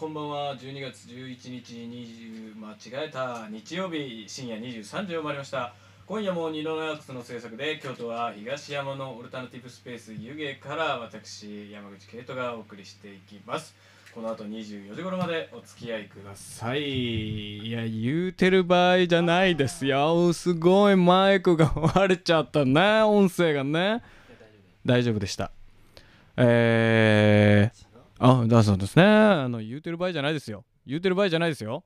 こんばんは。12月11日20間違えた日曜日深夜23時を回りました。今夜もニノナークスの制作で京都は東山のオルタナティブスペース湯気から私山口圭人がお送りしていきます。この後24時頃までお付き合いください。いや言うてる場合じゃないですよ。すごいマイクが割れちゃったね音声がね。大丈夫でした。えー、あだそうですね。あの言うてる場合じゃないですよ。言うてる場合じゃないですよ。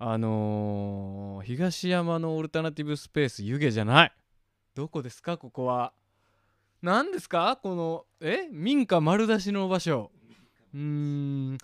あのー、東山のオルタナティブスペース湯気じゃない。どこですか？ここは。何ですか？このえ？民家丸出しの場所。うーん。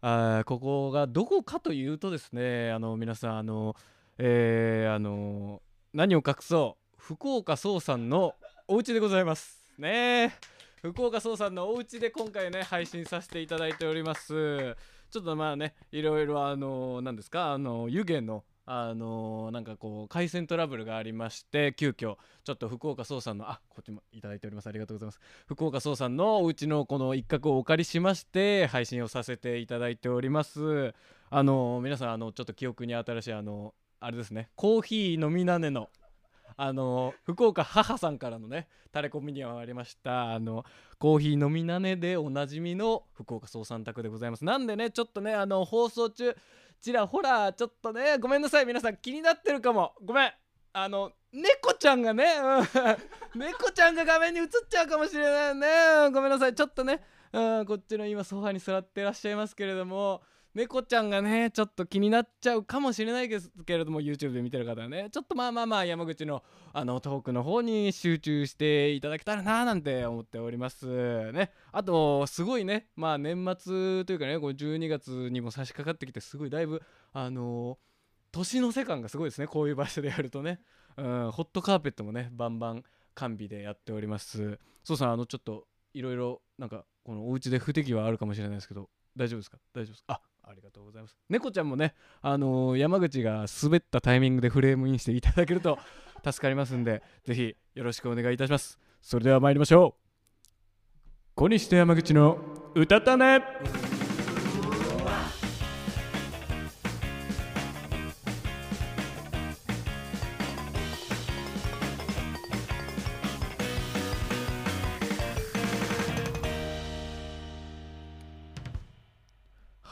あここがどこかというとですねあの皆さんあのえー、あの何を隠そう？福岡総さんのお家でございます。ね。え福岡総さんのお家で今回ね配信させていただいております。ちょっとまあねいろいろあの何ですか？あの湯気のあのー、なんかこう回線トラブルがありまして急遽ちょっと福岡総さんのあこっちもいただいております。ありがとうございます。福岡総さんのお家のこの一角をお借りしまして配信をさせていただいております。あのー、皆さんあのちょっと記憶に新しいあのあれですねコーヒー飲みなねのあの福岡母さんからのねタレコミにはありましたあのコーヒー飲みなねでおなじみの福岡総さん宅でございます。なんでねちょっとねあの放送中ちらほらちょっとねごめんなさい。皆さん気になってるかも。ごめん。あの猫ちゃんがね、うん、猫ちゃんが画面に映っちゃうかもしれないね。ごめんなさい。ちょっとね、うん、こっちの今ソファに座ってらっしゃいますけれども。猫ちゃんがねちょっと気になっちゃうかもしれないですけれども YouTube で見てる方はねちょっとまあまあまあ山口のあのトークの方に集中していただけたらななんて思っておりますね。あとすごいねまあ年末というかねこう12月にも差し掛かってきてすごいだいぶあのー、年の瀬感がすごいですねこういう場所でやるとね。うんホットカーペットもねバンバン完備でやっております。そうさんあのちょっといろいろなんかこのお家で不手際あるかもしれないですけど大丈夫ですか？大丈夫ですか？あありがとうございます。猫ちゃんもね、あのー、山口が滑ったタイミングでフレームインしていただけると 助かりますんで、ぜひよろしくお願いいたします。それでは参りましょう。小西と山口の歌たね。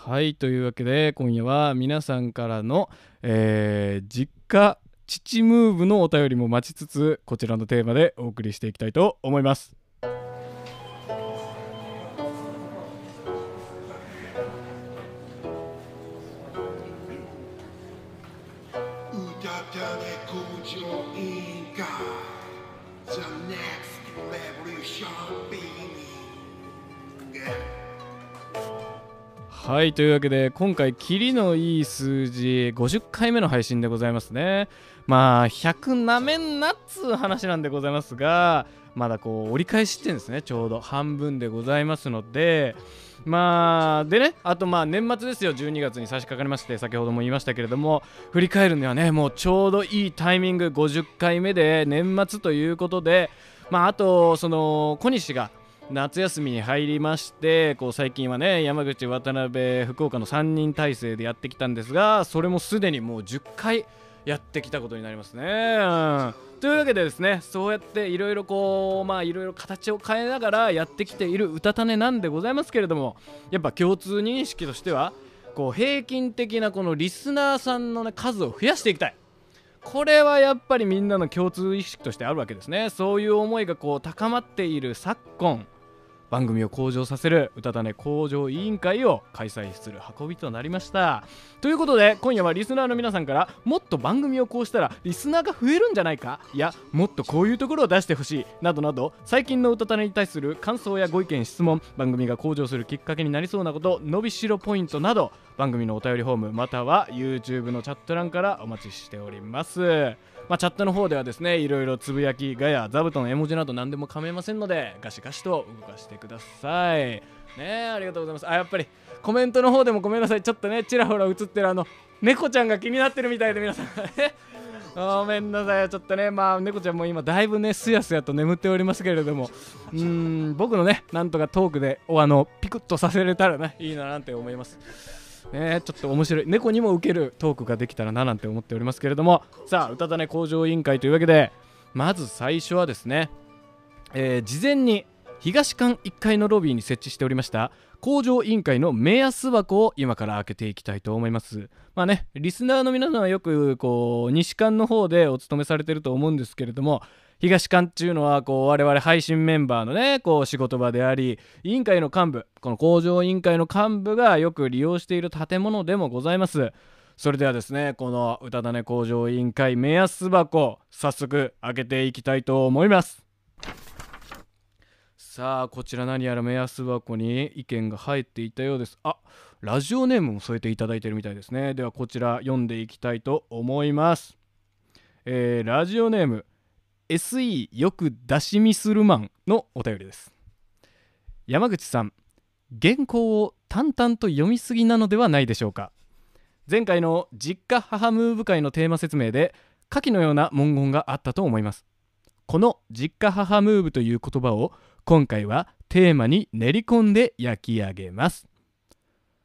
はいというわけで今夜は皆さんからの、えー、実家父ムーブのお便りも待ちつつこちらのテーマでお送りしていきたいと思います。はいというわけで今回キリのいい数字50回目の配信でございますね。まあ100なめんなっつう話なんでございますがまだこう折り返しってんですねちょうど半分でございますので。まあでねあとまあ年末ですよ12月に差し掛かりまして先ほども言いましたけれども振り返るにはねもうちょうどいいタイミング50回目で年末ということでまああとその小西が夏休みに入りましてこう最近はね山口渡辺福岡の3人体制でやってきたんですがそれもすでにもう10回やってきたことになりますね。うんというわけでですねそうやっていろいろこうまあいろいろ形を変えながらやってきているうたた寝なんでございますけれどもやっぱ共通認識としてはこう平均的なこのリスナーさんの、ね、数を増やしていきたい。これはやっぱりみんなの共通意識としてあるわけですねそういう思いがこう高まっている昨今番組を向上させる歌種向上委員会を開催する運びとなりました。ということで今夜はリスナーの皆さんからもっと番組をこうしたらリスナーが増えるんじゃないか？いやもっとこういうところを出してほしい。などなど最近の歌種に対する感想やご意見質問番組が向上するきっかけになりそうなこと伸びしろポイントなど番組のお便りフォームまたは YouTube のチャット欄からお待ちしております。まあ、チャットの方ではですねいろいろつぶやきガヤ座布団絵文字など何でも構いませんのでガシガシと動かしてください。ねありがとうございます。あやっぱりコメントの方でもごめんなさい。ちょっとねちらほら映ってるあの猫ちゃんが気になってるみたいで皆さん。ごめんなさいちょっとねまあ猫ちゃんも今だいぶねすやすやと眠っておりますけれども。うん僕のねなんとかトークでおあのピクッとさせれたらねいいななんて思います。ねちょっと面白い。猫にも受けるトークができたらななんて思っておりますけれども。さあ歌種工場委員会というわけでまず最初はですね、えー事前に東館1階のロビーに設置しておりました工場委員会の目安箱を今から開けていきたいと思います。まあねリスナーの皆さんはよくこう西館の方でお勤めされてると思うんですけれども東館っていうのはこう我々配信メンバーのねこう仕事場であり委員会の幹部この工場委員会の幹部がよく利用している建物でもございます。それではですねこの歌種工場委員会目安箱早速開けていきたいと思います。さあこちら何やら目安箱に意見が入っていたようです。あラジオネームも添えていただいてるみたいですね。ではこちら読んでいきたいと思います。えーラジオネーム SE よく出しミスルマンのお便りです。山口さん原稿を淡々と読みすぎなのではないでしょうか。前回の実家母ムーブ会のテーマ説明で下記のような文言があったと思います。この実家母ムーブという言葉を今回はテーマに練り込んで焼き上げます。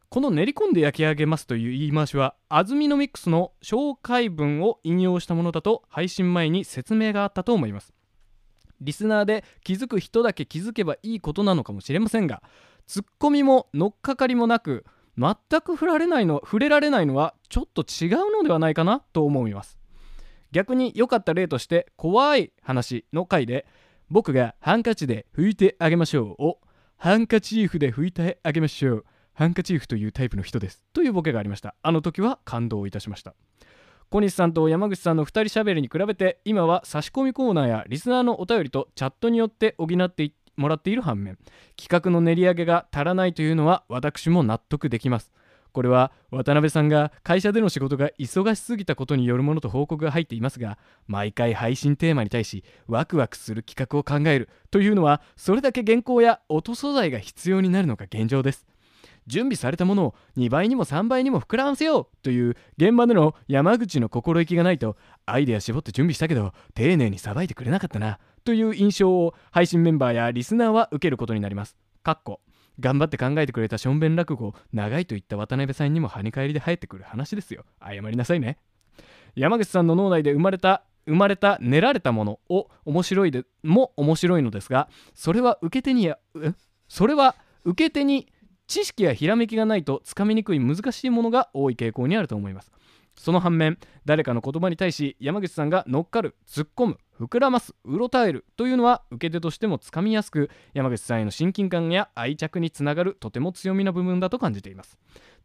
この練り込んで焼き上げますという言い回しは安住のミックスの紹介文を引用したものだと配信前に説明があったと思います。リスナーで気づく人だけ気づけばいいことなのかもしれませんがツッコミも乗っかかりもなく全く触られないの触れられないのはちょっと違うのではないかなと思います。逆に良かった例として怖い話の回で僕がハンカチで拭いてあげましょうをハンカチーフで拭いてあげましょうハンカチーフというタイプの人です。というボケがありました。あの時は感動いたしました。小西さんと山口さんの2人しゃべりに比べて今は差し込みコーナーやリスナーのお便りとチャットによって補ってもらっている反面企画の練り上げが足らないというのは私も納得できます。これは渡辺さんが会社での仕事が忙しすぎたことによるものと報告が入っていますが毎回配信テーマに対しワクワクする企画を考えるというのはそれだけ原稿や音素材が必要になるのが現状です。準備されたものを2倍にも3倍にも膨らませようという現場での山口の心意気がないとアイデア絞って準備したけど丁寧にさばいてくれなかったなという印象を配信メンバーやリスナーは受けることになります。かっこ頑張って考えてくれたしょんべん落語長いと言った渡辺さんにも跳ね返りで入ってくる話ですよ。謝りなさいね。山口さんの脳内で生まれた生まれた練られたものを面白いでも面白いのですがそれは受け手にそれは受け手に知識やひらめきがないとつかみにくい難しいものが多い傾向にあると思います。その反面誰かの言葉に対し山口さんが乗っかる突っ込む膨らますうろたえるというのは受け手としてもつかみやすく山口さんへの親近感や愛着につながるとても強みな部分だと感じています。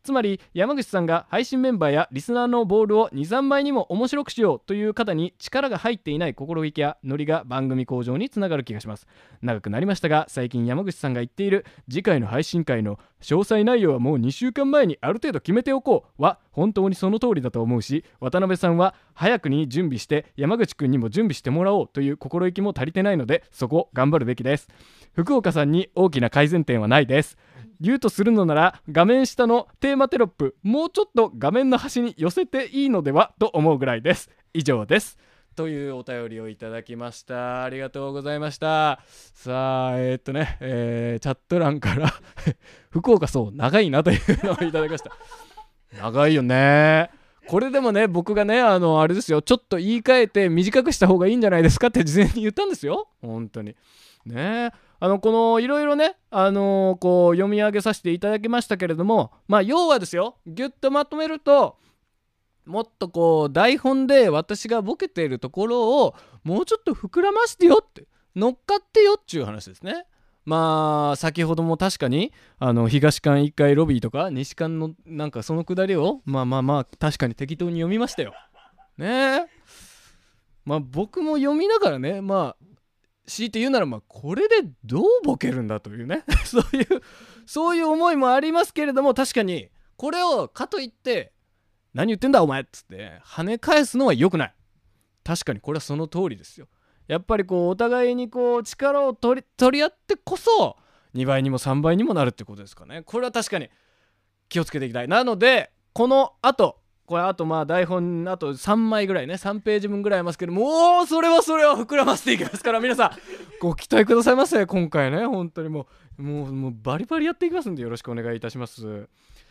つまり山口さんが配信メンバーやリスナーのボールを23倍にも面白くしようという方に力が入っていない心意気やノリが番組向上につながる気がします。長くなりましたが最近山口さんが言っている次回の配信会の詳細内容はもう2週間前にある程度決めておこうは本当にその通りだと思うし渡辺さんは早くに準備して山口くんにも準備してもらおうという心意気も足りてないのでそこ頑張るべきです。福岡さんに大きな改善点はないです。言うとするのなら画面下のテーマテロップもうちょっと画面の端に寄せていいのではと思うぐらいです。以上です。というお便りをいただきました。ありがとうございました。さあえーっとね、えーチャット欄から 福岡そう長いなというのをいただきました。長いよね。これでもね僕がねあのあれですよ。ちょっと言い換えて短くした方がいいんじゃないですかって事前に言ったんですよ。本当に。ね。あのこのいろいろねあのこう読み上げさせていただきましたけれどもまあ要はですよぎゅっとまとめるともっとこう台本で私がボケているところをもうちょっと膨らましてよって乗っかってよっていう話ですね。まあ先ほども確かにあの東館1階ロビーとか西館のなんかそのくだりをまあまあまあ確かに適当に読みましたよ。ねえ。まあ僕も読みながらねまあ強いて言うならまあこれでどうボケるんだというねそういうそういう思いもあります。けれども確かにこれをかといって何言ってんだお前っつって跳ね返す。のは良くない確かにこれはその通りです。よやっぱりこうお互いにこう力を取り取り合ってこそ2倍にも3倍にもなるってことです。かねこれは確かに気をつけていきたいなのでこの後これあとまあ台本あと3枚ぐらいね3ページ分ぐらいありますけどもうそれはそれは膨らませていきますから皆さん ご期待くださいませ今回ね本当に。もうもうもうバリバリやっていきますんでよろしくお願いいたします。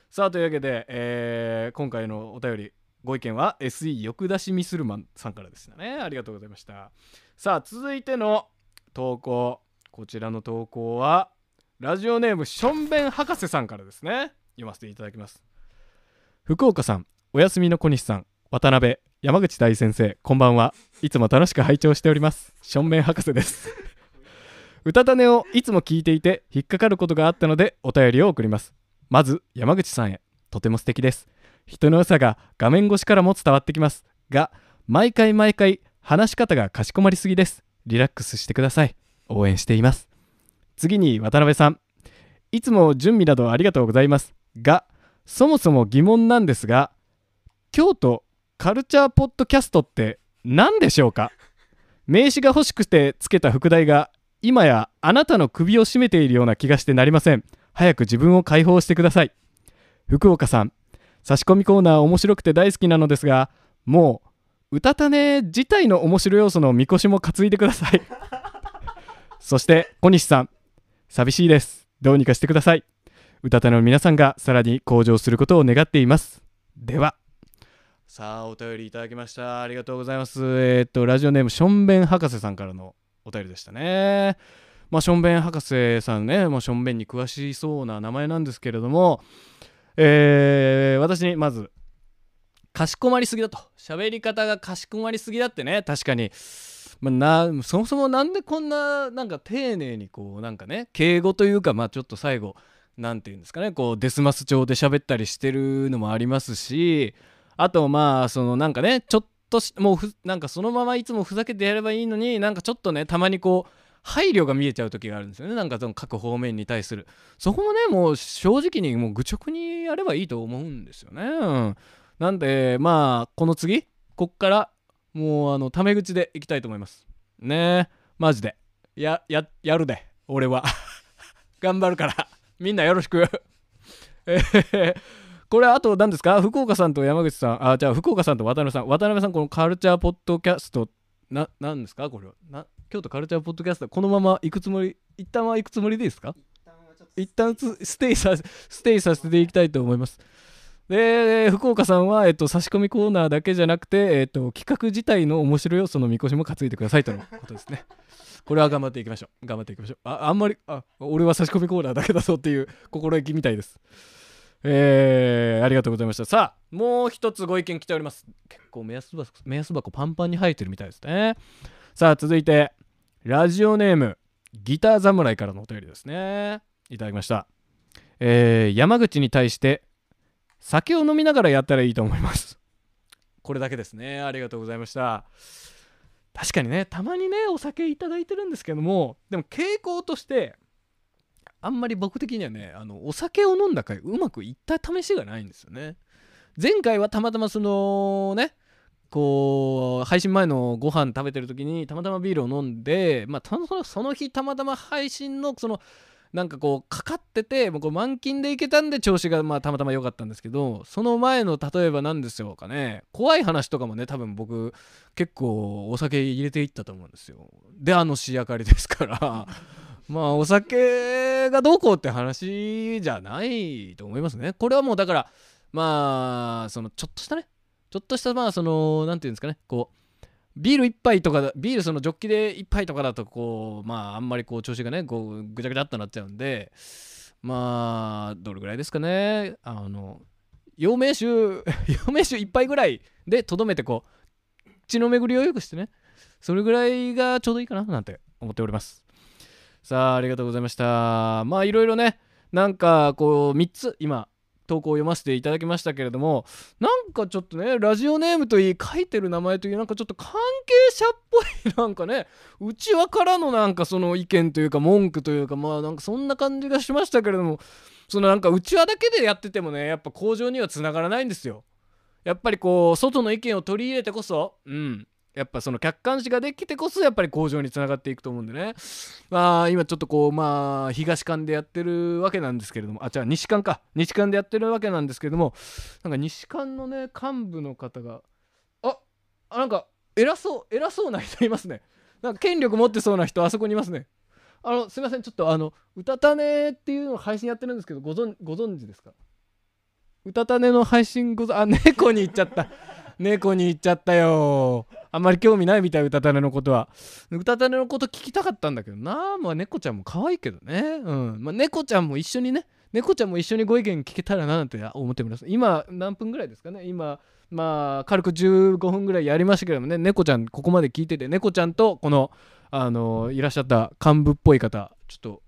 さあというわけで、えー今回のお便りご意見は SE 欲出しミスルマンさんからでしたね。ありがとうございました。さあ続いての投稿。こちらの投稿はラジオネームしょんべん博士さんからですね。読ませていただきます。福岡さんおやすみの小西さん渡辺山口大先生こんばんは。いつも楽しく拝聴しております。しょんべん博士です。歌種をいつも聞いていて引っかかることがあったのでお便りを送ります。まず山口さんへ。とても素敵です。人の良さが画面越しからも伝わってきます。が毎回毎回話し方がかしこまりすぎです。リラックスしてください。応援しています。次に渡辺さん。いつも準備などありがとうございます。がそもそも疑問なんですが京都カルチャーポッドキャストって何でしょうか？名刺が欲しくてつけた副題が今やあなたの首を絞めているような気がしてなりません。早く自分を解放してください。福岡さん差し込みコーナー面白くて大好きなのですがもう歌種自体の面白要素のみこしも担いでください。そして小西さん寂しいです。どうにかしてください。歌種の皆さんがさらに向上することを願っています。ではさあお便りいただきました。ありがとうございます。えーっとラジオネームしょんべん博士さんからのお便りでしたね。まあしょんべん博士さんねもうしょんべんに詳しそうな名前なんですけれどもえー私にまずかしこまりすぎだと。喋り方がかしこまりすぎだってね。確かに、まあ、なそもそもなんでこんななんか丁寧にこうなんかね敬語というかまあちょっと最後なんていうんですかねこうデスマス調で喋ったりしてるのもありますしあとまあそのなんかねちょっとしもうふなんかそのままいつもふざけてやればいいのになんかちょっとねたまにこう配慮が見えちゃう時があるんですよね。なんかその各方面に対する。そこもねもう正直にもう愚直にやればいいと思うんですよね、うん、なんでまあこの次こっからもうあのタメ口でいきたいと思います。ね。えマジで。やややるで。俺は。頑張るから。みんなよろしく。え ーこれあと何ですか？福岡さんと山口さん。あじゃあ福岡さんと渡辺さん。渡辺さんこのカルチャーポッドキャストな何ですか？これは。な京都カルチャーポッドキャスト。このまま行くつもり？一旦は行くつもりでいいですか？一旦つステイさステイさせていきたいと思います。で福岡さんは、えっと、差し込みコーナーだけじゃなくて、えっと、企画自体の面白い要素のみこしも担いでくださいとの ことですね。これは頑張っていきましょう。頑張っていきましょう。ああんまりあ俺は差し込みコーナーだけだぞっていう心意気みたいですえー、ありがとうございました。さあもう一つご意見来ております。結構目安箱目安箱パンパンに入ってるみたいですね。さあ続いてラジオネームギター侍からのお便りですね。いただきました。えー、山口に対して酒を飲みながらやったらいいと思います。これだけですね。ありがとうございました。確かにねたまにねお酒いただいてるんですけどもでも傾向としてあんまり僕的にはねあのお酒を飲んだ回うまくいった試しがないんですよね。前回はたまたまそのねこう配信前のご飯食べてる時にたまたまビールを飲んでまあたそのその日たまたま配信のそのなんかこうかかっててもうこう満勤でいけたんで調子がまあたまたま良かったんですけどその前の例えば何でしょうかね。怖い話とかもね多分僕結構お酒入れていったと思うんですよ。であの仕上がりですから。まあお酒がどうこうって話じゃないと思いますね。これはもうだからまあそのちょっとしたね。ちょっとしたまあその何て言うんですかね。こうビール1杯とかビールそのジョッキで1杯とかだとこうまああんまりこう調子がねこうぐちゃぐちゃっとなっちゃうんでまあどれぐらいですかね。あの陽明酒 陽明酒1杯ぐらいでとどめてこう血の巡りを良くしてねそれぐらいがちょうどいいかななんて思っております。さあありがとうございました。まあいろいろねなんかこう3つ今投稿を読ませていただきましたけれどもなんかちょっとねラジオネームといい書いてる名前といいなんかちょっと関係者っぽい なんかねうちわからのなんかその意見というか文句というかまあなんかそんな感じがしましたけれどもそのなんかうちわだけでやっててもねやっぱ向上にはつながらないんですよ。やっぱりこう外の意見を取り入れてこそうん。やっぱその客観視ができてこそやっぱり向上につながっていくと思うんでね。まあ今ちょっとこうまあ東館でやってるわけなんですけれども。あじゃあ西館か。西館でやってるわけなんですけれども。なんか西館のね幹部の方がああなんか偉そう偉そうな人いますね。なんか権力持ってそうな人あそこにいますね。あのすいませんちょっとあの「うたたね」っていうの配信やってるんですけどご存ご存知ですか？うたたねの配信ござあ猫に行っちゃった。猫に行っちゃったよ。あんまり興味ないみたいうたたねのことは。うたたねのこと聞きたかったんだけどな。まあ猫ちゃんも可愛いけどね。うん。まあ猫ちゃんも一緒にね。猫ちゃんも一緒にご意見聞けたらななんて思ってます。今何分ぐらいですかね。今まあ軽く15分ぐらいやりましたけどもね。猫ちゃんここまで聞いてて猫ちゃんとこのあのいらっしゃった幹部っぽい方ちょっと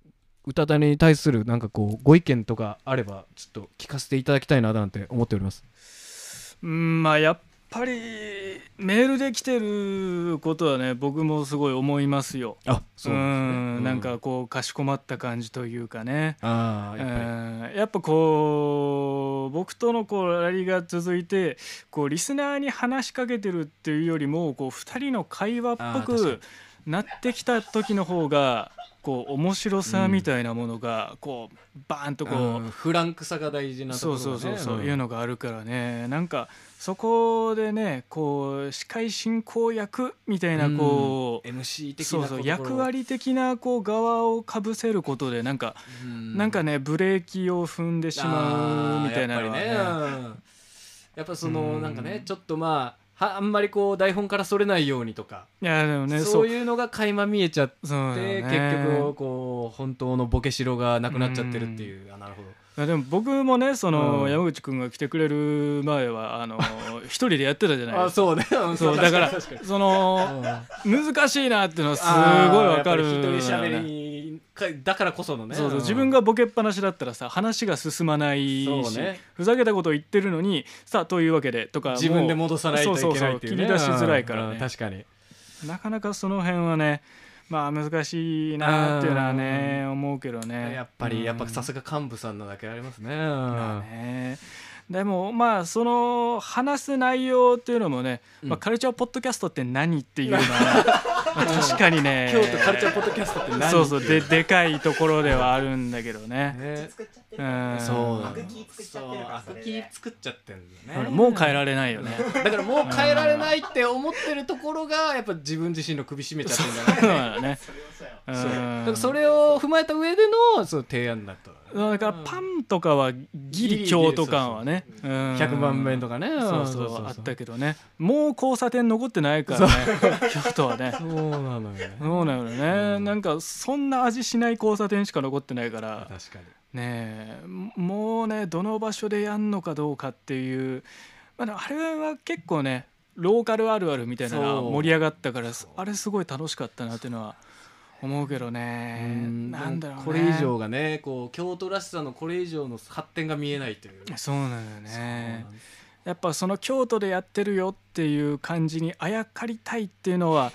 うたたねに対するなんかこうご意見とかあればちょっと聞かせていただきたいななんて思っております。うんまあやっぱりメールで来てることはね僕もすごい思いますよ。あそううなんですね。ん。なんかこうかしこまった感じというかね。ああやっやっぱこう僕とのこうラリーが続いてこうリスナーに話しかけてるっていうよりもこう2人の会話っぽくなってきた時の方がこう面白さみたいなものがこうバーンとこう、うん。フランクさが大事なところがね。そうそうそうそう、んいうのがあるからね。なんかそこでねこう司会進行役みたいなこう、MC 的そうそう役割的なこう側をかぶせることでなんか、うん。なんかねブレーキを踏んでしまうみたいなのはね。やっぱりね。うん。やっぱそのうん。なんかねちょっとまあはあんまりこう台本からそれないようにとか、いやでもねそそうういうのが垣間見えちゃって、ね。結局こう本当のボケしろがなくなっちゃってるっていう、あなるほど。いやでも僕もねその、うん。山口君が来てくれる前はあの一人でやってたじゃないですか。あそうね。そうだからその難しいなっていうのはすごいわかる。あーやっぱり一人喋りかだからこそのねそうそう自分がボケっぱなしだったらさ話が進まないし、ね。ふざけたことを言ってるのにさあというわけでとか自分で戻さないといけないっていう,、ね、そうそうそう切り出しづらいからね。うん確かに。なかなかその辺はねまあ難しいなっていうのはね思うけどね。やっぱり、うんやっぱさすが幹部さんなだけありますね。まあねでもまあその話す内容っていうのもね、うん。まあ、カルチャーポッドキャストって何っていうのは、まあ 確かにね。京都カルチャーポッドキャストって何？そうそう。ででかいところではあるんだけどね。ね。作っちゃってる。うん。そうアクキー作っちゃってるアクキー作っちゃってんだよねもう変えられないよね。だからもう変えられないって思ってるところがやっぱ自分自身の首絞めちゃってるんだそうよねだね。うんそう。だからそれを踏まえた上でのそう提案だっただからパンとかはギリ京都感はねうん。100万遍とかね。そうそうあったけどね。もう交差点残ってないからね。京都はね。そうなのよね。そうなのよね。なんかそんな味しない交差点しか残ってないから。確かに。ねえ。もうねどの場所でやんのかどうかっていう、まあ、あれは結構ねローカルあるあるみたいな盛り上がったからあれすごい楽しかったなっていうのは思うけどね。うんなんだろうね。これ以上がねこう京都らしさのこれ以上の発展が見えないという。そうなのよね。やっぱその京都でやってるよっていう感じにあやかりたいっていうのは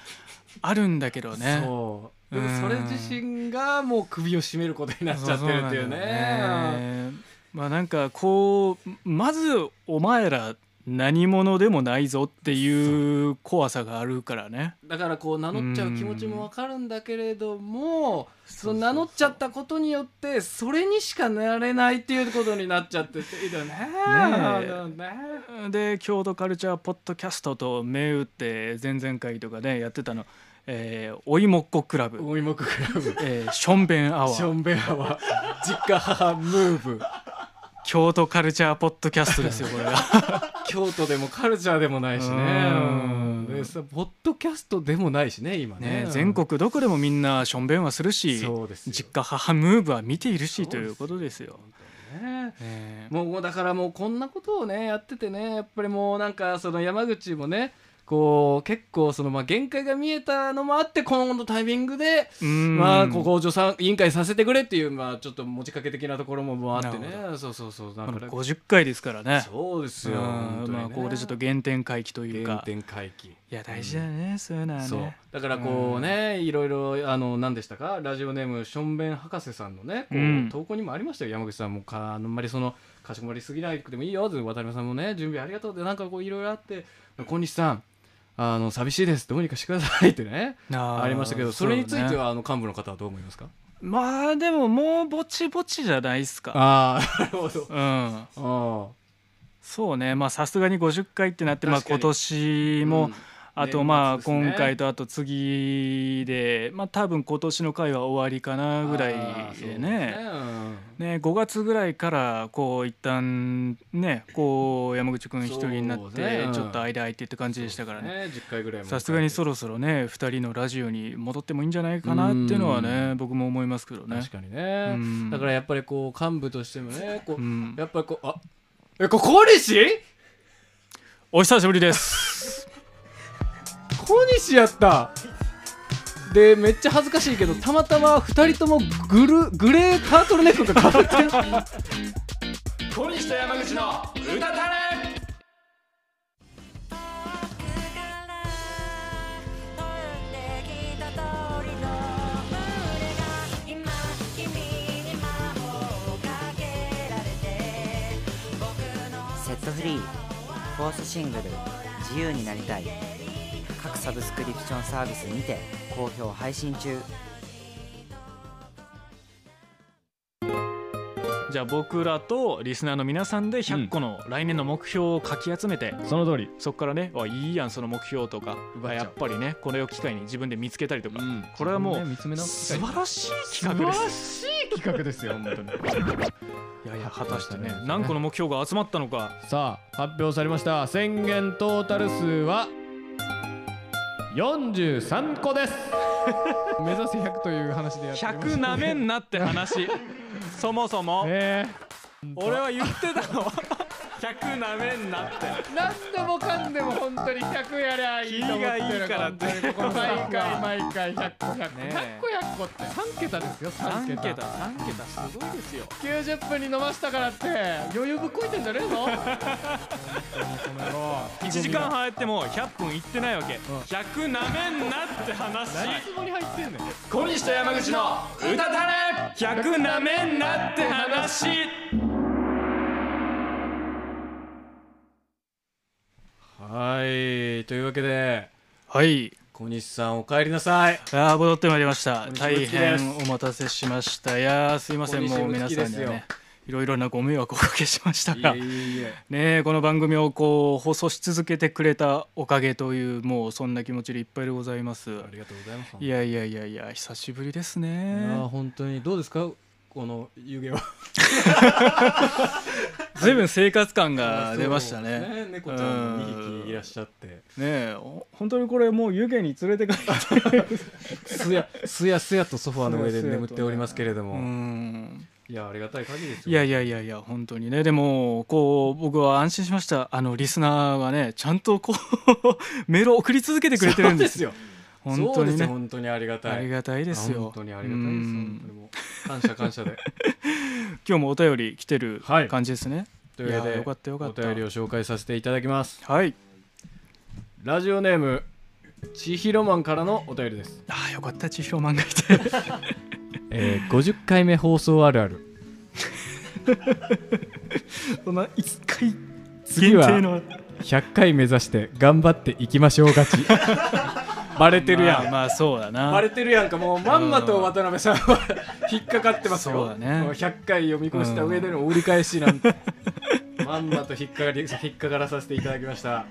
あるんだけどね。そう。でもそれ自身がもう首を絞めることになっちゃってるっていうね。まあなんかこうまずお前ら何者でもないぞっていう怖さがあるからね。だからこう名乗っちゃう気持ちもわかるんだけれどもその名乗っちゃったことによってそれにしかなれないっていうことになっちゃってていいよね。え。で京都カルチャーポッドキャストと銘打って前々回とかねやってたの「えーおいもっこクラブ」おいもくクラブ。えー「しょんべんアワー。ションベアは実家母ムーブ」京都カルチャーポッドキャストですよこれが。京都でもカルチャーでもないしね。うん。でさポッドキャストでもないしね今ね。ね全国どこでもみんなしょんべんはするしそうですよ。実家母ムーブは見ているしということですよ。ね。ね。もうだからもうこんなことをねやっててねやっぱりもうなんかその山口もねこう結構そのまあ限界が見えたのもあって今後のタイミングでうん。まあここ助産委員会させてくれっていうまあちょっと持ちかけ的なところもあってね。そうそうそうだから50回ですからね。そうですよね。まあここでちょっと原点回帰という原か。点回帰。いや大事だね、そういうのはね。そう。だからこうね、いろいろあの何でしたか？ラジオネームしょんべん博士さんのねこう、うん。投稿にもありましたよ。山口さんもかあんまりそのかしこまりすぎなくてもいいよって渡辺さんもね準備ありがとうってなんかこういろいろあって。小西さんあの寂しいです。どうにかしてくださいってね。ありましたけどそれについてそうねはあの幹部の方はどう思いますか？まあでももうぼちぼちじゃないっすか。ああなるほど。うん。あそうね。まあさすがに50回ってなってまあ今年あも、あとまあ今回とあと次でまあ多分今年の回は終わりかなぐらいですね。うん。ね5月ぐらいからこう一旦ねこう山口君一人になってちょっと間空いてって感じでしたからね。10回ぐらいさすがにそろろそろね2人のラジオに戻ってもいいんじゃないかなっていうのはね僕も思いますけどね。確かにね。うん。だからやっぱりこう幹部としてもねこううんやっぱりこうあえこ小西お久しぶりです小西やった。でめっちゃ恥ずかしいけどたまたま2人ともグルグレータートルネックがかぶってる。小西と山口の歌たれセットフリーフォースシングル「自由になりたい」各サブスクリプションサービスにて好評配信中。じゃあ僕らとリスナーの皆さんで100個の来年の目標をかき集めて、その通り。そこからねあいいやんその目標とかやっぱりねこれを機会に自分で見つけたりとか、これはもう見つめ直す。素晴らしい企画です。素晴らしい企画ですよ本当に。いやいや果たしてね。何個の目標が集まったのか。さあ発表されました。宣言トータル数は43個です。目指せ100という話でやってます100なめんなって話。そもそも。え俺は言ってたの。100なめんなって。ー、何でもかんでも本当に100やりゃいいと思ってる気がいいからって毎回毎回100個100個、ねえ。100個100個って。3桁ですよ3 3桁桁3桁。すごいですよ。90分に飲ましたからって余裕ぶっこいてんじゃねえぞ。1時間入っても100分いってないわけ。100なめんなって話。何つもり入ってんねん。小西と山口の歌たれ。100なめんなって話はいというわけではい。小西さんお帰りなさい。あー戻ってまいりました。大変お待たせしました。いやーすいません。もう皆さんにはねいろいろなご迷惑をおかけしました。がねえこの番組をこう放送し続けてくれたおかげというもうそんな気持ちでいっぱいでございます。ありがとうございます。いやいやいやいや久しぶりですいねや本当に。どうですか？この湯気は 随分生活感が出ましたね。そう猫ちゃんも2匹いらっしゃって。ね本当にこれもう湯気に連れて帰ってすやすやすやとソファーの上で眠っておりますけれどうも、ん。いやありがたい限りですよ。いやいやいやいや本当にね。でもこう僕は安心しました。あのリスナーがねちゃんとこう メールを送り続けてくれてるんですよ。よ本当にね。本当にありがたい。ありがたいですよ。あ本当にありがたいです。うん。本当にもう感謝感謝で。今日もお便り来てるはい。感じですね、というわけでよかったよかった。お便りを紹介させていただきます。はい。ラジオネームちひろマンからのお便りです、ああよかった千尋マンがいて。えー、50回目放送あるある。そんな1回次は限定の。100回目指して頑張っていきましょう勝ち バレてるやん、まあ、まあそうだな。バレてるやんか。もうまんまと渡辺さんは引っかかってますよ。そうだね。も100回読み越した上での折り返しなんて。まんまと引っかかり引っかからさせていただきました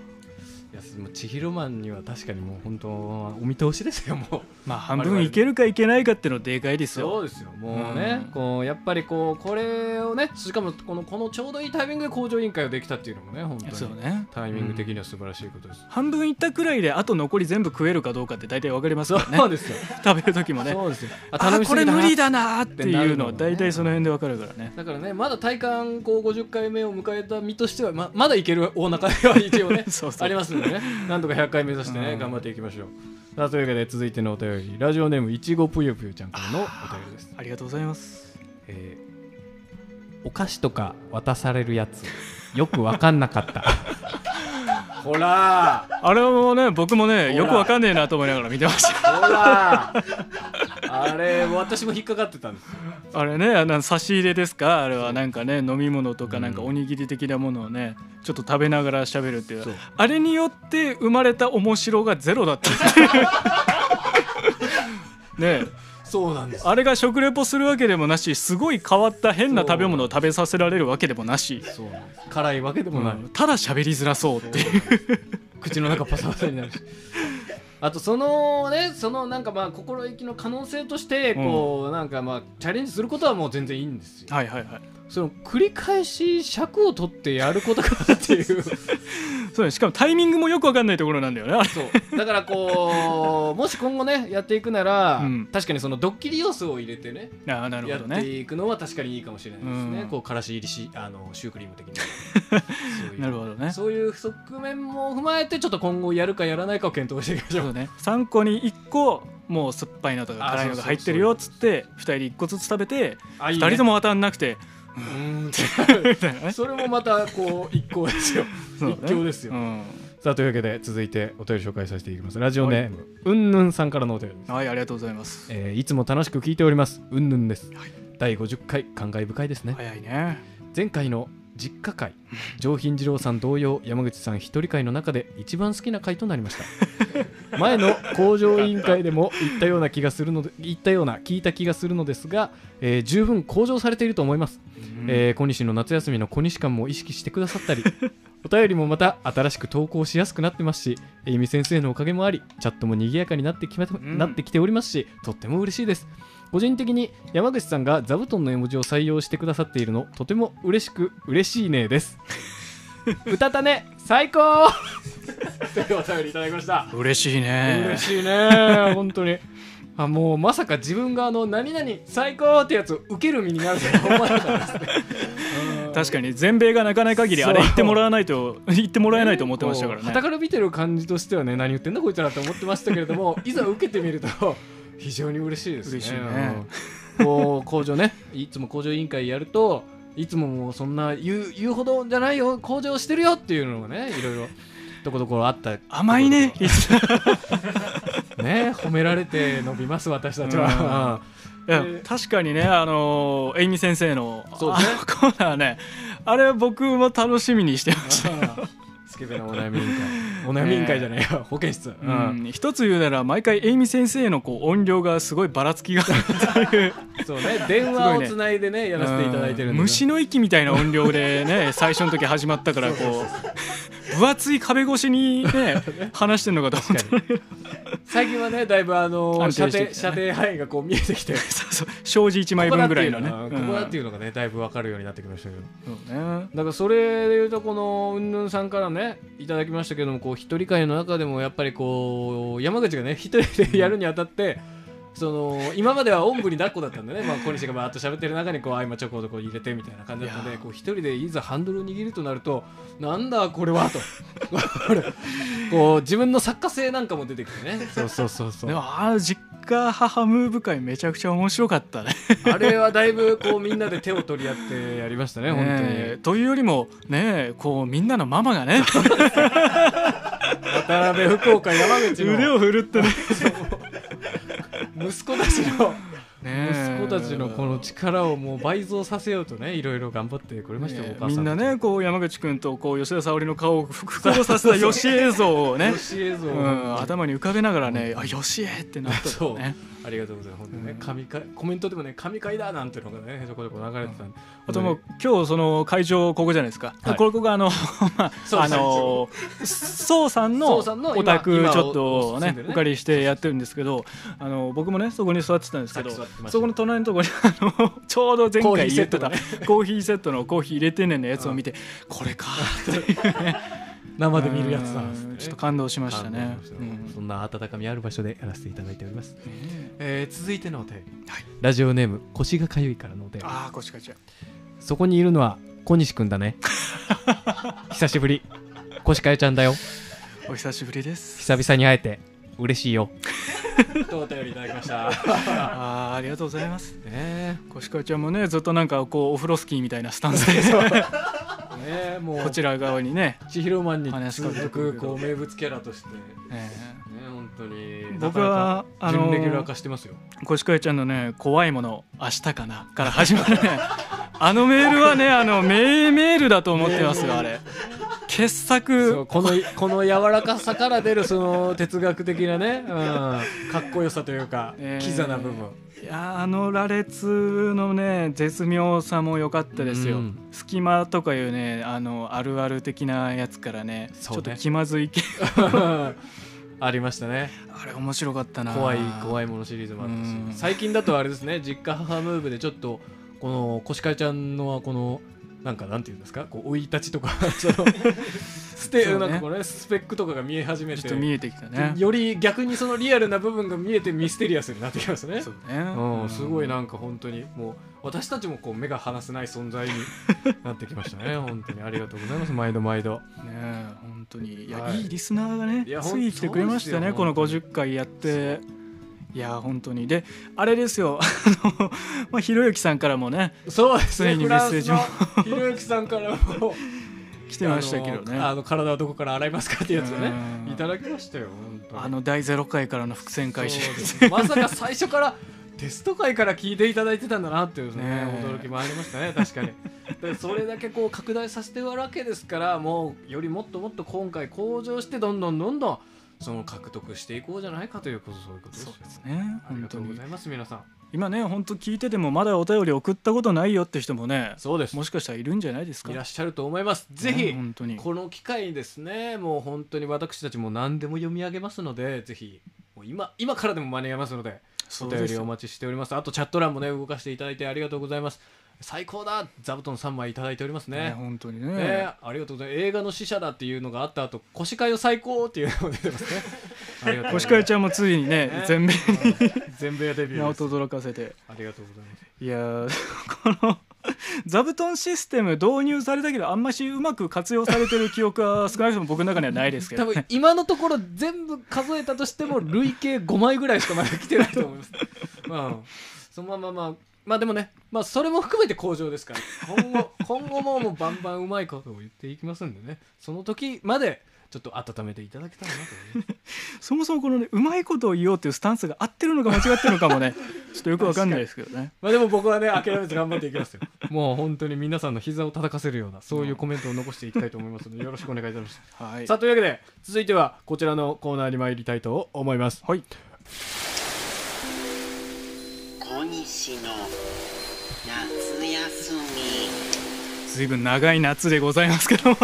いやもう千尋マンには確かにもう本当お見通しですよもう。まあ半分いけるかいけないかっていうのでかいですよ。そうですよもうね、うん。こうやっぱりこうこれをねしかもこのこのちょうどいいタイミングで工場委員会ができたっていうのもね本当に。そうね。タイミング的には素晴らしいことです、半分いったくらいであと残り全部食えるかどうかって大体わかりますからね。そうですよ。食べる時もね。そうですよ。あこれ無理だだなーっていうのは大体その辺でわかるからね。だからねまだ体感こう50回目を迎えた身としてはままだいける大中では一応ね そうそう。ありますんでね。なんとか100回目指してね、うん。頑張っていきましょう。さあというわけで続いてのお便り。ラジオネームいちごぷよぷよちゃんからのお便りです、ありがとうございます。えーお菓子とか渡されるやつよくわかんなかったほら。あれもね僕もねよくわかんねえなと思いながら見てました。ほら。あれ私も引っかかってたんですよ。あれねあの差し入れですか？あれはなんかね飲み物とかなんかおにぎり的なものをねちょっと食べながら喋るっていう。あれによって生まれた面白がゼロだったっていう。ねえそうなんです。あれが食レポするわけでもなしすごい変わった変な食べ物を食べさせられるわけでもなし、辛いわけでもない、うん。ただ喋りづらそうっていう。口の中パサパサになるし。あとそのねそのなんかまあ心意気の可能性としてこう、なんかまあチャレンジすることはもう全然いいんですよ。はいはいはいその繰り返し尺を取ってやることかなっていう。そうね。しかもタイミングもよくわかんないところなんだよね。そう。だからこうもし今後ねやっていくなら、うん。確かにそのドッキリ要素を入れてねああなるやってほどねいくのは確かにいいかもしれないですね、うん。こうからし入りしあのシュークリーム的に なるほどね。そういう側面も踏まえてちょっと今後やるかやらないかを検討していきましょそううね。3個に1個もう酸っぱいのとかあ辛いのが入ってるよっつって2人で1個ずつ食べて2あいいね。人とも当たんなくて それもまたこう一行ですよ。ね。一興ですよ。うん。さあというわけで続いてお便り紹介させていきます。ラジオネーム、うんぬんさんからのお便りです、はいありがとうございます。えーいつも楽しく聞いております。うんぬんです、第50回感慨深いですね。早いね。前回の実家会。上品次郎さん同様山口さん一人会の中で一番好きな回となりました。前の工場委員会でも言ったような気がするので言ったような聞いた気がするのですが、えー十分向上されていると思います、えー小西の夏休みの小西感も意識してくださったり お便りもまた新しく投稿しやすくなってますしえいみ先生のおかげもありチャットも賑やかになってきま、ん。なってきておりますしとっても嬉しいです個人的に山口さんが座布団の絵文字を採用してくださっているのとても嬉しく嬉しいねです。歌たね。最高。というお便りいただきました。嬉しいね。嬉しいね。本当に。あもうまさか自分があの何々最高ってやつを受ける身になるとは 思わなかったですね。うん確かに全米が泣かない限りあれ言ってもらわないと言ってもらえないと思ってましたからね。こう傍から見てる感じとしてはね何言ってんだこいつらって思ってましたけれどもいざ受けてみると非常に嬉しいですね。嬉しいね。うんこう工場ねいつも工場委員会やるといつももうそんな言う言うほどじゃないよ工場してるよっていうのがねいろいろとこどころあった。甘いね。ね褒められて伸びます私たちは、いやで確かにねあのエイミ先生のそうね。コーナーねあれ僕も楽しみにしてましたスケベなお悩み委員会。お悩み委員会じゃないよ。保健室、ううん。ん、一つ言うなら毎回エイミ先生のこう音量がすごいばらつきがあるっていう。そうね。電話をつないでねやらせていただいてるんで、うん。虫の息みたいな音量でね最初の時始まったからこう分厚い壁越しにね 話してんのかと思った。最近はねだいぶあの安射程射程範囲がこう見えてきて。そうそう障子1枚分ぐらいのね。ここだっていうのがここだっていうのがねだいぶ分かるようになってきましたけど。うんね。だからそれでいうとこのうんぬんさんからねいただきましたけどもこう一人会の中でもやっぱりこう山口がね一人でやるにあたって、その今まではおんぶに抱っこだったんでね、まあ、小西がバーッと喋ってる中にこう合間ちょこちょこ入れてみたいな感じだったんいやでこう一人でいざハンドルを握るとなるとなんだこれはと。こう自分の作家性なんかも出てきてね。そうそうそうそう。でもあの実家母ムーブ会めちゃくちゃ面白かったね。あれはだいぶこうみんなで手を取り合ってやりましたね本当に。というよりもねこうみんなのママがね。渡辺福岡山口の腕を振るってね息子たちの ね息子たちのこの力をもう倍増させようとねいろいろ頑張ってくれましたよ、ねお母さんみんなねこう山口君とこう吉田沙保里の顔を複合させた吉映像をね よし映像を、うん、頭に浮かべながらね「あ吉江!」ってなったねありがとうございます。本当にねうん。神回コメントでもね神回だなんていうのがねちょこちょこ流れてたんで、あともう今日その会場ここじゃないですか、はい。これここがあの まあそうあの宋さんの宋さんの今お宅今ちょっとねお借りしてやってるんですけどあの僕もねそこに座ってたんですけどそこの隣のところにあの ちょうど前回言ってたコーヒーセットコーヒーセットのコーヒー入れてねんのやつを見てこれかっていうね生で見るやつなんですね。うんちょっと感動しましたね。そんな温かみある場所でやらせていただいております、ねえ。ー続いてのお便り、はい。ラジオネーム腰がかゆいからのお便りああ腰かちゃそこにいるのは小西くんだね。久しぶり。腰かゆちゃんだよ。お久しぶりです。久々に会えて嬉しいよ。とお便りいただきました。あーありがとうございます。ね腰かちゃんもねずっとなんかこうオフロスキーみたいなスタンスで。えねもう。こちら側にね。千尋マンに話しかけて続くこう名物キャラとして。ねえ。本当に。え僕はあの準レギュラー化してますよ。コシカイちゃんのね怖いもの明日かなから始まるね。あのメールはねあの名メールだと思ってますよあれ。傑そ作うこのこの柔らかさから出るその哲学的なね、うん、かっこよさというか、えーキザな部分。いやーあの羅列のね絶妙さも良かったですよ、うん。隙間とかいうねあのあるある的なやつからねね。ちょっと気まずい系 ありましたね。あれ面白かったな。怖い怖いものシリーズもあったし。うん。最近だとあれですね実家母ムーブでちょっとこのコシカイちゃんのこのなんかなんていうんですか？こう生い立ちとか。そのステ、そうね。なんかこれ、ね、スペックとかが見え始めて。ちょっと見えてきたね。より逆にそのリアルな部分が見えてミステリアスになってきますね。そうね。うん、すごいなんか本当にもう私たちもこう目が離せない存在に なってきましたね。本当にありがとうございます。毎度毎度。ねえ本当に。いや、はい。い、いリスナーがねいやつい来てくれましたね。この本当に50回やって。いや本当に。であれですよ。あの、まあ、ひろゆきさんからもねそうですね。ついにメッセージも。ひろゆきさんからも。来てましたけどね。あの体はどこから洗いますかっていうやつをねうん。いただきましたよ本当に。あの第0回からの伏線回収。まさか最初からテスト会から聞いていただいてたんだなっていうねねえ。驚きもありましたね確かに。でそれだけこう拡大させてるわけですからもうよりもっともっと今回向上してどんどんどんどんその獲得していこうじゃないかということそういうことですよ。そうですね。ありがとうございます皆さん。今ね本当聞いててもまだお便り送ったことないよって人もねそうです。もしかしたらいるんじゃないですか。いらっしゃると思います。ぜねひ本当に。この機会にですね。もう本当に私たちも何でも読み上げますのでぜひもう今今からでも間に合いますのでお便りお待ちしております。あとチャット欄もね動かしていただいてありがとうございます最高だ座布団3枚いただいておりますね。ね本当にね。ねありがとうございます。映画の死者だっていうのがあった後腰かよ最高っていうのも出てますね。ありがとうございます。星川ちゃんもついにねね。全米 全米デビュに名をーです。轟かせて。ありがとうございます。いやー この座布団システム導入されたけどあんましうまく活用されてる記憶は少なくとも僕の中にはないですけど、多分今のところ全部数えたとしても累計5枚ぐらいしかまだ来てないと思います。うん、そのまままあまあでもね、まあ、それも含めて向上ですから今後 今後ももうバンバンうまいことを言っていきますんでねその時までちょっと温めていただけたらなと。そもそもこのねうまいことを言おうっていうスタンスが合ってるのか間違ってるのかもね ちょっとよくわかんないですけどねまあでも僕はね諦めず頑張っていきますよ。もう本当に皆さんの膝を叩かせるようなそういうコメントを残していきたいと思いますのでよろしくお願いいたします。はいさあというわけで続いてはこちらのコーナーに参りたいと思います。はい小西の夏休み。ずいぶん長い夏でございますけども。ね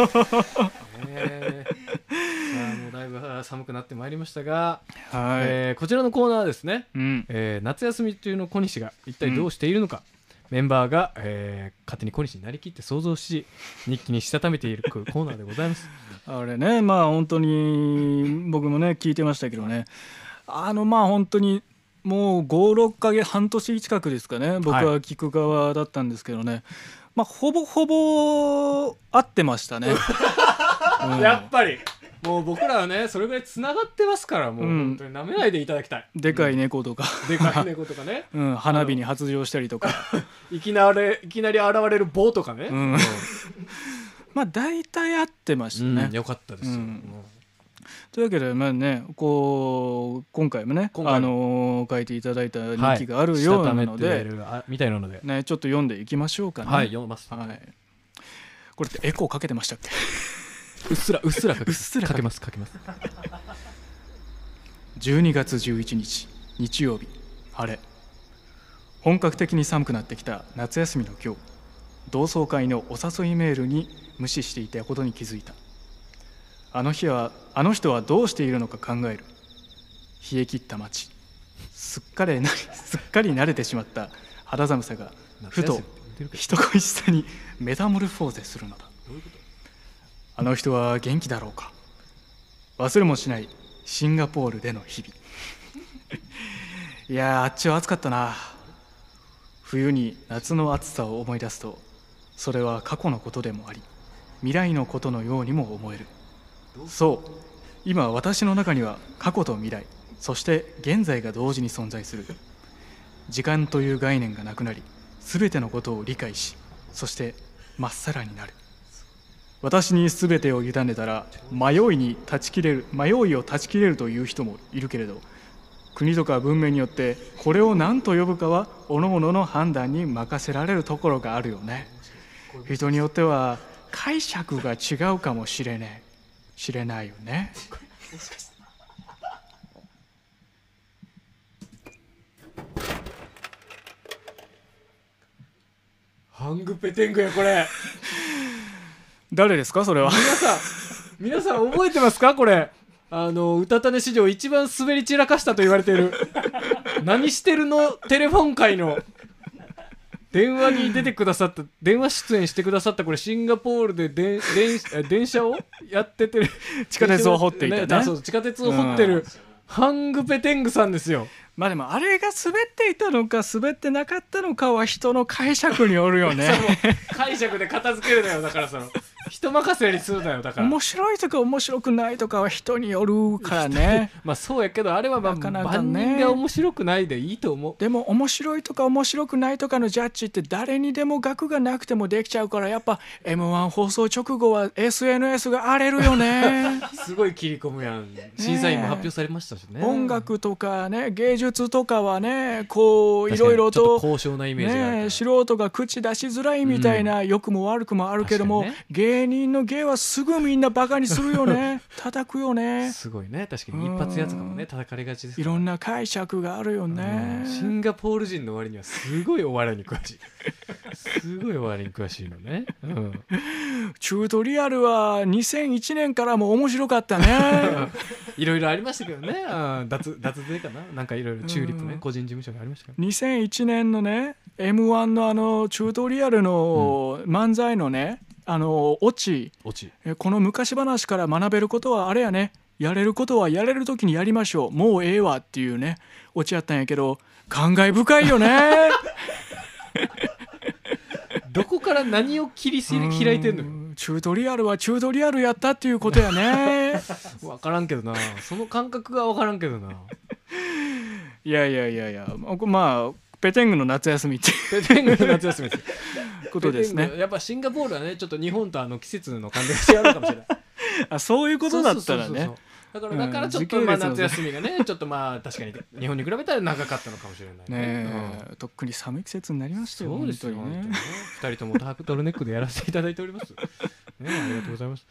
えさあもうだいぶ寒くなってまいりましたが、はい、えーこちらのコーナーはですね、うん。えー夏休み中の小西が一体どうしているのか、メンバーが、えー勝手に小西になりきって想像し日記にしたためているコーナーでございます。あれねまあ本当に僕もね聞いてましたけどね。あのまあ本当にもう56か月半年近くですかね僕は聞く側だったんですけどね、まあほぼほぼ合ってましたね、うん。やっぱり。もう僕らはねそれぐらいつながってますからもううん。本当に舐めないでいただきたい、でかい猫とか、でかい猫とかね。うん、花火に発情したりとか。いきなりいきなり現れる棒とかね、うん。まあ大体合ってましたね、よかったですよ、うん。もというわけでまあねこう今回もねあのー書いていただいたう日記があるようなので、てるあみたいなので、ね、ちょっと読んでいきましょうかね。はい読みます、はい。これってエコーかけてましたっけ？うっすらうっすらかけうっすらかけ。ますかけます ?12 月11日日曜日晴れ。本格的に寒くなってきた夏休みの今日同窓会のお誘いメールに無視していたことに気づいたあの日はあの人はどうしているのか考える。冷え切った街。すっかりな すっかり慣れてしまった。肌寒さがふと人恋しさにメタモルフォーゼするのだ。あの人は元気だろうか。忘れもしないシンガポールでの日々。いやーあっちは暑かったな。冬に夏の暑さを思い出すとそれは過去のことでもあり未来のことのようにも思えるそう。今私の中には過去と未来そして現在が同時に存在する。時間という概念がなくなり全てのことを理解しそしてまっさらになる。私に全てを委ねたら迷いに断ち切れる迷いを断ち切れるという人もいるけれど国とか文明によってこれを何と呼ぶかは各々の判断に任せられるところがあるよね。人によっては解釈が違うかもしれない知れないよね。ハングペテングやこれ。誰ですかそれは？皆さん皆さん覚えてますかこれ？あの歌種史上一番滑り散らかしたと言われている。何してるの？テレフォン界の電話に出てくださった電話出演してくださったこれシンガポールでで電え電車をやっててる。地下鉄を掘っていたね。あそう地下鉄を掘ってる、ハングペテングさんですよ。まあでもあれが滑っていたのか滑ってなかったのかは人の解釈によるよね。解釈で片付けるなよだからその人任せにするなよだから。面白いとか面白くないとかは人によるからね。まあそうやけどあれはまあなかなかね。万人が面白くないでいいと思う。でも面白いとか面白くないとかのジャッジって誰にでも額がなくてもできちゃうからやっぱ m 1放送直後は SNS が荒れるよね。すごい切り込むやん。審査員も発表されましたしね。音楽とかね芸術とかはねこういろいろと高尚なイメージ素人が口出しづらいみたいな良くも悪くもあるけども、ね。芸人の芸はすぐみんなバカにするよね。叩くよね。すごいね。確かに一発やつかもね叩かれがちですないろんな解釈があるよね。シンガポール人の割にはすごいお笑いに詳しい。すごいお笑いに詳しいのね、うん、チュートリアルは2001年からも面白かったね。いろいろありましたけどね。脱脱税かな。なんかいろいろチューリップね。うん。個人事務所がありましたけど。2001年のね m 1のあのチュートリアルの漫才のね、あのオチ落ち。えこの昔話から学べることはあれやね。やれることはやれる時にやりましょう。もうええわっていうね。オチやったんやけど感慨深いよね。どこから何を切り開いてんのチュートリアルはチュートリアルやったっていうことやね。分からんけどな。その感覚が分からんけどな。いやいやいやいや。まあペテングの夏休みっていペテングの夏休み。ですうことですね。やっぱシンガポールはねちょっと日本とあの季節の感じが違うのかもしれない。あそういうことだったらね。だからうんだからちょっ時とまあ夏休みがねちょっとまあ確かに日本に比べたら長かったのかもしれないね。うん。えとっくに寒い季節になりましたよそうですよ、ね本当にね。二人ともタートルネックでやらせていただいております。ね、ありがとうございます。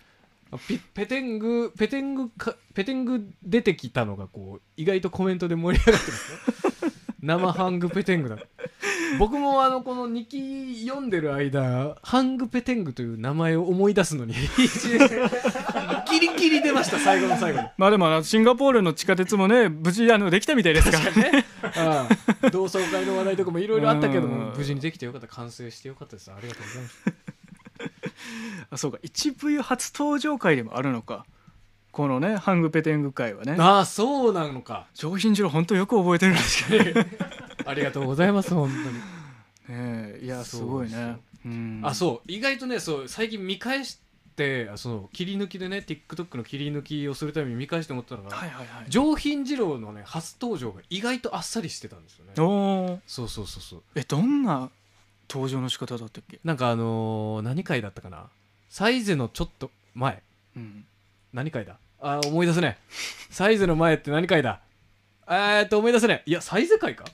あピペテング、ペテングか、ペテング出てきたのが、こう、意外とコメントで盛り上がってますね。生ハングペテングだ。僕もあの、この2期読んでる間、ハングペテングという名前を思い出すのに、ギリギリ出ました、最後の最後に。まあでもシンガポールの地下鉄もね無事あのできたみたいですからねああ同窓会の話題とかもいろいろあったけども、うん無事にできてよかった、完成してよかったです。ありがとうございます。あそうか一部初登場会でもあるのかこのねハングペテング会はね。ああ、そうなのか。上品次郎本当よく覚えてるんですけどね。ありがとうございます、本当に。えいやすごいね。うん。あ、そう、意外とね、そう、最近見返して、あその切り抜きでね、TikTok の切り抜きをするために見返して思ったのが、はいはいはい。上品二郎のね、初登場が意外とあっさりしてたんですよね。おー。そうそうそうそう。えどんな登場の仕方だったっけ？なんかあのー何回だったかな？サイゼのちょっと前。うん。何回だ？あー思い出せね。サイゼの前って何回だ？えーっと思い出せね。いやサイゼ会か？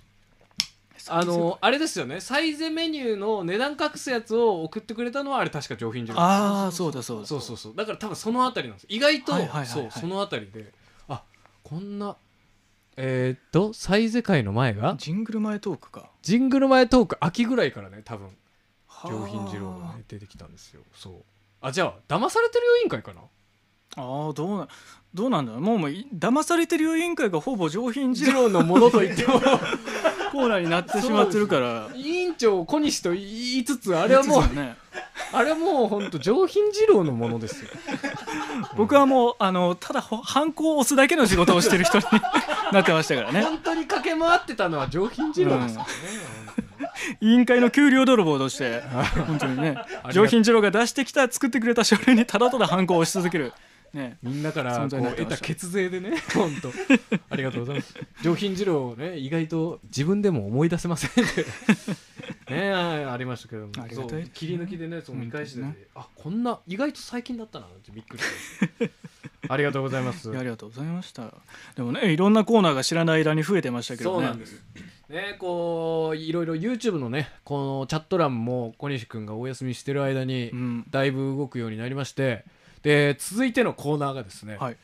あのーあれですよね。サイゼメニューの値段隠すやつを送ってくれたのはあれ確か上品じゃないああそうだそうだそうそうそうだから多分そのあたりなんです。意外と、はいはいはいはい。そうそのあたりで。あこんなえー、っとサイゼ会の前が？ジングル前トークか。ジングル前トーク秋ぐらいからね多分。は上品二郎がね出てきたんですよ。そう。あじゃあ騙されてるよ委員会かな？ああどうなどうなんだろう。もうもうい騙されてるよ委員会がほぼ上品次二郎郎のものと言っても。コーナーになってしまってるから。委員長小西と言いつつあれはもうね。あれはもう本当上品二郎のものですよ。僕はもうあのただほハンコを押すだけの仕事をしてる人に なってましたからね。本当に駆け回ってたのは上品二郎ですよね、委員会の給料泥棒として本当にね。が上品次郎が出してきた作ってくれた書類にただただハンコを押し続けるね。みんなからこう得たた血税でね。本当 ありがとうございます。上品二郎をね意外と自分でも思い出せませんで ねありましたけども。切り抜きでねそう見返してて、ね。あこんな意外と最近だったなってびっくりして。ありがとうございます。ありがとうございました。でもねいろんなコーナーが知らない間に増えてましたけどね。そうなんです。ねこういろいろ YouTube のねこのチャット欄も小西君がお休みしてる間にうん。だいぶ動くようになりましてで続いてのコーナーがですね、はい。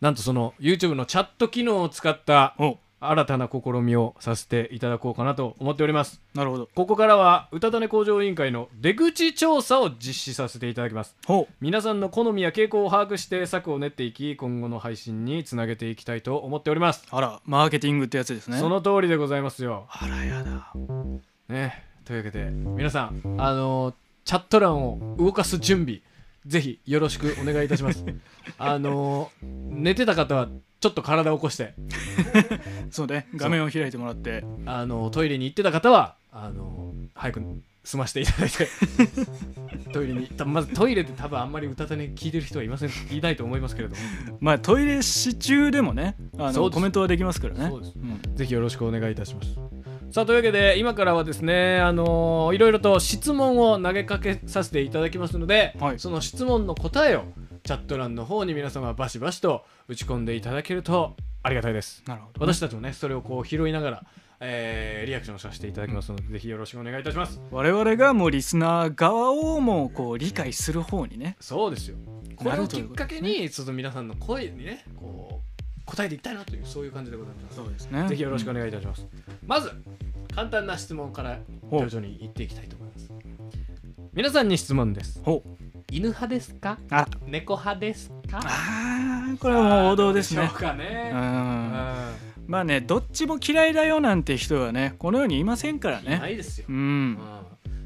なんとその YouTube のチャット機能を使ったお。新たな試みをさせていただこうかなと思っております。なるほど。ここからは歌種工場委員会の出口調査を実施させていただきます。ほ皆さんの好みや傾向を把握して策を練っていき今後の配信につなげていきたいと思っております、うあらマーケティングってやつですね。その通りでございますよ。あらやだ。ね。というわけで皆さんあのチャット欄を動かす準備ぜひよろしくお願いいたします。あの寝てた方はちょっと体を起こして。そうね。画面を開いてもらって。あのトイレに行ってた方はあの早く済ましていただいて。トイレにたまずトイレって多分あんまり歌種聞いてる人はいません。いないと思いますけれども。まあトイレし中でもねあのコメントはできますからね。そうん。ぜひよろしくお願いいたします。さあというわけで今からはですね、あのーいろいろと質問を投げかけさせていただきますので、はいその質問の答えをチャット欄の方に皆様バシバシと打ち込んでいただけるとありがたいです。なるほどね私たちもねそれをこう拾いながら、えーリアクションさせていただきますので、ぜひよろしくお願いいたします。我々がもうリスナー側をもうこう理解する方にねそうですよ。これをきっかけにちょっと皆さんの声にねこう答えていきたいなというそういう感じでございます。そうですねぜひよろしくお願いいたします。まず簡単な質問から徐々に言っていきたいと思います。皆さんに質問です。犬派ですか？あ猫派ですか？あーこれはもう王道ですねどうしょうかねう。んうんまあねどっちも嫌いだよなんて人はねこの世にいませんからなねいですよ。ううんん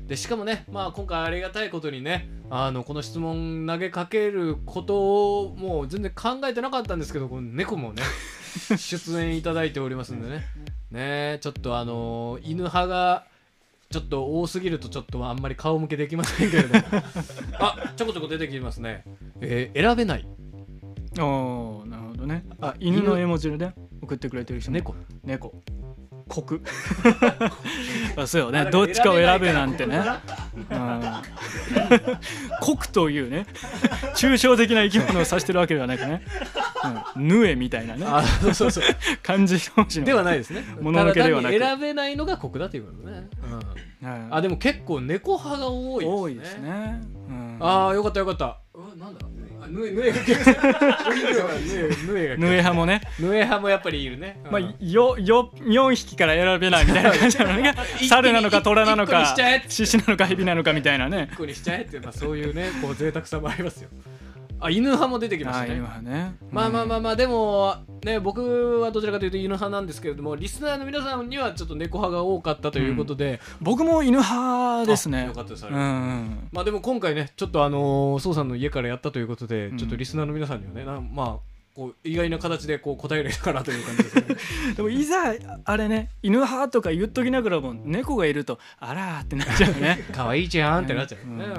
でしかもね、まあ、今回ありがたいことにねあのこの質問投げかけることをもう全然考えてなかったんですけどこの猫もね 出演いただいておりますんでね。ねちょっとあの犬派がちょっと多すぎるとちょっとあんまり顔向けできませんけれども。あちょこちょこ出てきますね、えー選べない。おーなるほどね。あ犬の絵文字でね送ってくれてる人も猫。猫国 あそうよね。あどっちかを選べなんてね。うん。国というね抽象的な生き物を指してるわけではなくね、うん、ヌエみたいなね。あそうそうそう。漢字表示のではないですね。もののけではなく。選べないのが国だということね、うん。はい。あでも結構猫派が多いですね。多いですね、うん、ああよかったよかった。うわなんだ？あヌエヌエヌエヌエ派もね、ヌエ派もやっぱりいるね、まあ、うんよよ4匹から選べないみたいな感じなのがに猿なのか虎なのか獅子なのか蛇なのかみたいなね。一個にしちゃえっていう、まあ、そういうねこう贅沢さもありますよあ犬派も出てきましたね。今ね。まあまあまああまあでもね僕はどちらかというと犬派なんですけれどもリスナーの皆さんにはちょっと猫派が多かったということで、僕も犬派ですあねよかったですうんうん。まあでも今回ねちょっとあのー、宋さんの家からやったということで、うんちょっとリスナーの皆さんにはねなまあこう意外な形でこう答えれたかなという感じですね。でもいざあれね犬派とか言っときながらも猫がいるとあらーってなっちゃうね。可愛いじゃんってなっちゃうよね、うん。うん。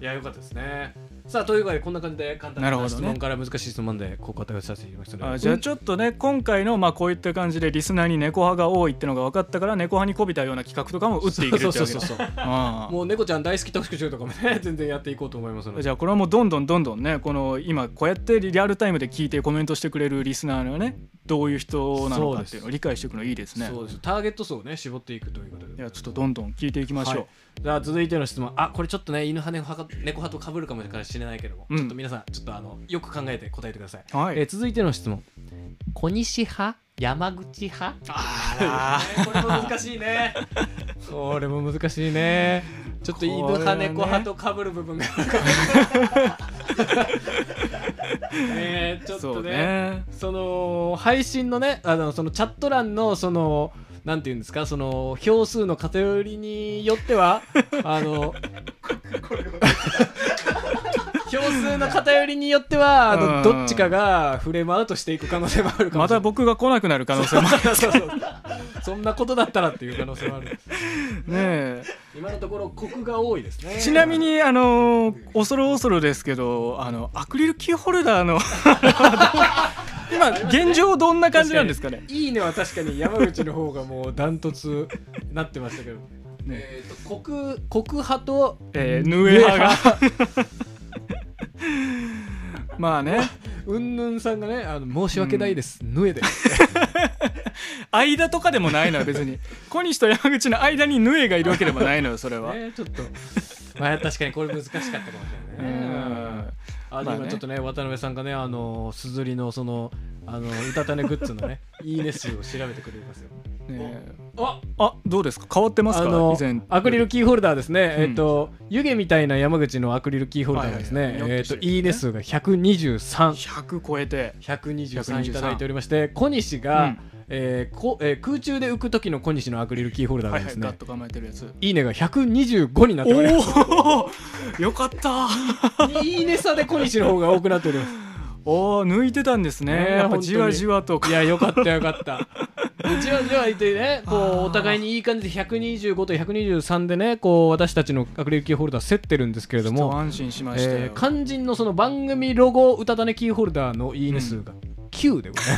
いやよかったですね。さあというわけでこんな感じで簡単な質問から難しい質問でこう答えさせていただきましたのであじゃあちょっとね今回のまあこういった感じでリスナーに猫派が多いってのが分かったから猫派にこびたような企画とかも打っていけるってわけだ。そうそうそうそうああ。もう猫ちゃん大好き特集とかもね全然やっていこうと思いますので。じゃあこれはもうどんどんどんどんねこの今こうやってリアルタイムで聞いてコメントしてくれるリスナーのねどういう人なのかっていうのを理解していくのいいですね。そうです。ターゲット層をね絞っていくということでいやちょっとどんどん聞いていきましょう、はい。じゃあ続いての質問。あこれちょっとね犬派猫派か猫派と被るかもしれないけども、うん。ちょっと皆さんちょっとあのよく考えて答えてください、はい。えー続いての質問。小西派？山口派？あね これも難しいね。これも難しいね。ちょっと犬派ね。猫派と被る部分がねちょっとねね。その配信のねあのそのチャット欄のそのなんていうんですかその票数の偏りによってはあの 票数の偏りによってはあうん。のどっちかがフレームアウトしていく可能性もあるかもましれない。た僕が来なくなる可能性もある。そうそうそんなことだったらっていう可能性もある。ねえ。今のところコクが多いですね。ちなみにあの恐る恐るですけどあのアクリルキーホルダーの 今現状どんな感じなんですかね？いいねは確かに山口の方がもうダントツなってましたけど。え。ー、と国国派とえー、ヌエ派が まあね。うんぬんさんがねあの申し訳ないです、ヌエで。間とかでもないのよ別に。小西と山口の間にヌエがいるわけでもないのよそれは、ねちょっと。まあ確かにこれ難しかったかもしれないね。うん。あまあね。今ちょっとね渡辺さんがねあのすずりのそのあのうたた寝グッズのねいいね数を調べてくれますよねああどうですか？変わってますか？以前。アクリルキーホルダーですね、うん。えっと湯気みたいな山口のアクリルキーホルダーがですね、はいはい。はいえっといいね。数が123 100超えて。123いただいておりまして小西が、うん。えーこえー空中で浮く時の小西のアクリルキーホルダーがですね、はいはい。ガッと構えてるやつ。いいねが125になっております。よかった。いいね差で小西の方が多くなっております。おお抜いてたんですね。ねえやっぱじわじわと。いやよかったよかった。でじわじわいてねこうお互いにいい感じで125と123でねこう私たちのアクリルキーホルダー競ってるんですけれども、安心しましたよ、えー肝心のその番組ロゴ歌種キーホルダーのいいね数が9でござい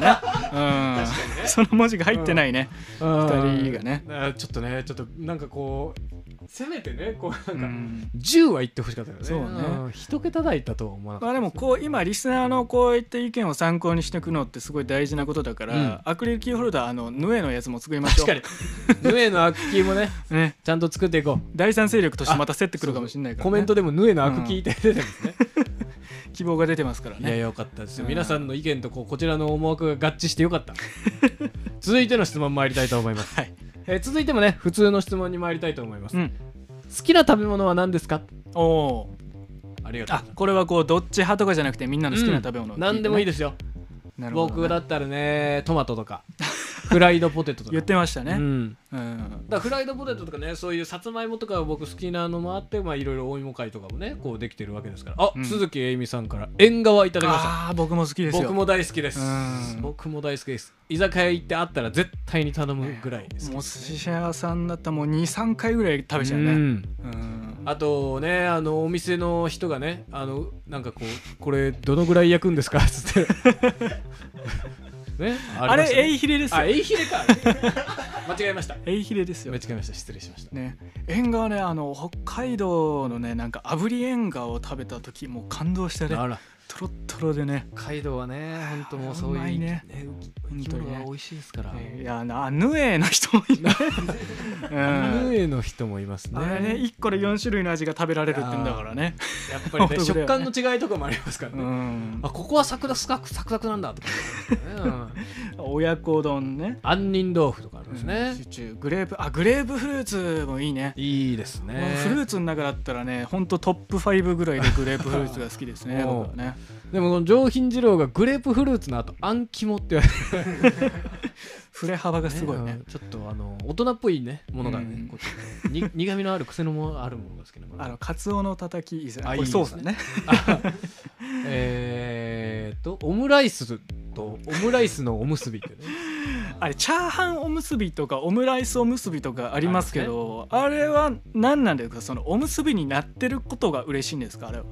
ます、うん、その文字が入ってないね、二人がね。ちょっとねちょっとなんかこうせめてねこううなんかん。10は言ってほしかったよね。そうね。ん。一桁台だとは思わなかった。まあでもこう今リスナーのこういった意見を参考にしていくのってすごい大事なことだから、うん。アクリルキーホルダーあのヌエのやつも作りましょう確かに。ヌエのアクキーもねね。ちゃんと作っていこう。第三勢力としてまた競ってくるかもしれないから、ね、コメントでもヌエのアクキーって出てるんですね、希望が出てますからいやねよかったですよ、うん。皆さんの意見とこうこちらの思惑が合致してよかった。続いての質問参りたいと思います、はい。えー続いてもね普通の質問に参りたいと思います、うん。好きな食べ物は何ですか？おおありがとう。あこれはこうどっち派とかじゃなくてみんなの好きな食べ物、うん。何でもいいでですよ。ね。僕だったらねトマトとか。フライドポテトとか。言ってましたね、うんうん。だフライドポテトとかねそういうさつまいもとか僕好きなのもあってまあいろいろお芋会とかもねこうできてるわけですから。あ、うん。鈴木えいみさんから縁側いただきましたああ僕も好きですよ。僕も大好きです。うん。僕も大好きです。居酒屋行ってあったら絶対に頼むぐらいですもう寿司屋さんだったらもう23回ぐらい食べちゃうね。うん。うん。あとねあのお店の人がねあのなんかこうこれどのぐらい焼くんですか？つってね。あれエイヒレですよ。あエイヒレか。間違えました。エイヒレですよ。間違えました。失礼しました。ね。縁側ねあの北海道のねなんか炙り縁側を食べた時もう感動してね。あらトロットロでね。北海道はね本当もうそういうね。生き物が美味しいですから、えーいやなヌエの人もいるヌエの人もいますねあれね1個で4種類の味が食べられるってんだからねやっぱり食感の違いとかもありますからうね、んあここはサクサクサクサクなんだ親子丼ね杏仁豆腐とかありますね、グレープあグレープフルーツもいいねいいですねフルーツの中だったらねほんとトップ5ぐらいでグレープフルーツが好きですね僕はねでもこの上品二郎がグレープフルーツの後あん肝って言われて。振れ幅がすごいね。うんちょっとあの大人っぽいねものがね、うん。こっちに 苦味のある癖のもあるものが好きなものあのカツオのたたきいいですね。あこれいいですねえーっとオムライスとオムライスのおむすびってね。あれチャーハンおむすびとかオムライスおむすびとかありますけどあれは何なんですか？そのおむすびになってることが嬉しいんですか？あれは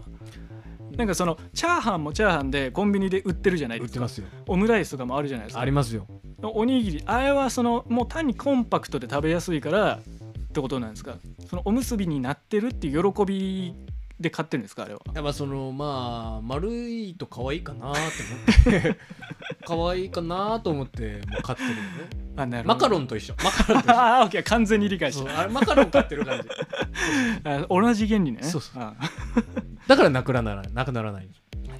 なんかそのチャーハンもチャーハンでコンビニで売ってるじゃないですか。売ってますよ。オムライスとかもあるじゃないですか。ありますよ。おにぎりあれはそのもう単にコンパクトで食べやすいからってことなんですか？そのおむすびになってるっていう喜びで買ってるんですかあれは。やっぱそのまあ丸いと可愛いかなって思って。可愛いかなと思ってもう買ってるよね。あなるマカロンと一緒。マカロンと一緒。ああオッケー完全に理解した。あれマカロン買ってる感じ。あ同じ原理ね。そうそう。あだからなくならない。なくならない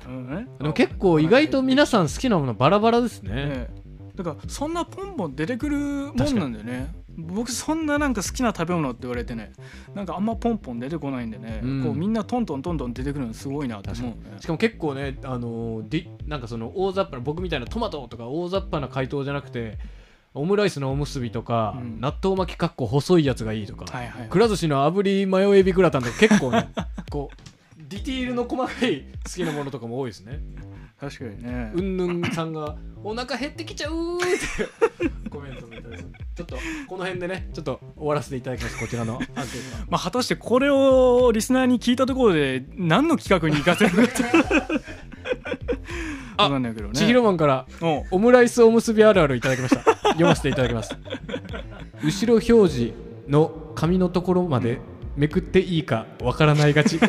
うんね。でも結構意外と皆さん好きなものバラバラですね。ええ。だからそんなポンポン出てくるもんなんだよね僕そんななんか好きな食べ物って言われてねなんかあんまポンポン出てこないんでね、うん。こうみんなトントントントン出てくるのすごいなと思う。ねしかも結構ねあのーディなんかその大雑把な僕みたいなトマトとか大雑把な回答じゃなくてオムライスのおむすびとか、うん。納豆巻きかっこ細いやつがいいとか、はいはい。くら寿司の炙りマヨエビグラタンとか結構ね こうディティールの細かい好きなものとかも多いですね確かにね。うんぬんさんが「お腹減ってきちゃう」ってコメントもいただいてちょっとこの辺でねちょっと終わらせていただきますこちらの。アンケートはまあ、果たしてこれをリスナーに聞いたところで何の企画に活かせるかって。あわかんないけどね。千尋マンからオムライスおむすびあるあるいただきました。読ませていただきます。後ろ表示の紙のところまでめくっていいかわからないがち。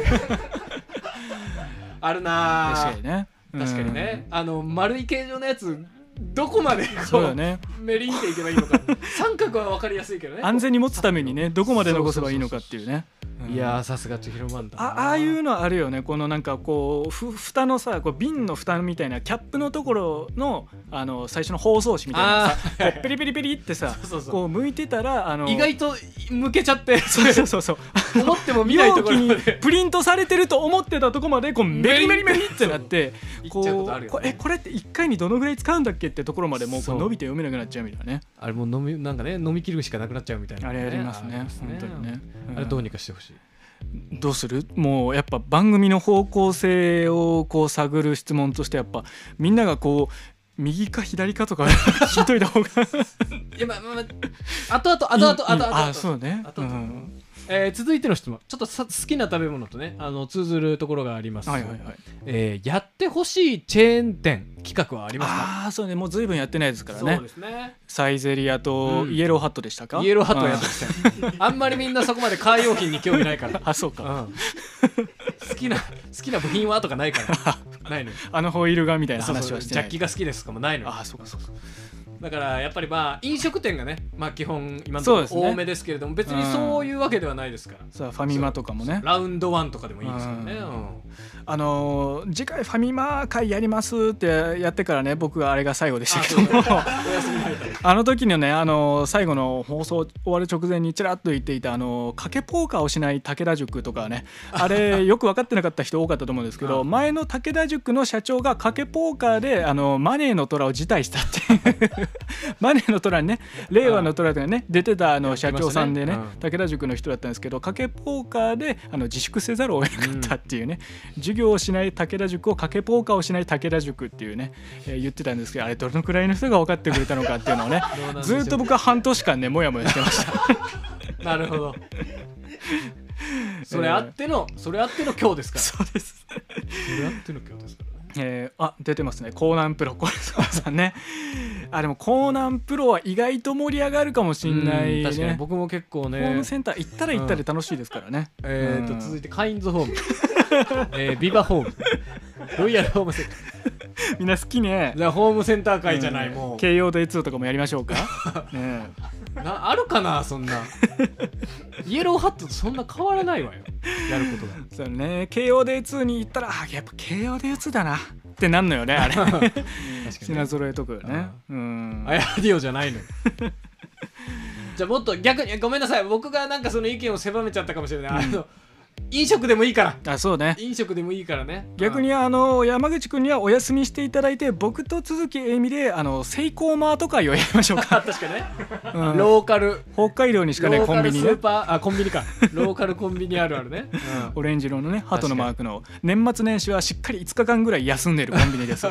あるな確かにね確かにね、あの丸い形状のやつどこまでこうんそうだね。メリンっていけばいいのか。三角は分かりやすいけどね。安全に持つためにねどこまで残せばいいのかっていうね。うんいやーさすが千尋マンだな。あああいうのあるよね。このなんかこうふ蓋のさこう瓶の蓋みたいなキャップのところのあの最初の包装紙みたいなさあこうペリペリペリってさ こう向いてたらあの意外と向けちゃって。そうそうそうそう。思っても見ないところにで。プリントされてると思ってたとこまでこうメリメリメリってなってこうえこれって1回にどのぐらい使うんだっけってところまでもうこそう。う伸びて読めなくなっちゃうみたいなね。あれもう飲みなんかね飲み切るしかなくなっちゃうみたいな、あれありますね。本当にね、うん。あれどうにかしてほしい、どうする？もうやっぱ番組の方向性をこう探る質問としてやっぱみんながこう右か左かとか 聞いといた方が。いやまあまあまああとあとあとあとあとあとあそうね。あとあとうんえー続いての質問。ちょっとさ好きな食べ物とねあの通ずるところがあります、はいはいはい。えーやってほしいチェーン店企画はありますか？ああそうね。もう随分やってないですからね。そうですね。サイゼリアとうん。イエローハットでしたか、イエローハットはやってうんません。あんまりみんなそこまでカー用品に興味ないから。あそうか、うん好きな好きな部品はとかないから。ないのよ。あのホイールがみたいな話はしてない。ジャッキが好きですとかもないのよ。あそうかそうかだからやっぱりまあ飲食店がねまあ基本今のところ多めですけれども別にそういうわけではないですから。さあファミマとかもね。ラウンドワンとかでもいいですからね。ううん。あのー次回ファミマ会やりますってやってからね僕はあれが最後でしたあけども。あの時のね、あの最後の放送終わる直前にちらっと言っていたあの賭けポーカーをしない武田塾とかね。あれ よく分かってなかった人多かったと思うんですけど前の武田塾の社長が賭けポーカーであのマネーの虎を辞退したっていう マネーの虎にね令和の虎でね出てたあの社長さんでね武田塾の人だったんですけど賭けポーカーであの自粛せざるを得なかったっていうね、授業をしない武田塾を賭けポーカーをしない武田塾っていうね、えー言ってたんですけどあれどのくらいの人が分かってくれたのかっていうのをね ずーっと僕は半年間ねもやもやしてました。なるほど。それあってのそれあっての今日ですから。そうです、それあっての今日えーあ出てますね。江南プロこれさんね。あでも江南プロは意外と盛り上がるかもしんないうん確かに。ね僕も結構ホーねムセンター行ったら行ったで楽しいですからね、えー、うん。と続いてカインズホーム、えービバホーム。ロイヤルホームセンタ みんな好きね。ーじゃあホームセンター会じゃない、うん。もう。京葉デイ2とかもやりましょうか。ねなあるかなそんな。イエローハットとそんな変わらないわよ。やることが。そうね。京葉デイ2に行ったらあやっぱ京葉デイ2だな。ってなんのよねあれ。品揃えとくよね。うん。あやディオじゃないのよ。じゃあもっと逆にごめんなさい。僕がなんかその意見を狭めちゃったかもしれない、あの飲食でもいいから。あそうね。飲食でもいいからね。逆にあの山口君にはお休みしていただいて僕と鈴木えみであのセイコーマート会をやりましょうあか、確かね、うん。ローカル。北海道にしかねコンビニね。スーパーあコンビニか。ローカルコンビニあるあるね、オレンジ色のね鳩のマークの。年末年始はしっかり5日間ぐらい休んでるコンビニです、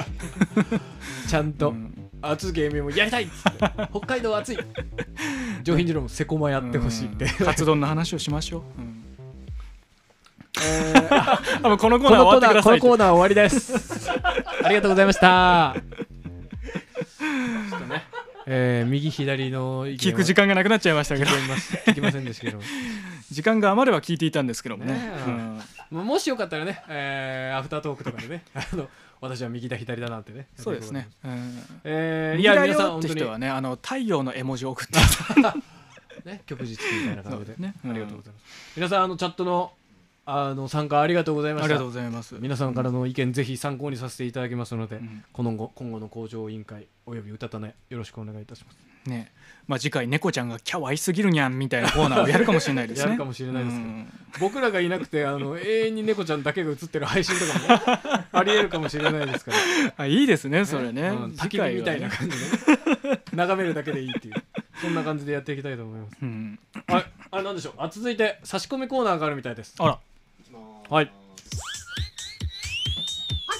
ちゃんと、うん。あつげみもやりたいっつって。北海道は暑い。上品次郎もセコマやってほしいって、うん。カツ丼の話をしましょう、うんえー。このコーこナー終わってください。のコーナー終わりです。ありがとうございました。ちょっとね、えー右左の聞く時間がなくなっちゃいましたけど。聞きませんでしたけど。時間が余れば聞いていたんですけどもね。ねえ。うん。もしよかったらね、えーアフタートークとかでね。あの私は右だ左だなんてね。そうですね、うん。えー、いや皆さんよって本当に人はねあの太陽の絵文字を送ってね旭日みたいな感じで。ね。ありがとうございます、皆さんあのチャットのあの参加ありがとうございました。ありがとうございます。皆さんからの意見ぜひ参考にさせていただきますので、ん。この後今後の向上委員会および歌たねよろしくお願いいたします。ね。まあ次回猫ちゃんがキャワイすぎるにゃんみたいなコーナーをやるかもしれないですね。やるかもしれないです。けどうん。僕らがいなくてあの 永遠に猫ちゃんだけが映ってる配信とかもね ありえるかもしれないですから。あいいですねそれね。うん。焚き次回はね。火みたいな感じで、ね、眺めるだけでいいっていう。そんな感じでやっていきたいと思います。うん。はいあなんでしょう。あ続いて差し込みコーナーがあるみたいです。あらはい。お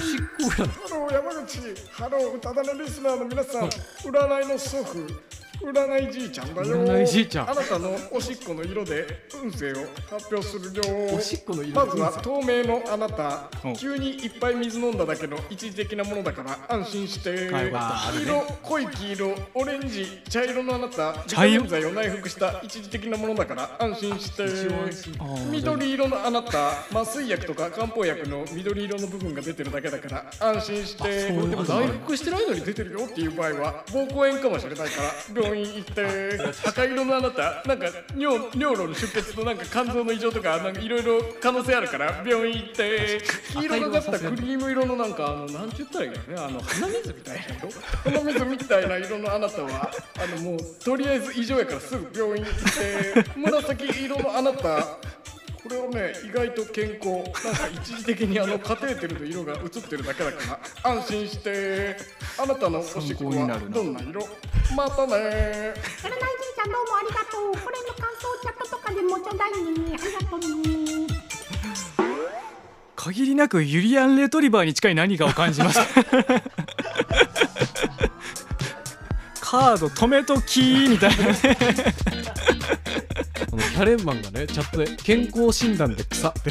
しっこ占い。ハロー山口ハローうたたねリスナーの皆さん占いの祖父占いじいちゃんだよ。占いじいちゃん。あなたのおしっこの色で運勢を発表するよ。おしっこの色まずは透明のあなた。う。ん急にいっぱい水飲んだだけの一時的なものだから安心して。はい黄色濃い黄色オレンジ茶色のあなた。ビタミン剤を内服した一時的なものだから安心して。緑色のあなた。麻酔薬とか漢方薬の緑色の部分が出てるだけだから安心して。でも内服してないのに出てるよっていう場合は膀胱炎かもしれないから病院行って赤色のあなたなんか尿尿路の出血となんか肝臓の異常とかなんかいろいろ可能性あるから病院行って黄色がかったクリーム色のなんかあのなんて言ったらいいかねあの鼻水みたいな色？鼻水みたいな色のあなたはあのもうとりあえず異常やからすぐ病院行って紫色のあなたこれはね意外と健康。なんか一時的にあのカテーテルの色が映ってるだけだから安心して。あなたのおしっこはどんな色？またね。占いじいちゃんどうもありがとう。これの感想チャットとかでもちょうだいね。ありがとうね。限りなくユリアンレトリバーに近い何かを感じます カード止めときーみたいな。ねこのキャレンマンがねチャットで健康診断で草って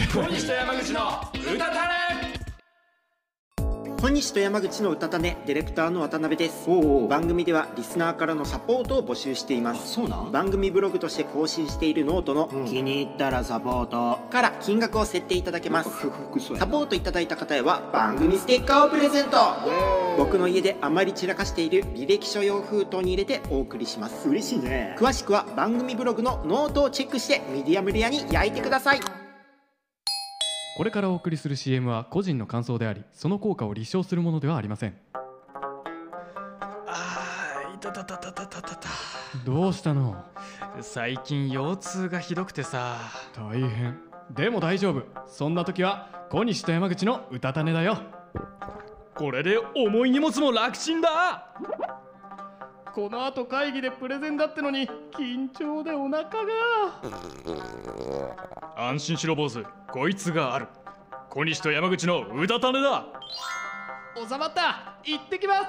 小西と山口のうたたねディレクターの渡辺です。番組ではリスナーからのサポートを募集しています。そうなん？番組ブログとして更新しているノートの気に入ったらサポートから金額を設定いただけます。サポートいただいた方へは番組ステッカーをプレゼント。僕の家であまり散らかしている履歴書用封筒に入れてお送りします。嬉しいね。詳しくは番組ブログのノートをチェックしてミディアムレアに焼いてくださいこれからお送りする CM は個人の感想でありその効果を立証するものではありません。あーいたたたたたたた。たどうしたの？最近腰痛がひどくてさ。大変。でも大丈夫。そんな時は小西と山口の歌種だよ。これで重い荷物も楽ちんだこの後会議でプレゼンだってのに緊張でお腹が。安心しろ坊主こいつがある。小西と山口の歌種だ。収まった。行ってきます。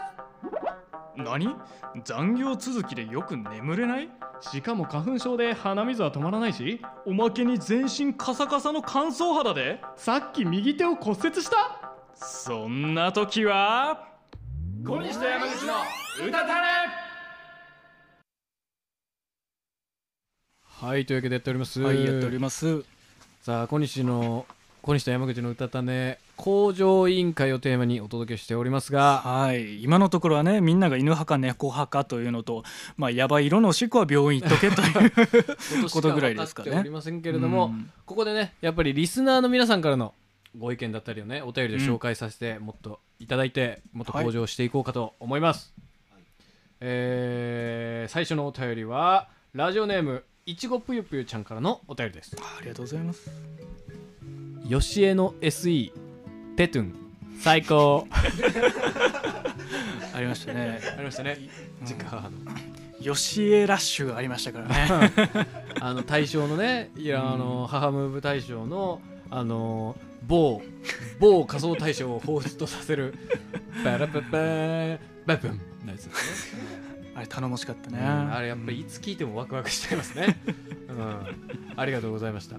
何？残業続きでよく眠れない？しかも花粉症で鼻水は止まらないし。おまけに全身カサカサの乾燥肌で？さっき右手を骨折した。そんな時は小西と山口の歌種はいというわけでやっております。はいやっております。さあ小西の小西と山口の歌種工場委員会をテーマにお届けしておりますが。はい今のところはねみんなが犬派か猫派かというのとまあやばい色のおしっこは病院行っとけという ことぐらいですかねおりませんけれども、うん。ここでねやっぱりリスナーの皆さんからのご意見だったりをねお便りで紹介させて、もっといただいてもっと向上していこうかと思います、えー最初のお便りはラジオネームいちごぷゆぷゆちゃんからのお便りです。ありがとうございます。よしえの SE テトゥン。最高。ありましたね。ありましたね。実家母のヨシエラッシュがありましたからね。あの大賞のねいやあの母ムーブ大賞のあの某某仮想大賞を放出させる バラパパーバブンのやつですね、あれ頼もしかったね、うんあれやっぱりいつ聞いてもワクワクしちゃいますね、うん、ありがとうございました。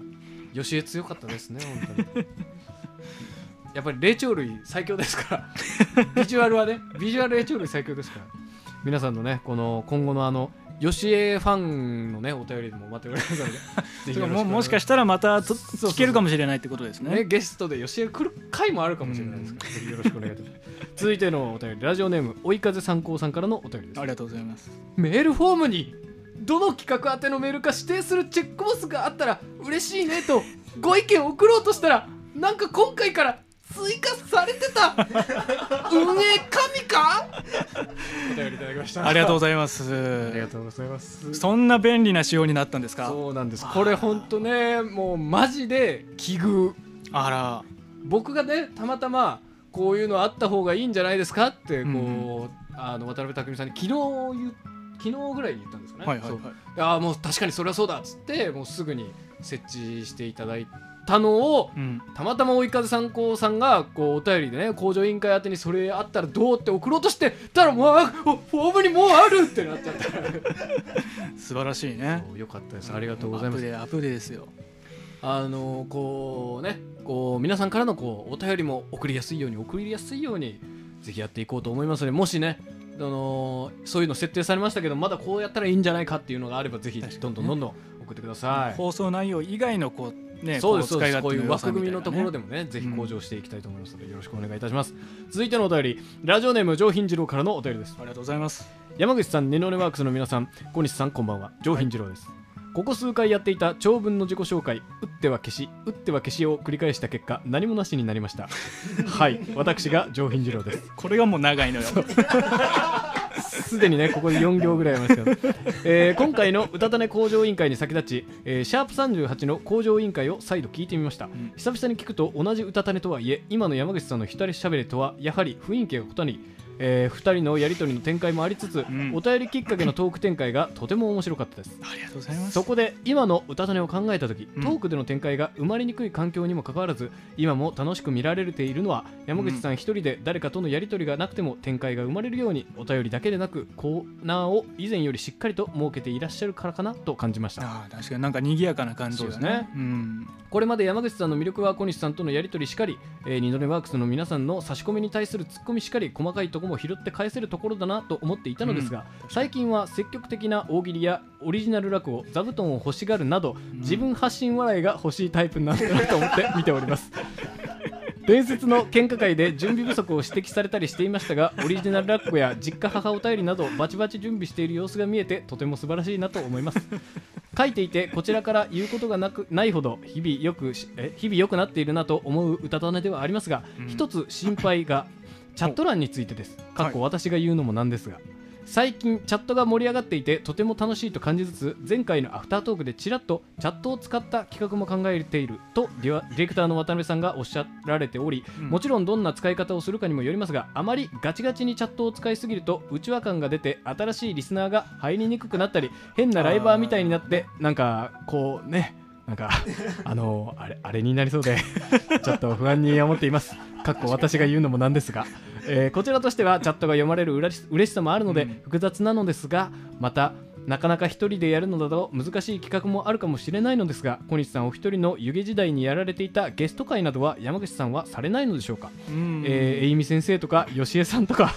よしえ強かったですね本当に。やっぱり霊長類最強ですから。ビジュアルはねビジュアル霊長類最強ですから。皆さんのねこの今後のあのよしえファンのねお便りでも待っておりますので ももしかしたらまたと聞けるかもしれないってことですね。ね、ゲストで吉江来る回もあるかもしれないです。から、よろしくお願いいたします。続いてのお便り、ラジオネーム、追い風参考さんからのお便りです。あ。りがとうございます。メールフォームに、どの企画宛てのメールか指定するチェックボスがあったら嬉しいねと、ご意見を送ろうとしたら、なんか今回から追加されてた運営神か？お便りいただきました。ありがとうございます。ありがとうございます。そんな便利な仕様になったんですか？そうなんです。これほんとね、もうマジで奇遇。あら僕がねたまたまこういうのあった方がいいんじゃないですか？ってこう、うんあの渡辺匠さんに昨日言う昨日ぐらいに言ったんですかね？はいはいはいそうああもう確かにそれはそうだっつってもうすぐに設置していただいたのをうん。たまたま追い風参考さんがこうお便りでね工場委員会宛てにそれあったらどうって送ろうとしてたらもうあフォームにもうあるってなっちゃった。素晴らしいね。よかったです。ありがとうございます。アップデートアップデですよ。あのこうねこう皆さんからのこうお便りも送りやすいように送りやすいようにぜひやっていこうと思いますのでもしねあのそういうの設定されましたけどまだこうやったらいいんじゃないかっていうのがあればぜひどんどんどんどん送ってください。放送内容以外のこうねそうですそうです。こういう枠組みのところでももねぜひ向上していきたいと思いますのでよろしくお願いいたします。続いてのお便りラジオネーム上品次郎からのお便りです。ありがとうございます。山口さん、ネノネワークスの皆さん、小西さん、こんばんは。上品次郎です。ここ数回やっていた長文の自己紹介、打っては消し、打っては消しを繰り返した結果、何もなしになりました。はい、私が上品次郎です。これがもう長いのよ すでにね、ここで4行ぐらいありますけど、えー今回のうたたね工場委員会に先立ち、えーシャープ38の工場委員会を再度聞いてみました。ん久々に聞くと同じうたたねとはいえ、今の山口さんの一人しゃべりとは、やはり雰囲気が異なり、え2人のやり取りの展開もありつつ、ん。お便りきっかけのトーク展開がとても面白かったです。ありがとうございます。そこで今の歌種を考えた時、うん。トークでの展開が生まれにくい環境にもかかわらず今も楽しく見られているのは山口さん一人で誰かとのやり取りがなくても展開が生まれるようにお便りだけでなくコーナーを以前よりしっかりと設けていらっしゃるからかなと感じました。ああ確かになんか賑やかな感じですね。うん。これまで山口さんの魅力は小西さんとのやり取りしかり、えー、ニノレワークスの皆さんの差し込みに対するツッコミしかり細かいところも拾って返せるところだなと思っていたのですが、最近は積極的な大喜利やオリジナル落語座布団を欲しがるなど、自分発信笑いが欲しいタイプなんだなと思って見ております。伝説の喧嘩会で準備不足を指摘されたりしていましたがオリジナル落語や実家母お便りなどバチバチ準備している様子が見えてとても素晴らしいなと思います。書いていてこちらから言うことがなくないほど日々よくしえ日々良くなっているなと思う歌種ではありますが、一つ心配がチャット欄についてです。かっこ私が言うのもなんですが、最近チャットが盛り上がっていてとても楽しいと感じつつ前回のアフタートークでちらっとチャットを使った企画も考えているとディレクターの渡辺さんがおっしゃられており、もちろんどんな使い方をするかにもよりますがあまりガチガチにチャットを使いすぎると内輪感が出て新しいリスナーが入りにくくなったり変なライバーみたいになってなんかこうねなんかあのあれあれになりそうで ちょっと不安に思っています。かっこ私が言うのもなんですが、えーこちらとしてはチャットが読まれるうらし嬉しさもあるので、複雑なのですがまたなかなか一人でやるのだと難しい企画もあるかもしれないのですが小西さんお一人の湯気時代にやられていたゲスト会などは山口さんはされないのでしょうか、うん。えー、えいみ先生とか吉江さんとか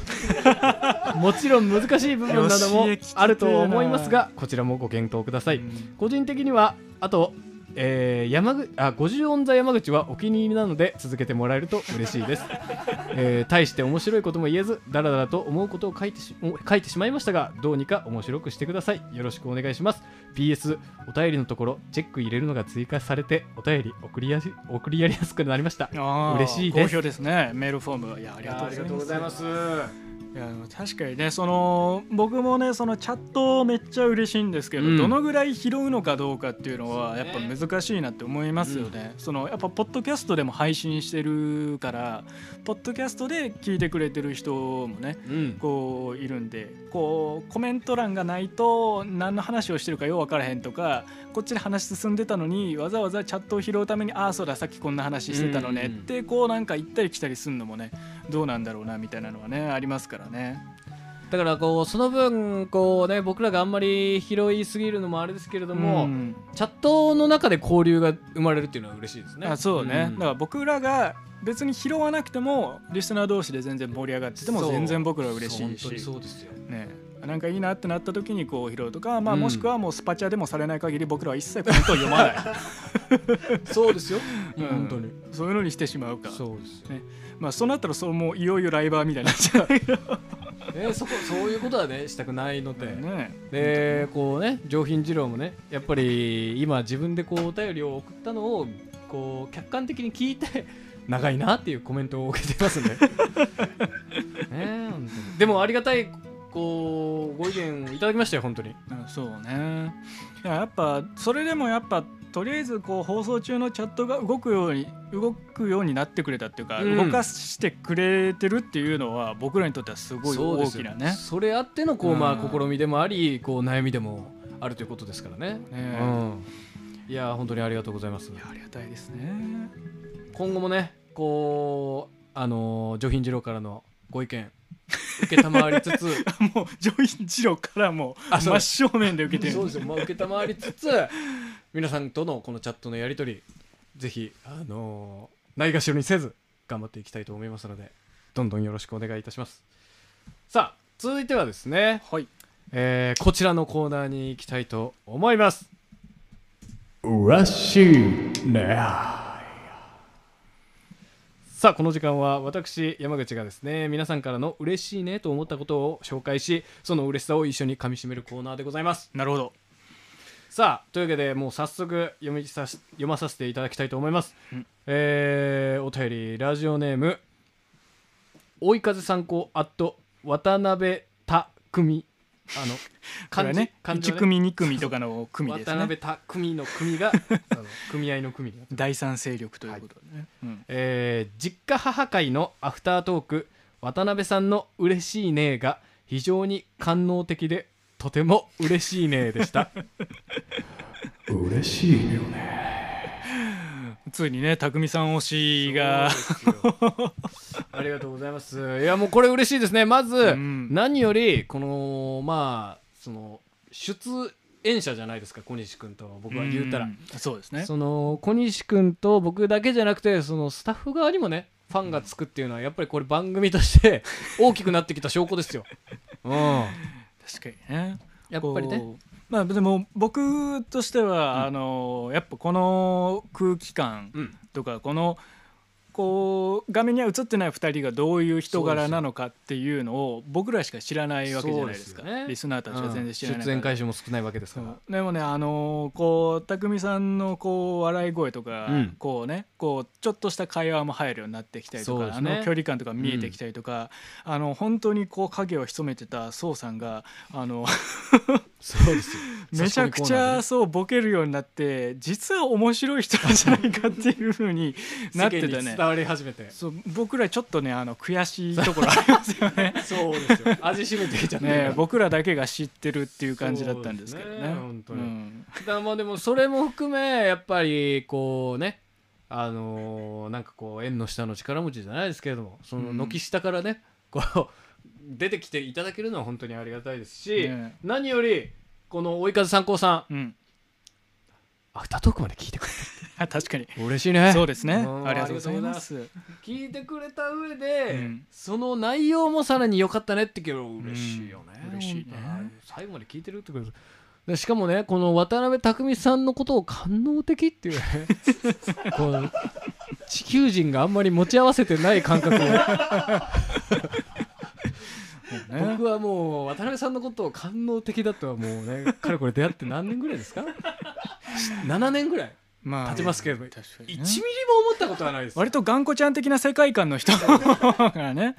もちろん難しい部分などもあると思いますがこちらもご検討ください、うん。個人的にはあと、えー山口あ50音座山口はお気に入りなので続けてもらえると嬉しいです、えー大して面白いことも言えずだらだらと思うことを書いてし書いてしまいましたがどうにか面白くしてください。よろしくお願いします。PS お便りのところチェック入れるのが追加されてお便り送りやす送りやりやすくなりました。嬉しいです。好評ですね。メールフォームいやありがとうございます。すいや確かにねその僕もねそのチャットめっちゃ嬉しいんですけど、うん。どのぐらい拾うのかどうかっていうのはやっぱ難しいなって思いますよね、そのやっぱポッドキャストでも配信してるからポッドキャストで聞いてくれてる人もねうん。こういるんでこうコメント欄がないと何の話をしてるかよう分からへんとかこっちで話進んでたのにわざわざチャットを拾うためにああそうださっきこんな話してたのねうん。ってこうなんか行ったり来たりするのもねどうなんだろうなみたいなのはねありますからね。だからこうその分こうね僕らがあんまり拾いすぎるのもあれですけれども、うん。チャットの中で交流が生まれるっていうのは嬉しいですね。あそうね、ん。だから僕らが別に拾わなくてもリスナー同士で全然盛り上がってても全然僕らは嬉しいし。そうですよ。ね。なんかいいなってなった時にこう拾うとか、まあ、うん。もしくはもうスパチャでもされない限り僕らは一切コメントを読まない。そうですよ、うん。本当に。そういうのにしてしまうか。そうですよ、ねまあそうなったらそうもういよいよライバーみたいになっちゃう。ね、そこそういうことはねしたくないので、ねでこうね上品二郎もねやっぱり今自分でこうお便りを送ったのをこう客観的に聞いて 長いなっていうコメントを受けてますんで ねえ本当に。でもありがたいこうご意見いただきましたよ本当に。うんそうね。やっぱそれでもやっぱとりあえずこう放送中のチャットが動くように動くようになってくれたっていうか、うん。動かしてくれてるっていうのは僕らにとってはすごい大そうですよきなね。それあってのこう、まあうん試みでもありこう悩みでもあるということですからね。ねうん。いやー本当にありがとうございます。ありがたいですね。今後もねこうあのー上品次郎からのご意見受けたまわりつつ。もう上品次郎からもうあそう真正面で受けてるそうですよ、まあ、受けたまわりつつ皆さんとのこのチャットのやり取りぜひあのーないがしろにせず頑張っていきたいと思いますのでどんどんよろしくお願いいたします。さあ続いてはですね、はい。えーこちらのコーナーに行きたいと思います。らしいね。さあこの時間は私山口がですね皆さんからの嬉しいねと思ったことを紹介しその嬉しさを一緒にかみしめるコーナーでございます。なるほどさあというわけでもう早速読みさし読まさせていただきたいと思います、うん。えーお便りラジオネーム追い風参考アット渡辺匠あの これね1漢字は組2組とかの組ですね。渡辺匠の組が あの組合の組第三勢力ということでね、うん。えー実家母会のアフタートーク渡辺さんの嬉しいねが非常に官能的でとても嬉しいねでした。嬉しいよね。ついにね匠さん推しが。ありがとうございます。いやもうこれ嬉しいですね。まず、うん。何よりこのまあその出演者じゃないですか小西君と僕は言うたら、ん。そうですね。その小西君と僕だけじゃなくてそのスタッフ側にもねファンがつくっていうのはやっぱりこれ番組として大きくなってきた証拠ですよ。うん、や確かにねっぱりね。まあでも僕としては、うんあのやっぱこの空気感うん、とかこのこう画面には映ってない2人がどういう人柄なのかっていうのを僕らしか知らないわけじゃないですか。リスナーたちは全然知らない。出演回数も少ないわけですから。でもねあのーこう匠さんのこう笑い声とか、うん。こうねこうちょっとした会話も入るようになってきたりとか、あの距離感とか見えてきたりとか、あの本当にこう影を潜めてた宋さんがあのそうですよ。めちゃくちゃそうボケるようになって実は面白い人なんじゃないかっていうふうになってたね伝。わり始めて。そう僕らちょっとねあの悔しいところありますよね。そうですよ。味しめてきちゃって。ね僕らだけが知ってるっていう感じだったんですけどね。ね本当にうんだまあでもそれも含めやっぱりこうねあのーなんかこう縁の下の力持ちじゃないですけれどもそのうん軒下からね、こう出てきていただけるのは本当にありがたいですし、ね何よりこの追い風参考さんうん、アフタートークまで聞いてくれあ確かに。て嬉しいね。そうですね。うん。ありがとうございます。聞いてくれた上で、うん。その内容もさらに良かったねってけど嬉しいよね、うん嬉しいね。最後まで聞いてるってことでしかもねこの渡辺匠さんのことを官能的っていうね。こう地球人があんまり持ち合わせてない感覚を。ね。僕はもう渡辺さんのことを官能的だとはもうねかれこれ出会って何年ぐらいですか？7年ぐらいまあ経ちますけど確か1にね。ミリも思ったことはないです割と頑固ちゃん的な世界観の人だ からね。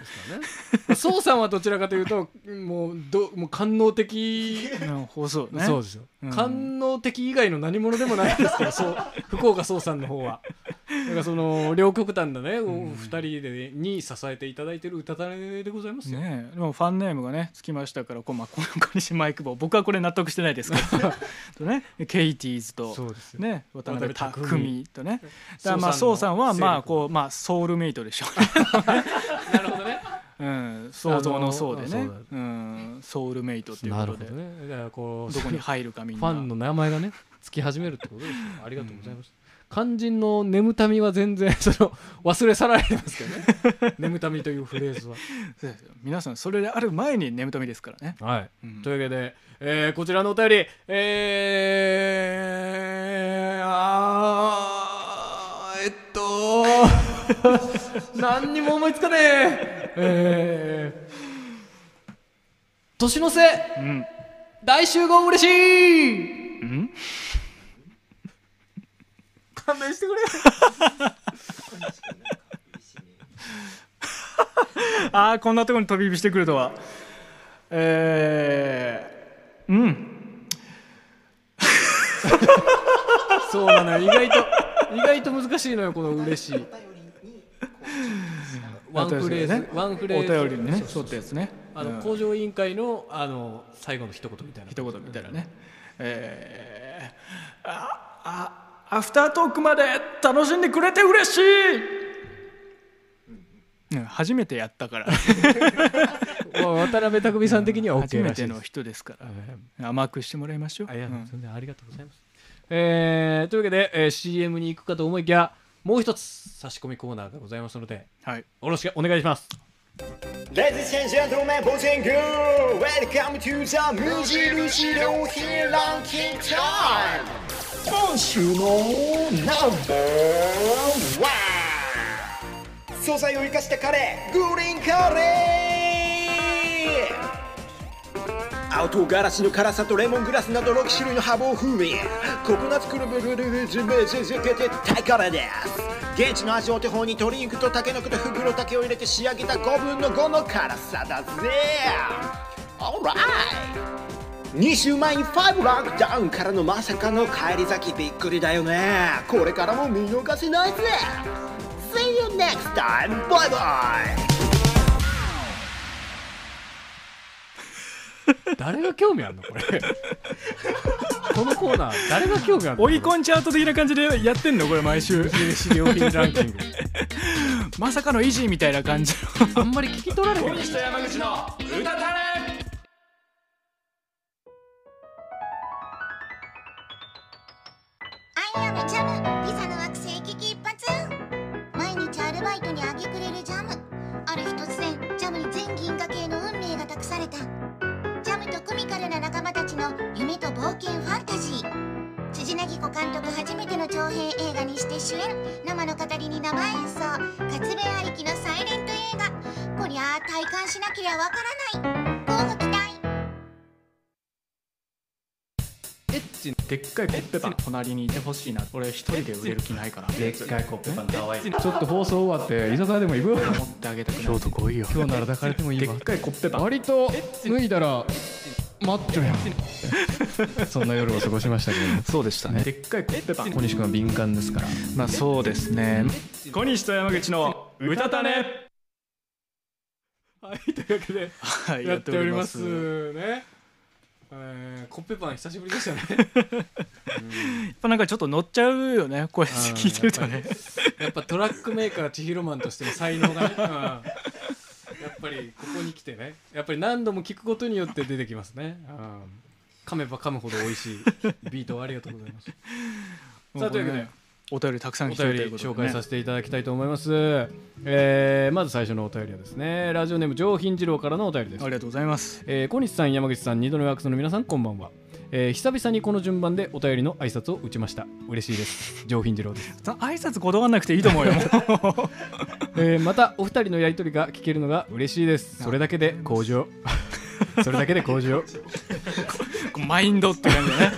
宋 さんはどちらかというともうどもう官能的うん放送ね。そうですよ、うん官能的以外の何者でもないですけどそう 福岡壮さんの方は。だからその両極端なね、お二人でに支えていただいてる歌種でございますよ、ねえ。でもファンネームがねつきましたからこう、まあ、この小西マイクボ僕はこれ納得してないですけど。とねケイティーズとそうですよ。ね渡辺匠とね。だからまあ宋さんはまあこうまあソウルメイトでしょうね。なるほど。ねうん、想像の層でね。うん、ソウルメイトっていうことで、ね。だからこうどこに入るかみんな。ファンの名前がねつき始めるってことですよ。ありがとうございます、肝心の眠たみは全然その忘れ去られてますけどね。眠たみというフレーズは。皆さんそれである前に眠たみですからね、はい。うん。というわけで、えーこちらのお便り、えー、あーえっと、何にも思いつかねえ、えー、年の瀬、うん。大集合嬉しい。うん？勘弁してくれ。ああこんなところに飛び火してくるとは。えー、うん。そうなのよ、意外と、意外と難しいのよ、この嬉しい。ワンフレーズ、ねワンフレーズ。お便りにね沿ったやつね。あの、うん。工場委員会の、あの、最後の一言みたいな。一言みたいなね。えー、ああアフタートークまで楽しんでくれて嬉しい、うん、初めてやったから。渡辺匠さん的には OK 初めらしいです。ての人ですから。甘くしてもらいましょう。あいや、うん。全然ありがとうございます。えー、というわけで、えー CM に行くかと思いきや、もう一つ差し込みコーナーがございますので、はい。よろしくお願いします。Ladies and gentlemen, boys and girls, welcome to the 無印良品ランキングタイム今週のナンバーワン素材を生かしたカレー、グリーンカレー青唐辛子の辛さとレモングラスなど6種類のハーブを風味。ココナッツクルブルルルズメズズケテタイカレです現地の味を手本に鶏肉とタケノコとフグロタケを入れて仕上げた5分の5の辛さだぜ。Alright 2週前に5ランクダウンからのまさかの返り咲きびっくりだよね。これからも見逃せないぜ。See you next time! バイ誰が興味あるのこれ？このコーナー、誰が興味あるの？追い込んチャート的な感じでやってんのこれ毎週無印良品ランキング。まさかの維持みたいな感じ あんまり聞き取られへん。山口の歌たれアイアムジャムピザの惑星危機一髪毎日アルバイトにあげの夢と冒険ファンタジー。辻凪子監督初めての長編映画にして主演。生の語りに生演奏。活弁ありきのサイレント映画。こりゃあ体感しなけりゃわからない。乞うご期待。でっかいコッペパン隣にいてほしいな。俺一人で売れる気ないから。でっかいコッペパンかわいい。ちょっと放送終わって、居酒屋でも行く？持ってあげたくない京都来いよ今日なら抱かれてもいいわ。でっ。かいコッペパン。割と脱いだら、マッチョやん。そんな夜を過ごしましたけども。そうでしたねでっかいコッペパン小西君は敏感ですから。まあそうですね小西と山口の歌たねはい、というわけで。はいやっておりますやね。えー、コッペパン久しぶりでしたね。っぱなんかちょっと乗っちゃうよね声聞いてるとねやっぱトラックメーカー千尋マンとしての才能がね、うんやっぱりここに来てね。やっぱり何度も聞くことによって出てきますね、うん。噛めば噛むほど美味しい。ビートをありがとうございます。さあというわけで。お便りたくさんお来てる便り紹介させていただきたいと思います、えーまず最初のお便りはですねラジオネーム上品次郎からのお便りです。ありがとうございます。えー小西さん山口さん二度のワークスの皆さんこんばんは、えー久々にこの順番でお便りの挨拶を打ちました。嬉しいです。上品次郎です。さ挨拶こだわんなくていいと思うよ。えーまたお二人のやりとりが聞けるのが嬉しいです。それだけで向上。それだけで向上、マインドって感じだね。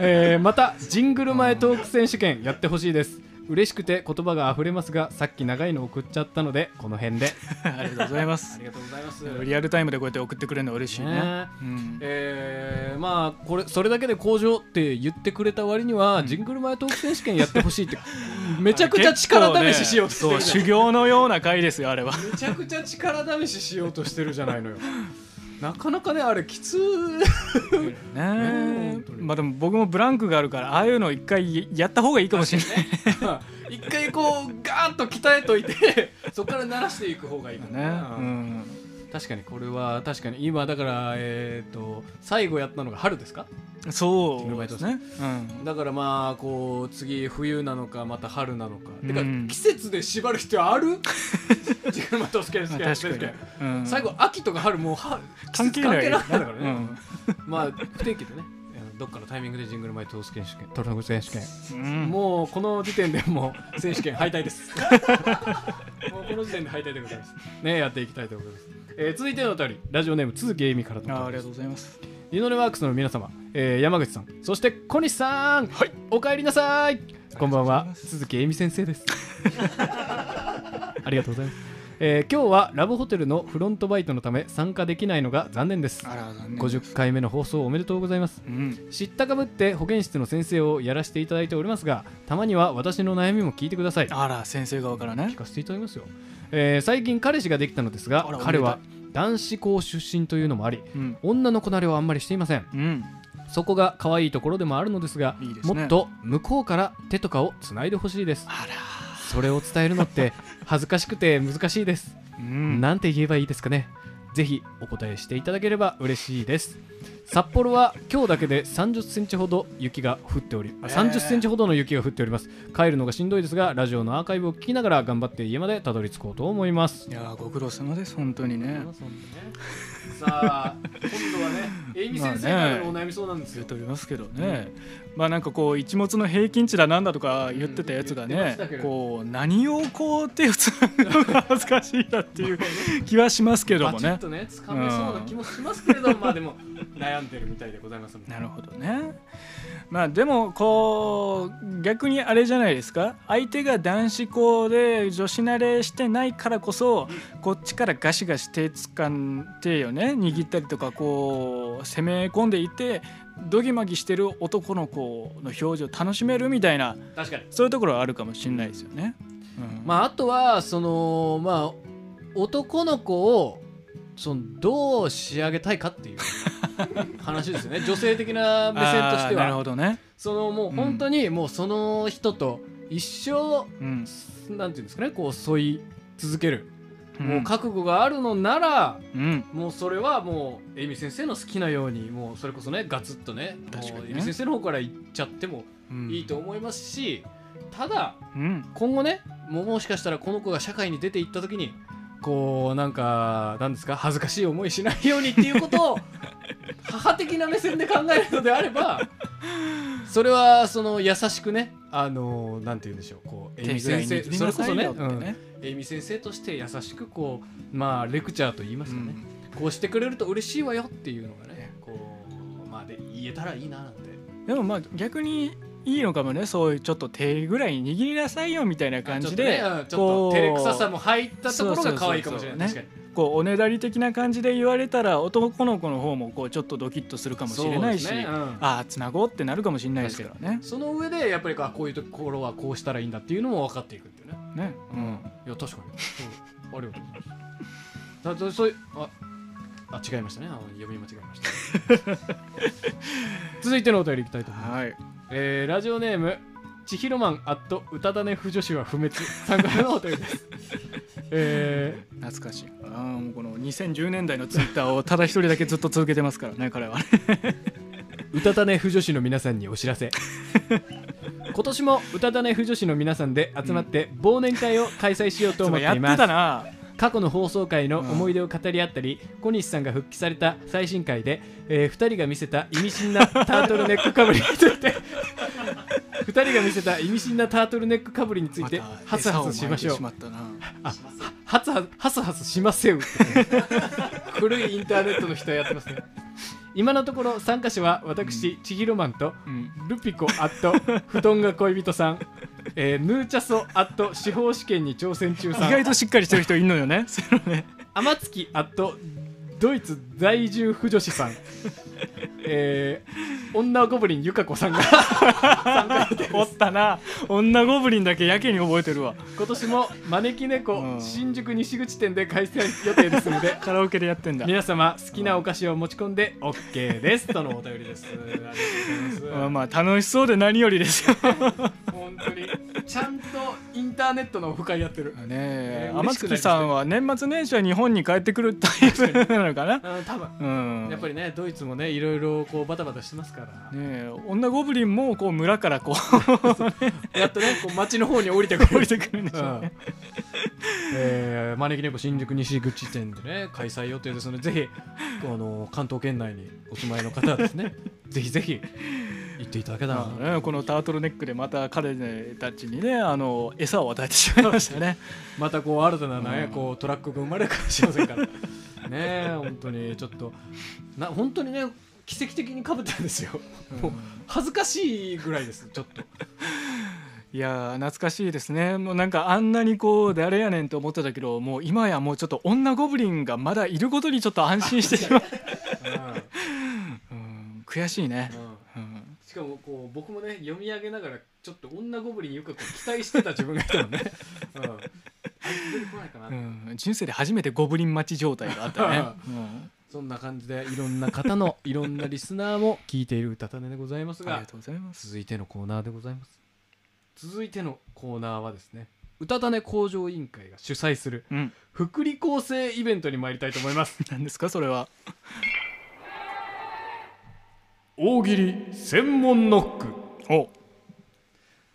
えーまたジングル前トーク選手権やってほしいです嬉しくて言葉が溢れますがさっき長いの送っちゃったのでこの辺で。ありがとうございます。ありがとうございます。リアルタイムでこうやって送ってくれるのは嬉しいね。ね。うん。えーまあこれそれだけで向上って言ってくれた割には、ジングル前トーク選手権やってほしいって めちゃくちゃ力試ししようとしてるじゃん修行のような回ですよあれは。めちゃくちゃ力試ししようとしてるじゃないのよなかなかねあれきつね。えまあでも僕もブランクがあるからああいうの一回やった方がいいかもしれない。一回こうガーッと鍛えといてそこから慣らしていく方がいいかね。な、うん確かにこれは確かに。今だからえっ、と最後やったのが春ですか？そうですね。うん。だからまあこう次冬なのかまた春なのか、てかうん季節で縛る必要ある？また好きですまあ確かに。うん。最後秋とか春もうは関係ない季節関係ないからね、うん。まあ不定期でね。どっかのタイミングでジングル前トース選手権トランク選手権、うん。もうこの時点でもう選手権敗退です。もうこの時点で敗退でございます。ねやっていきたいと思います、えー続いてのお便りラジオネーム鈴木恵美からのあありがとうございます。リノネワークスの皆様、えー山口さんそして小西さん、お帰りなさい。こんばんは鈴木恵美先生です。ありがとうございます、えー今日はラブホテルのフロントバイトのため参加できないのが残念です。あら残念50回目の放送おめでとうございます。うん。知ったかぶって保健室の先生をやらせていただいておりますがたまには私の悩みも聞いてください。あら先生側からね。聞かせていただきますよ、えー最近彼氏ができたのですが彼は男子校出身というのもありうん。女の子慣れをあんまりしていません。うん。そこが可愛いところでもあるのですがね。もっと向こうから手とかをつないでほしいです。あら。それを伝えるのって恥ずかしくて難しいです、うん。なんて言えばいいですかね。ぜひお答えしていただければ嬉しいです。札幌は今日だけで30センチほど雪が降っており、あ30センチほどの雪が降っております。帰るのがしんどいですがラジオのアーカイブを聞きながら頑張って家までたどり着こうと思います。いやーご苦労様です本当にねさあ今度はねエイミ先生からのお悩み相談ですよ。言っておりますけどね、まあなんかこう一物の平均値だなんだとか言ってたやつがねましたけど。こう何をこう手をつなぐのが恥ずかしいなっていう 気はしますけどもね。バチッとね掴めそうな気もしますけれども、まあでも悩んでるみたいでございますなるほどね。まあでもこう逆にあれじゃないですか。相手が男子校で女子慣れしてないからこそこっちからガシガシ手つかん手をね握ったりとかこう攻め込んでいてドギマギしてる男の子の表情を楽しめるみたいな確かに。そういうところはあるかもしれないですよね。うん。まああとはそのまあ男の子をそのどう仕上げたいかっていう 話ですよね。女性的な目線としてあーなるほはどね。そのもう本当にもうその人と一生うん。なんていうんですかねこう添い続ける、うんもう覚悟があるのならうん。もうそれはもうエイミ先生の好きなようにもうそれこそねガツッとね確かにね。先生の方から言っちゃってもうん。いいと思いますし、ただうん。今後ねもしかしたらこの子が社会に出ていった時にこうなんかなんですか恥ずかしい思いしないようにっていうことを 母的な目線で考えるのであればそれはその優しくねあのなんて言うんでしょうこうエイミ先生それこそねねうんエイミ先生として優しくこうまあレクチャーと言いますかね、こうしてくれると嬉しいわよっていうのがねこうまあで言えたらいいななんて。でもまあ逆にいいのかもねそういうちょっと手ぐらい握りなさいよみたいな感じでちょっと照れくささも入ったところが可愛いかもしれない。確かにこうおねだり的な感じで言われたら男の子の方もこうちょっとドキッとするかもしれないし、ね。うん。ああつなごうってなるかもしれないですからね。その上でやっぱりこうあこういうところはこうしたらいいんだっていうのも分かっていくっていうね。ね、うん。いや確かに。ありがとうございます。だだそうああ違いましたね。読み間違えました。続いてのお便りいきたいと思います、はい。えーラジオネームちひろマンアット歌種不女子は不滅さんからのお便りですえ懐かしい。ああもうこの2010年代のツイッターをただ一人だけずっと続けてますからね彼はね。ー、歌種不女子の皆さんにお知らせ 今年も歌種不女子の皆さんで集まって忘年会を開催しようと思ってやっていますたな。過去の放送回の思い出を語り合ったり、小西さんが復帰された最新回で、え2人が見せた意味深なタートルネックかぶりについて 2人が見せた意味深なタートルネックかぶりについてハスハスしましょう。ま。あハツハハスハスしませう 古いインターネットの人やってますね今のところ参加者は私、千尋マンとうん。ルピコアット布団が恋人さん、えーヌーチャソアット司法試験に挑戦中さん。意外としっかりしてる人いるのよね。天月アットドイツ在住婦女子さん、えー女ゴブリンゆか子さんが参加予定ですおったな。女ゴブリンだけやけに覚えてるわ。今年も招き猫、うん新宿西口店で開催予定ですので カラオケでやってんだ。皆様好きなお菓子を持ち込んで OK ですとのお便りですありがとうございますまあまあ楽しそうで何よりですよ。本当に。ちゃんとインターネットのオフ会やってる。ねえ。えー天月さんは年末年始は日本に帰ってくるタイプなのかな？うん。多分。うん。やっぱりねドイツもねいろいろこうバタバタしてますから、ねえ。女ゴブリンもこう村からこ やっとねこう街の方に降りてくる。う降りてくるんでしょ。うね。えー招き猫新宿西口店でね開催予定ですのでぜひあの関東圏内にお住まいの方はですね ぜひぜひ行っていただけたらまあね、このタートルネックでまた彼たちにねあの餌を与えてしまいましたね。またこう新たなね、うん。こうトラックが生まれるかもしれませんから。ねえ本当にちょっとな本当にね奇跡的にかぶってるんですよ、もう恥ずかしいぐらいですちょっと。いやー懐かしいですね。もうなんかあんなにこう誰やねんと思ってたけどもう今やもうちょっと女ゴブリンがまだいることにちょっと安心してしまう、うん、悔しいね、うんしかもこう僕もね読み上げながらちょっと女ゴブリンよくこう期待してた自分がいたのね、うん、あいつ出てこないかな、うん、人生で初めてゴブリン待ち状態があったね、うん。そんな感じでいろんな方の いろんなリスナーも聞いている歌種でございますがありがとうございます。続いてのコーナーでございます。続いてのコーナーはですね歌種向上委員会が主催するうん。福利厚生イベントに参りたいと思います。何ですかそれは大喜利専門ノック。お。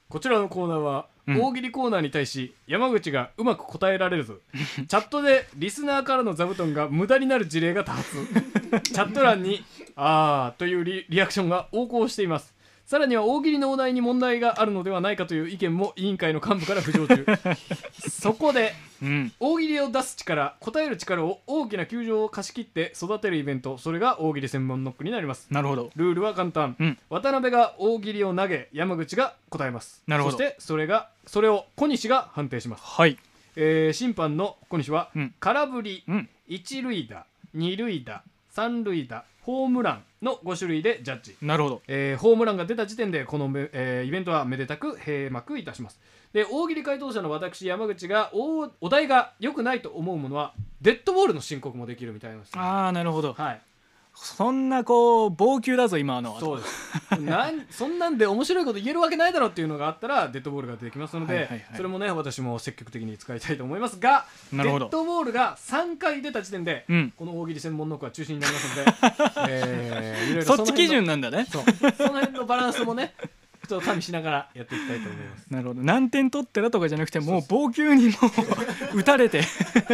こちらのコーナーは、うん。大喜利コーナーに対し山口がうまく答えられず チャットでリスナーからの座布団が無駄になる事例が多発。チャット欄に「あー」というリリアクションが横行していますさらには大喜利のお題に問題があるのではないかという意見も委員会の幹部から浮上中。そこでうん。大喜利を出す力答える力を大きな球場を貸し切って育てるイベントそれが大喜利専門ノックになります。なるほど。ルールは簡単、うん。渡辺が大喜利を投げ山口が答えます。なるほど。そしてそれがそれを小西が判定します、はい。えー審判の小西は、うん。空振り、うん。一塁打二塁打三塁打ホームランの5種類でジャッジ。なるほど。えーホームランが出た時点でこのめ、えーイベントはめでたく閉幕いたします。で大喜利回答者の私山口がおお題が良くないと思うものはデッドボールの申告もできるみたいな。んですよああなるほど。はいそんなこう棒球だぞ今のはそうです。なん そんなんで面白いこと言えるわけないだろうっていうのがあったらデッドボールができますので、はいはいはい。それもね私も積極的に使いたいと思いますがなるほど。デッドボールが3回出た時点で、うん。この大喜利専門ノックは中止になりますので、えーいろいろそっち基準なんだね。そう。その辺のバランスもねちょっと加味しながらやっていきたいと思います。なるほど。何点取ってらとかじゃなくてもう棒球にもう打たれて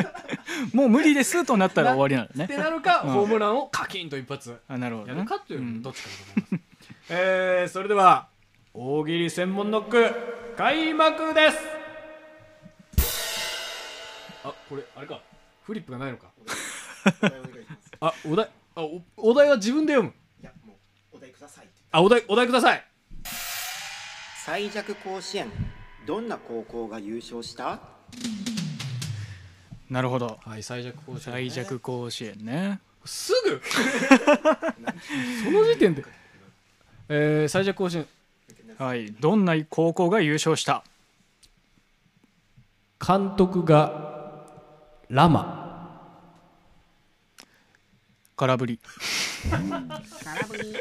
もう無理ですとなったら終わりなのっね。てなるか、うん。ホームランをカキンと一発。あなるほどね。やるかといううん。どっちかだと思います、えーそれでは大喜利専門ノック開幕です。あこれあれか。フリップがないのか。あお題。あおお題は自分で読む。いやもうお題くださいって。あお題お題ください最弱甲子園どんな高校が優勝した？なるほど。はい最弱甲子園、最弱甲子園ね。すぐ？その時点で？えー、最弱甲子園。はいどんな高校が優勝した？監督がラマ。空振り。空振り。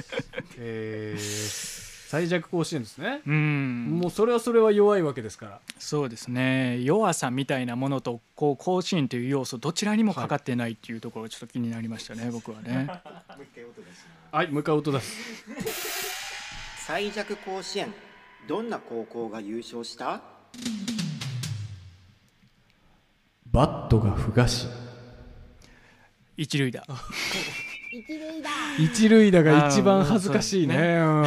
えー、最弱甲子園ですね。うん。もうそれはそれは弱いわけですから。そうですね。弱さみたいなものとこう甲子園という要素どちらにもかかってないっていうところちょっと気になりましたね、僕はね。はいもう一回音出す。最弱甲子園どんな高校が優勝した？バットが不可視一塁打 一塁だ。一塁打が一番恥ずかしいね。あうん。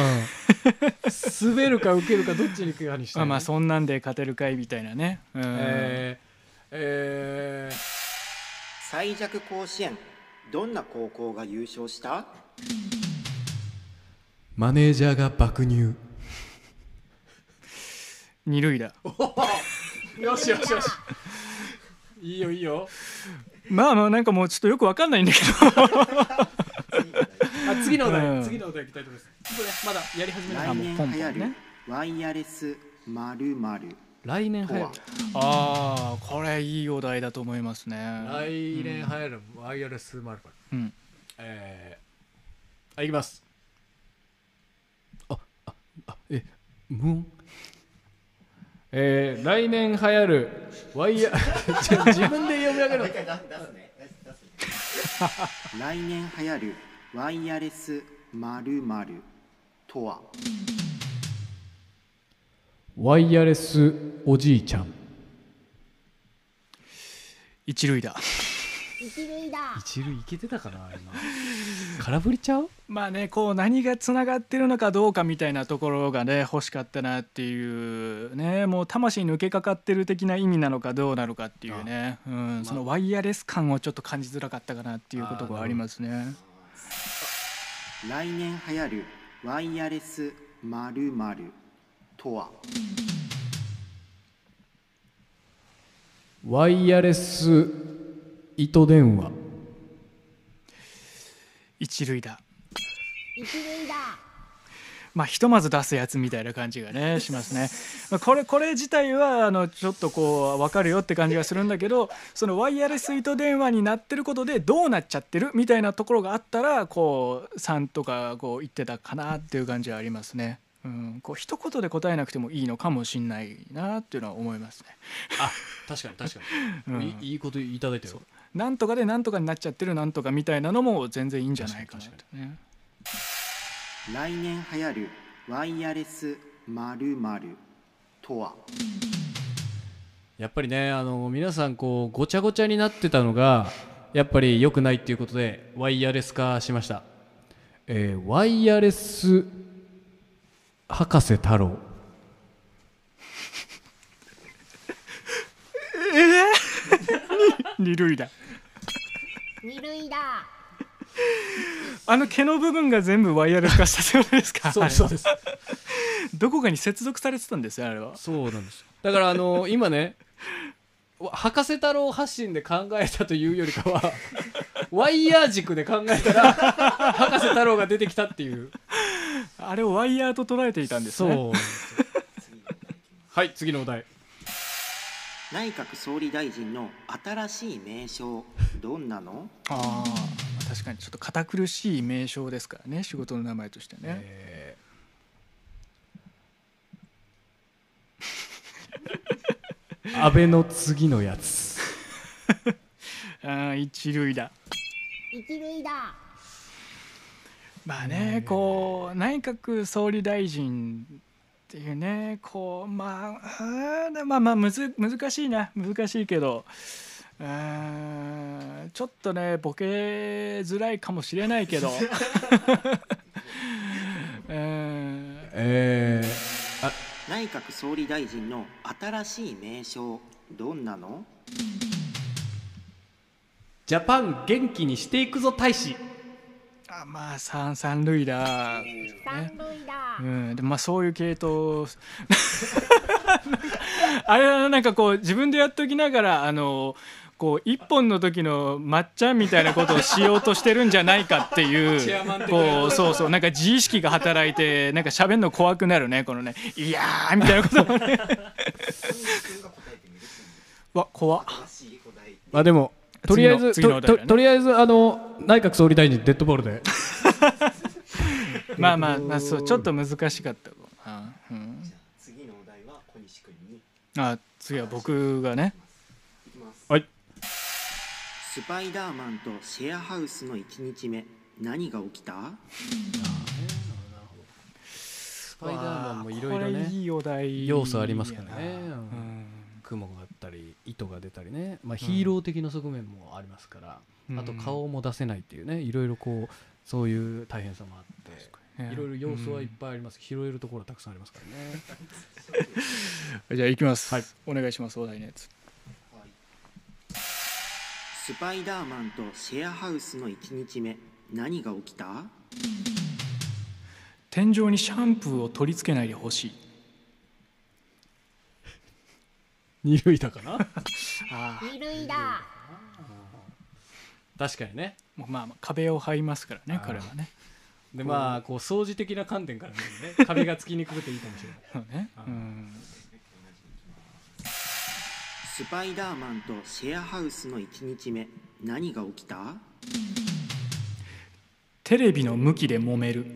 滑るか受けるかどっちに行くかにして、まあまあそんなんで勝てるかいみたいなね、うん。えー、えー、最弱甲子園どんな高校が優勝した？マネージャーが爆乳二塁打。よしよしよしいいよいいよ。まあまあなんかもうちょっとよくわかんないんだけ あ次のお題、うん。次のお題いきたいと思います。これまだやり始めない？来年流行るねワイヤレス〇〇。来年流行る。どああこれいいお題だと思いますね。来年流行るワイヤレスマルうん。えー、あいきます。あああえ無音えー、来年流行るワイヤ ちょ自分で読み上げるの来年流行るワイヤレス〇〇とは？ワイヤレスおじいちゃん。一塁打一塁だ。一塁いけてたかな今。空振りちゃう？まあねこう何がつながってるのかどうかみたいなところがね欲しかったなっていうね。もう魂抜けかかってる的な意味なのかどうなのかっていうね、うん、そのワイヤレス感をちょっと感じづらかったかなっていうことがありますね。来年流行るワイヤレス〇〇とは？ワイヤレス糸電話。一塁打。一塁だまあひとまず出すやつみたいな感じがね しますね。まあこれこれ自体はあのちょっとこう分かるよって感じがするんだけどそのワイヤレス糸電話になってることでどうなっちゃってるみたいなところがあったらこう3とかこう言ってたかなっていう感じはありますね。うん、こう一言で答えなくてもいいのかもしんないなっていうのは思いますね。あ確かに確かに、うん。いいいいこといただいてるなんとかでなんとかになっちゃってるなんとかみたいなのも全然いいんじゃないかなとね。来年流行るワイヤレス〇〇とは？やっぱりねあの皆さんこうごちゃごちゃになってたのがやっぱり良くないっていうことでワイヤレス化しました、えーワイヤレス博士太郎二類だ。二類だあの毛の部分が全部ワイヤレス化したってことですか。そうですそうですどこかに接続されてたんですよあれは。そうなんですだからあの今ねわ博士太郎発信で考えたというよりかはワイヤー軸で考えたら博士太郎が出てきたっていうあれをワイヤーと捉えていたんですね。そうはい次のお題内閣総理大臣の新しい名称どんなの？ああ確かにちょっと堅苦しい名称ですからね仕事の名前としてね。えー安倍の次のやつ あー一類だ。一類だまあねこう内閣総理大臣っていうねこうまあまあまあむず難しいな難しいけど。うーんちょっとねボケづらいかもしれないけど。うー。んえー、あ。内閣総理大臣の新しい名称どんなの？ジャパン元気にしていくぞ大使あまあ三三類だ、三類だうん、でもまあそういう系統。あれはなんかこう自分でやっときながらあのこう一本の時のまっちゃんみたいなことをしようとしてるんじゃないかっていう こうそうそうなんか自意識が働いてなんか喋るの怖くなるねこのね「いやー」みたいなことをね。わ怖っ。まあでもとりあえずねとととりあえずあの内閣総理大臣デッドボールで。まあまあまあそうちょっと難しかった。かな、うん、次のお題は小西君に。あ次は僕がね。はい。スパイダーマンとシェアハウスの1日目何が起きた？スパイダーマンもいろいろね。いいお題。要素ありますからね。うん。雲があったり糸が出たりね、まあ、ヒーロー的な側面もありますから、うん。あと顔も出せないっていうね。いろいろこうそういう大変さもあってね。いろいろ要素はいっぱいあります、拾えるところはたくさんありますからね。じゃあ行きます、はい。お願いしますお題のやつ。スパイダーマンとシェアハウスの1日目何が起きた？天井にシャンプーを取り付けないでほしい二類だかな？あ二類だ確かにね。もうまあまあ壁を張りますからね彼はね。でまあこう。掃除的な観点から見るとね 壁がつきにくくていいかもしれない。そうね。うんスパイダーマンとシェアハウスの1日目何が起きた？テレビの向きで揉める。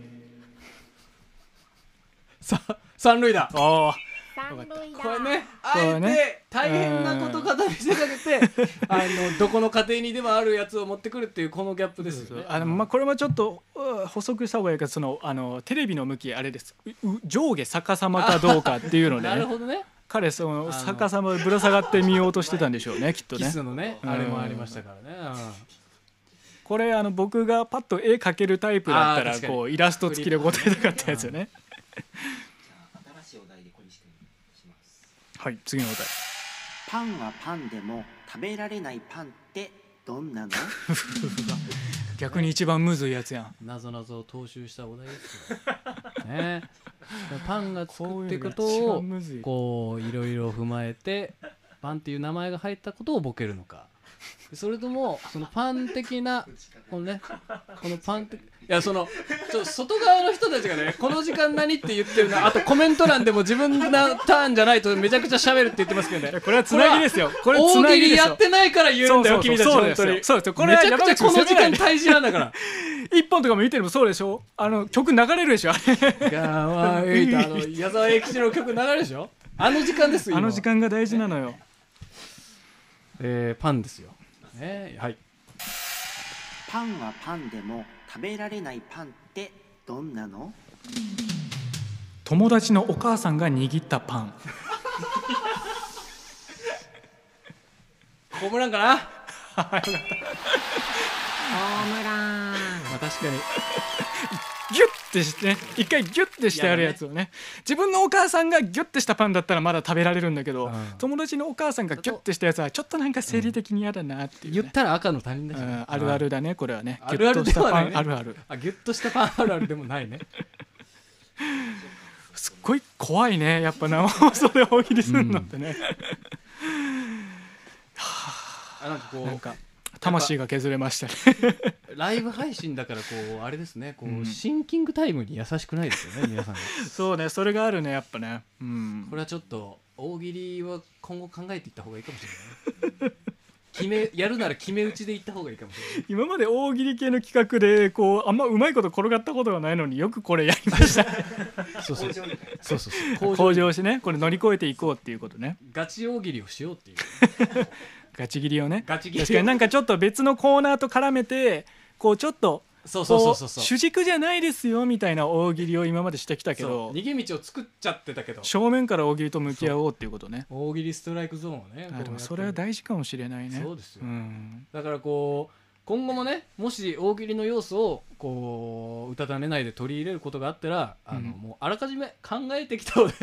さ三類だああこれねあこれえてね大変なこと方に見せかけてあのどこの家庭にでもあるやつを持ってくるっていうこのギャップですよね。あのまあこれはちょっとう補足した方がいいかそのあのテレビの向きあれです。上下逆さまかどうかっていうので、なるね、ほどね。彼そのの逆さまでぶら下がってみようとしてたんでしょうねきっとねキスのね。うんあれもありましたからね。これあの僕がパッと絵描けるタイプだったらこうイラスト付きで答えたかったやつよね新しいお題で小西君にしますはい次のお題。パンはパンでも食べられないパンってどんなの？逆に一番むずいやつやん。うんなぞなぞを踏襲したお題ですよ。ね。パンが作っていくことこういろいろ踏まえてパンっていう名前が入ったことをボケるのかそれともそのパン的なこのねこのパン的いやそのちょ外側の人たちがねこの時間何って言ってるなあとコメント欄でも自分のターンじゃないとめちゃくちゃ喋るって言ってますけどね。これはつなぎですよ。これつ大喜利やってないから言うんだよ君たちそうですよそう。ですよこれはめちゃくちゃこの時間大事なんだから。一本とかも見てるもそうでしょ？あの曲流れるでしょ？あれいいとあの矢沢永吉の曲流れるでしょ？あの時間ですよあの時間間が大事なのよ。えー、パンですよね。はい。パンはパンでも食べられないパンってどんなの？友達のお母さんが握ったパン。ホームランかな？ホームラン。まあ確かに。ギュッてしてね一回ギュッてしてあるやつをね。自分のお母さんがギュッてしたパンだったらまだ食べられるんだけど、うん。友達のお母さんがギュッてしたやつはちょっとなんか生理的に嫌だなっていう、ね。言ったら赤の他人だしねうんあるあるだね。これはねあるあるギュッとしたパではないねン。あるある。あギュッとしたパンあるあるでもないね。すっごい怖いね。やっぱ生放送で大喜利するのってね、あなんかこうなんか魂が削れましたね。ライブ配信だからこうあれですね。こう、うん。シンキングタイムに優しくないですよね皆さん。が そうねそれがあるねやっぱね。うん。これはちょっと大喜利は今後考えていった方がいいかもしれないね。決めやるなら決め打ちでいった方がいいかもしれない。今まで大喜利系の企画でこうあんまうまいこと転がったことがないのによくこれやりました。ね そうそうそう。そうそう向上してね。これ乗り越えていこうっていうことね。ガチ大喜利をしようっていうガチ切りをね。ガチ切りを。確かになんかちょっと別のコーナーと絡めてこうちょっとそうそうそうそう。そうこ主軸じゃないですよみたいな大喜利を今までしてきたけそう。ど逃げ道を作っちゃってたけど。正面から大喜利と向き合おうっていうことね。大喜利ストライクゾーンをねあでもそれは大事かもしれないね。そうですよ。ん。だからこう今後もねもし大喜利の要素をこう歌種内で取り入れることがあったらあの、うん。もうあらかじめ考えてきたお題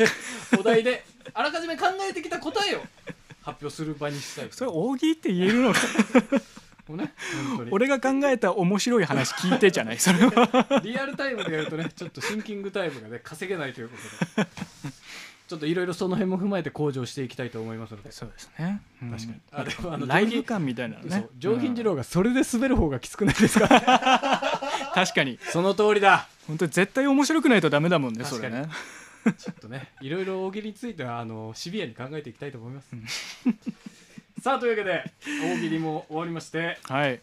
お題であらかじめ考えてきた答えを発表する場にしたいそれ大喜利って言えるのか？ね俺が考えた面白い話聞いてじゃない？それは。リアルタイムでやるとねちょっとシンキングタイムがね稼げないということで。ちょっといろいろその辺も踏まえて向上していきたいと思いますので。そうですね、うん。確かに。あでもあのライブ感みたいなのそねう上品次郎がそれで滑る方がきつくないですか？確かに。その通りだ。本当に絶対面白くないとダメだもんねそれねちょっとねいろいろ大喜利についてはあのシビアに考えていきたいと思います、さあというわけで大喜利も終わりましてはい。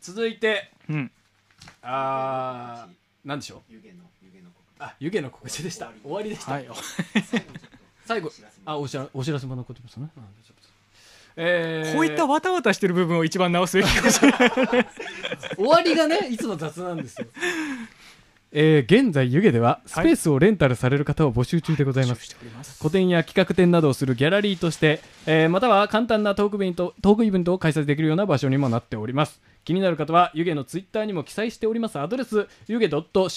続いてうん。あーなんでしょう？あ湯気の告知でした。終わりでした、はい。最後あお知らお知らせも残ってますね、うん。えーこういったわたわたしてる部分を一番直すべきかもしれない。終わりがねいつも雑なんですよえー現在湯気ではスペースをレンタルされる方を募集中でございます、個展や企画展などをするギャラリーとして、えーまたは簡単なトークイベントトークイベントを開催できるような場所にもなっております。気になる方は湯気のツイッターにも記載しておりますアドレス湯気下鴨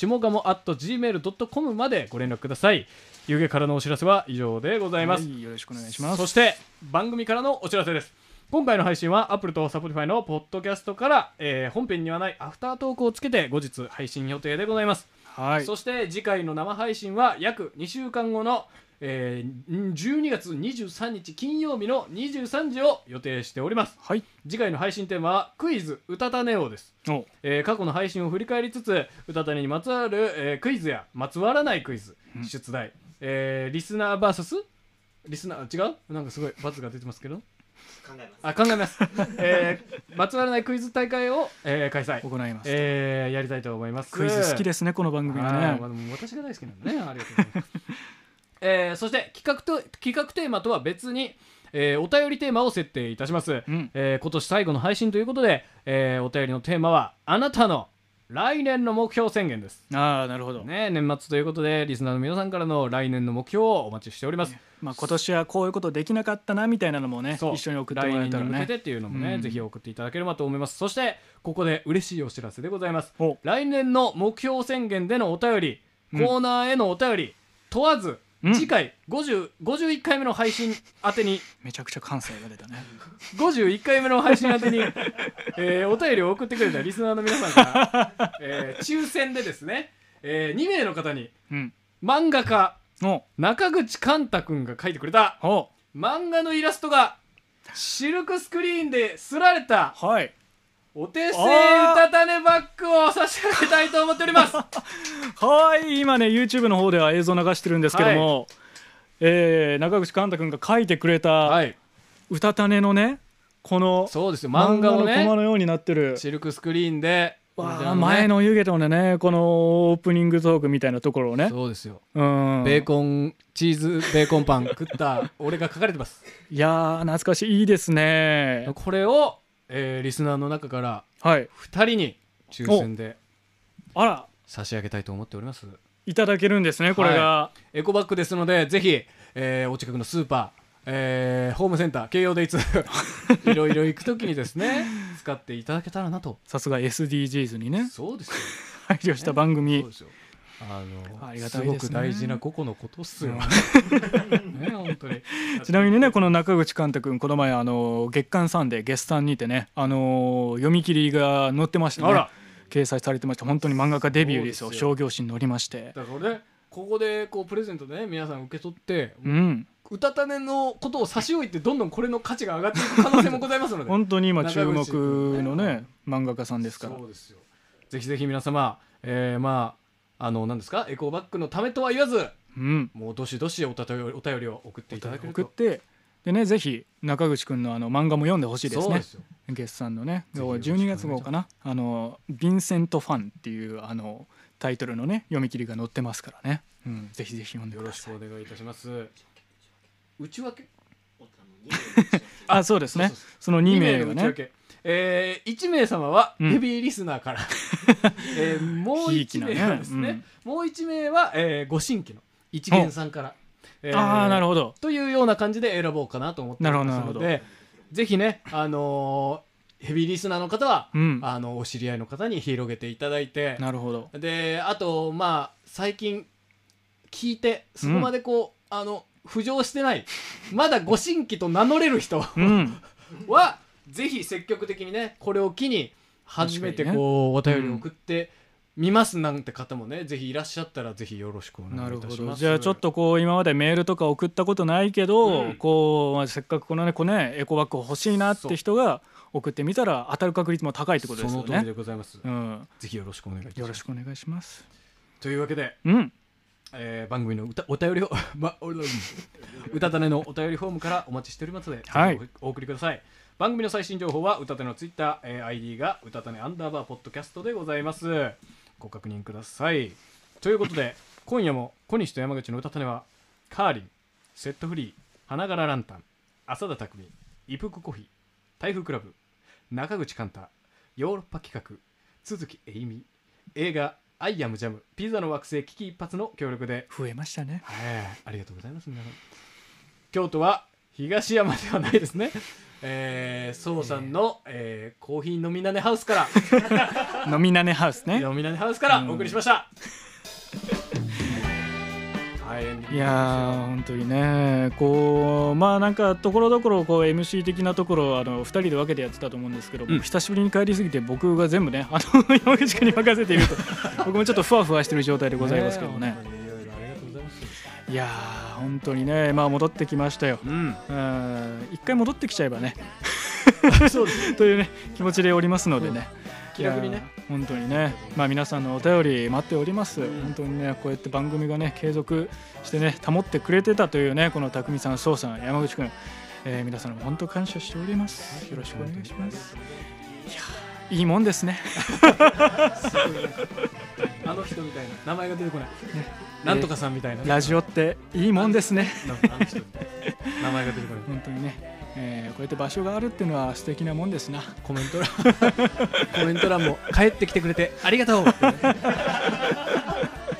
.gmail.com までご連絡ください。湯気からのお知らせは以上でございます、はいよろしくお願いします。そして番組からのお知らせです今回の配信は Apple と Spotify のポッドキャストから、えー本編にはないアフタートークをつけて後日配信予定でございます、はい。そして次回の生配信は約2週間後の、えー12月23日金曜日の23時を予定しております。はい。次回の配信テーマはクイズ「うたたねお」です。お。えー過去の配信を振り返りつつ歌種にまつわる、えークイズやまつわらないクイズ、出題、えーリスナー VS リスナー違う？なんかすごい罰が出てますけどあ考えます、えーまつわらないクイズ大会を、えー開催、行います。えーやりたいと思います。クイズ好きですねこの番組ははいまあねでも私が大好きなんでね。ありがとうございます、えーそして企画と企画テーマとは別に、えーお便りテーマを設定いたします、うん。えー今年最後の配信ということで、えーお便りのテーマはあなたの来年の目標宣言です。ああなるほど、ね年末ということでリスナーの皆さんからの来年の目標をお待ちしております、まあ、今年はこういうことできなかったなみたいなのもね一緒に送ってもらえたらね。来年に向けてっていうのもね、うん。ぜひ送っていただければと思います。そしてここで嬉しいお知らせでございます。お来年の目標宣言でのお便りコうん。ーナーへのお便り問わず、うん。次回50 51回目の配信宛てに めちゃくちゃ感性が出たね。51回目の配信宛てに、えーお便りを送ってくれたリスナーの皆さんから、えー抽選でですね、え2名の方にうん。漫画家お中口寛太くんが描いてくれた。お。漫画のイラストがシルクスクリーンですられた。はい。お手製うたたねバッグを差し上げたいと思っております。はい。今ね YouTube の方では映像流してるんですけども、えー中口寛太君が書いてくれたはい。うたたねのねこのそうですよ。漫画のコマのようになってる。シルクスクリーンでね。前の湯気とのねこのオープニングトークみたいなところをね。そうですよ。うん。ベーコンチーズベーコンパン食った俺が書かれてます。いやー懐かしいいいですね。これを、えーリスナーの中からはい。2人に抽選であら。差し上げたいと思っております。いただけるんですねこれが、エコバッグですのでぜひ、えーお近くのスーパーえーホームセンター京葉でいつ いろいろ行くときにですね使っていただけたらなと。さすが SDGs にねそうですよ。配慮した番組。そうですよ。あのありがすごく大事な個々のことっすよ、ね本当に。ちなみにねこの中口寛太君この前あの月刊サンデー月産にてねあの読み切りが載ってましたねあら。掲載されてました。本当に漫画家デビューですよ。商業誌に載りまして。だからねここでこうプレゼントでね皆さん受け取ってうんうたたねのことを差し置いてどんどんこれの価値が上がっていく可能性もございますので。本当に今中注目のね漫画家さんですから。そうですよ。ぜひぜひ皆様、えー、まああの何ですか？エコーバッグのためとは言わずうん。もうどしどしおたとお便りを送っていただけると。送ってでねぜひ中口君のあの漫画も読んでほしいですね。月産のね。ぜひよろしくお願い12します。月号かな？あの「ヴィンセント・ファン」っていうあのタイトルのね読み切りが載ってますからね、うん、ぜひぜひ読んでよろしください。くお願いいたします内訳？あそうですね。その2名がね。の内訳。えー、1名様はうん。ヘビーリスナーから、えーもう1ひいきなね名はですね、もう1名は、えー、ご新規の一元さんから、えーああなるほど。というような感じで選ぼうかなと思っておりますなるほどなのでぜひね、あのーヘビーリスナーの方は、うん。あのお知り合いの方に広げていただいてなるほど。であとまあ最近聞いてそこまでこう、あの浮上してない。まだご新規と名乗れる人。うん。は、ぜひ積極的にねこれを機に初めてこう、お便りを送ってみますなんて方もねぜひいらっしゃったらぜひよろしくお願ないいたします。ど。じゃあちょっとこう今までメールとか送ったことないけど、うん。こう、まあ、せっかくこのねこうねエコバッグ欲しいなって人が送ってみたら当たる確率も高いってことですよその通りでね。ございます、うん、ぜひよろしくお願いいたします。よろしくお願いします。というわけで、うん、えー番組の歌お便りを、ま、お歌種のお便りフォームからお待ちしておりますので、はい。おお送りください。番組の最新情報は歌種のツイッター、えー ID が歌種アンダーバーポッドキャストでございます。ご確認ください。ということで今夜も小西と山口の歌種はカーリンセットフリー花柄ランタン浅田匠イプクコーヒー台風クラブ中口寛太ヨーロッパ企画都築えいみ映画「アイアムジャムピザの惑星危機一髪」の協力で。増えましたね。はい。ありがとうございます皆さん。京都は東山ではないですね。えー、宋さんの、えーコーヒー飲みなねハウスから。飲みなねハウスね。飲みなねハウスからうん。お送りしました、はいやー本当にねこうまあなんかところどころこう MC 的なところあの2人で分けてやってたと思うんですけど、うん。久しぶりに帰りすぎて僕が全部ねあの山口君に任せていると 僕もちょっとふわふわしてる状態でございますけどね。本当にいやー本当にねまあ戻ってきましたよ。うん。うん。一回戻ってきちゃえばね。そうです というね気持ちでおりますのでね、気楽にね。本当にね。まあ皆さんのお便り待っております、ん。本当にねこうやって番組がね継続してね保ってくれてたというねこの匠さん宋さん山口君、えー皆さん本当感謝しております。よろしくお願いします。い。やーいいもんですね。あの人みたいな名前が出てこない、なんとかさんみたいな、ラジオっていいもんですね。名前が出てこない。本当にね、えーこうやって場所があるっていうのは素敵なもんですな。コメント欄。コメント欄も帰ってきてくれてありがとう。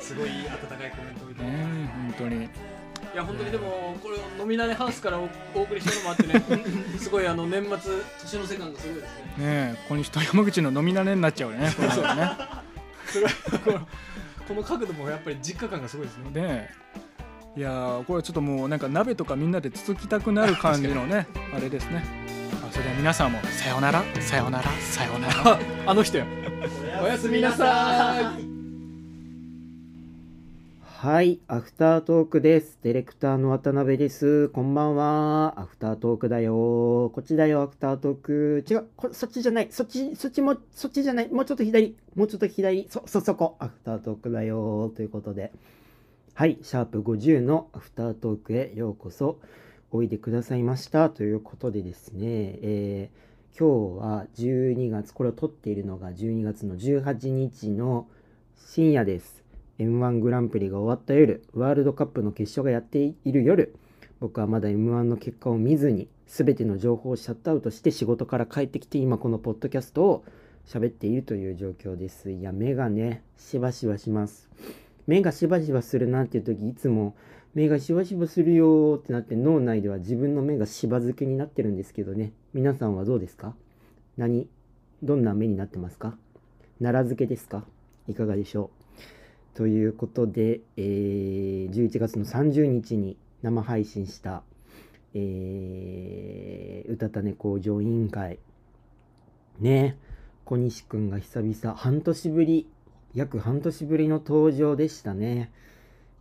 すごい温かいコメントをいただいて。ね本当に。いや本当にでもこれ飲みなねハウスからおお送りしたのもあってね すごいあの年末年の瀬感がすごいですね。ねえ小西と山口の飲み慣れになっちゃうよねこの角度もやっぱり実家感がすごいですね。でいやーこれちょっともうなんか鍋とかみんなでつつきたくなる感じのね あれですねあそれでは皆さんもさよならさよならさよならあ あの人やおやすみなさーいはい、アフタートークです。ディレクターの渡辺です。こんばんは。アフタートークだよ。こっちだよ、アフタートーク。違う、こそっちじゃない。そっち、そっちも、そっちじゃない。もうちょっと左。もうちょっと左。そ、そ、そこ。アフタートークだよ。ということで。はい、シャープ50のアフタートークへようこそおいでくださいました。ということでですね、えー今日は12月、これを撮っているのが12月の18日の深夜です。M1 グランプリが終わった夜、ワールドカップの決勝がやっている夜、僕はまだ M1 の結果を見ずに、全ての情報をシャットアウトして仕事から帰ってきて、今このポッドキャストを喋っているという状況です。いや、目がね、しばしばします。目がしばしばするなっていう時、いつも、目がしばしばするよってなって脳内では自分の目がしば漬けになってるんですけどね。皆さんはどうですか？何？どんな目になってますか？奈良漬けですか？いかがでしょう？ということで、えー11月の30日に生配信した、えー、うたたね工場委員会。ね。小西くんが久々、半年ぶり、約半年ぶりの登場でしたね。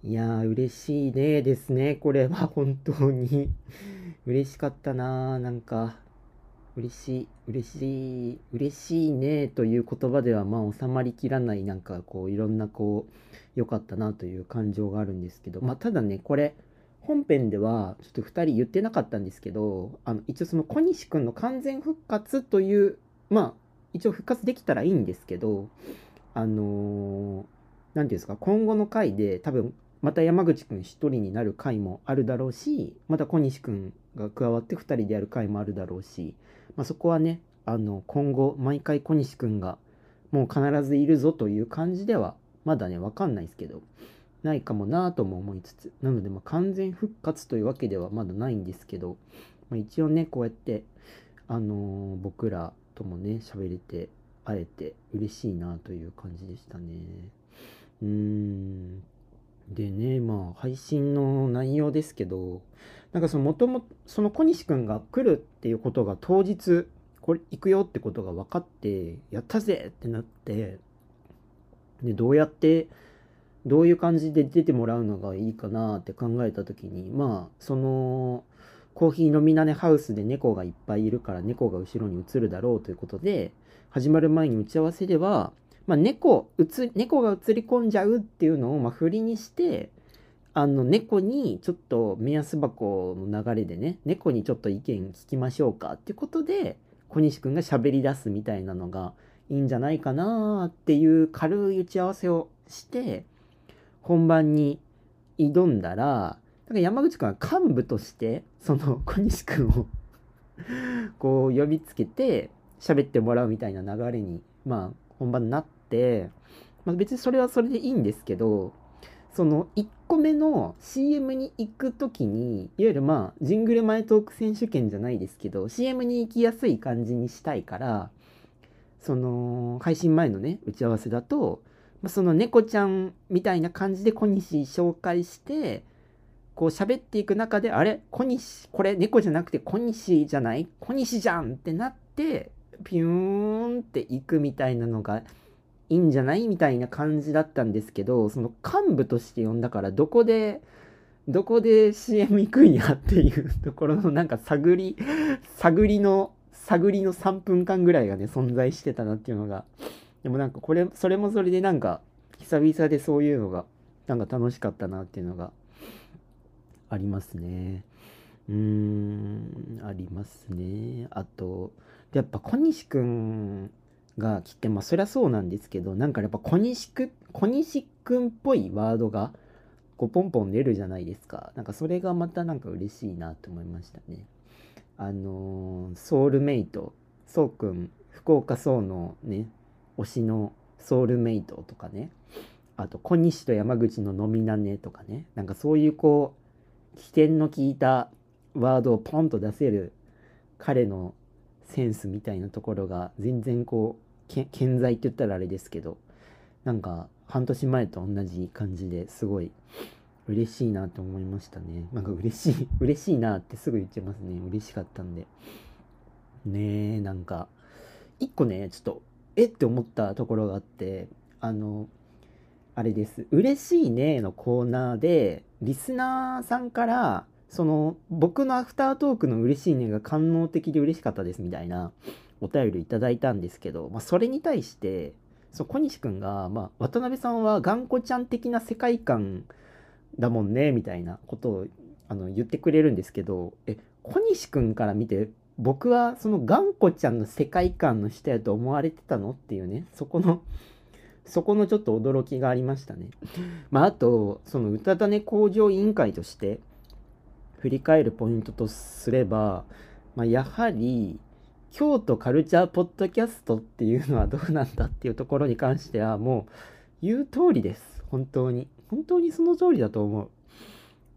いやー、嬉しいねですね。これは本当に嬉しかったなー。なんか、嬉しい、嬉しい、嬉しいねという言葉ではまあ収まりきらないなんかこういろんなこう良かったなという感情があるんですけど、まあただね、これ本編ではちょっと2人言ってなかったんですけど、あの一応その小西くんの完全復活という、まあ一応復活できたらいいんですけど、あのーていうんですか、今後の回で多分また山口くん一人になる回もあるだろうし、また小西くんが加わって2人でやる回もあるだろうし、まあ、そこはね、あの、今後、毎回小西くんが、もう必ずいるぞという感じでは、まだね、わかんないですけど、ないかもなぁとも思いつつ、なので、ま、完全復活というわけではまだないんですけど、まあ、一応ね、こうやって、あのー僕らともね、喋れて、会えて、嬉しいなという感じでしたね。うーん。でね、まあ、配信の内容ですけど、なんかそのもともとその小西くんが来るっていうことが当日これ行くよってことが分かってやったぜってなってでどうやってどういう感じで出てもらうのがいいかなって考えた時にまあそのコーヒー飲みなねハウスで猫がいっぱいいるから猫が後ろに映るだろうということで始まる前に打ち合わせでは、まあ、猫映猫が映り込んじゃうっていうのをまあ振りにしてあの猫にちょっと目安箱の流れでね猫にちょっと意見聞きましょうかっていうことで小西くんが喋り出すみたいなのがいいんじゃないかなっていう軽い打ち合わせをして本番に挑んだらなんか山口くんは幹部としてその小西くんを こう呼びつけて喋ってもらうみたいな流れにまあ本番になって、まあ、別にそれはそれでいいんですけどその1個目の CM に行く時にいわゆるまあジングル前トーク選手権じゃないですけど CM に行きやすい感じにしたいからその配信前のね打ち合わせだと、まあ、その猫ちゃんみたいな感じで小西紹介してこう喋っていく中であれ？小西？これ？猫じゃなくて小西じゃない？小西じゃん！ってなってピューンっていくみたいなのがいいんじゃないみたいな感じだったんですけどその幹部として呼んだからどこでどこで CM 行くんやっていうところのなんか探り探りの探りの3分間ぐらいがね存在してたなっていうのが。でもなんかこれそれもそれでなんか久々でそういうのがなんか楽しかったなっていうのがありますね。うーんありますね。あとでやっぱ小西くんが来てまあそりゃそうなんですけどなんかやっぱ小西く小西くんっぽいワードがこうポンポン出るじゃないですか。なんかそれがまたなんか嬉しいなと思いましたね。あのーソウルメイトそうくん福岡そうのね推しのソウルメイトとかねあと小西と山口の飲みなねとかねなんかそういうこう起点の効いたワードをポンと出せる彼のセンスみたいなところが全然こう健在って言ったらあれですけどなんか半年前と同じ感じですごい嬉しいなと思いましたね。なんか嬉しい 嬉しいなってすぐ言っちゃいますね。嬉しかったんで。ねえなんか一個ねちょっとえって思ったところがあってあのあれです。嬉しいねのコーナーで、リスナーさんから、その、僕のアフタートークの嬉しいねが官能的で嬉しかったですみたいなお便りいただいたんですけど、まあ、それに対して、そう小西くんが、まあ、渡辺さんは頑固ちゃん的な世界観だもんね、みたいなことをあの言ってくれるんですけど、え、小西くんから見て、僕はその頑固ちゃんの世界観の人やと思われてたのっていうね、そこの、そこのちょっと驚きがありましたね。まあ、あと、その歌種向上委員会として振り返るポイントとすれば、まあ、やはり、京都カルチャーポッドキャストっていうのはどうなんだっていうところに関しては、もう言う通りです。本当に。本当にその通りだと思う。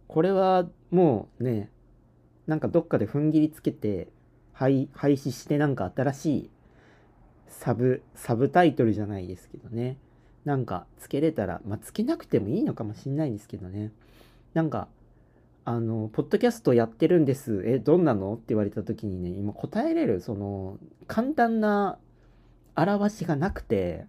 これはもうね、なんかどっかで踏ん切りつけて、廃廃止してなんか新しいサブ、サブタイトルじゃないですけどね。なんかつけれたら、まあ、つけなくてもいいのかもしんないんですけどね。なんか、あの、ポッドキャストやってるんです。え、どんなの？って言われた時にね、今答えれる、その、簡単な表しがなくて、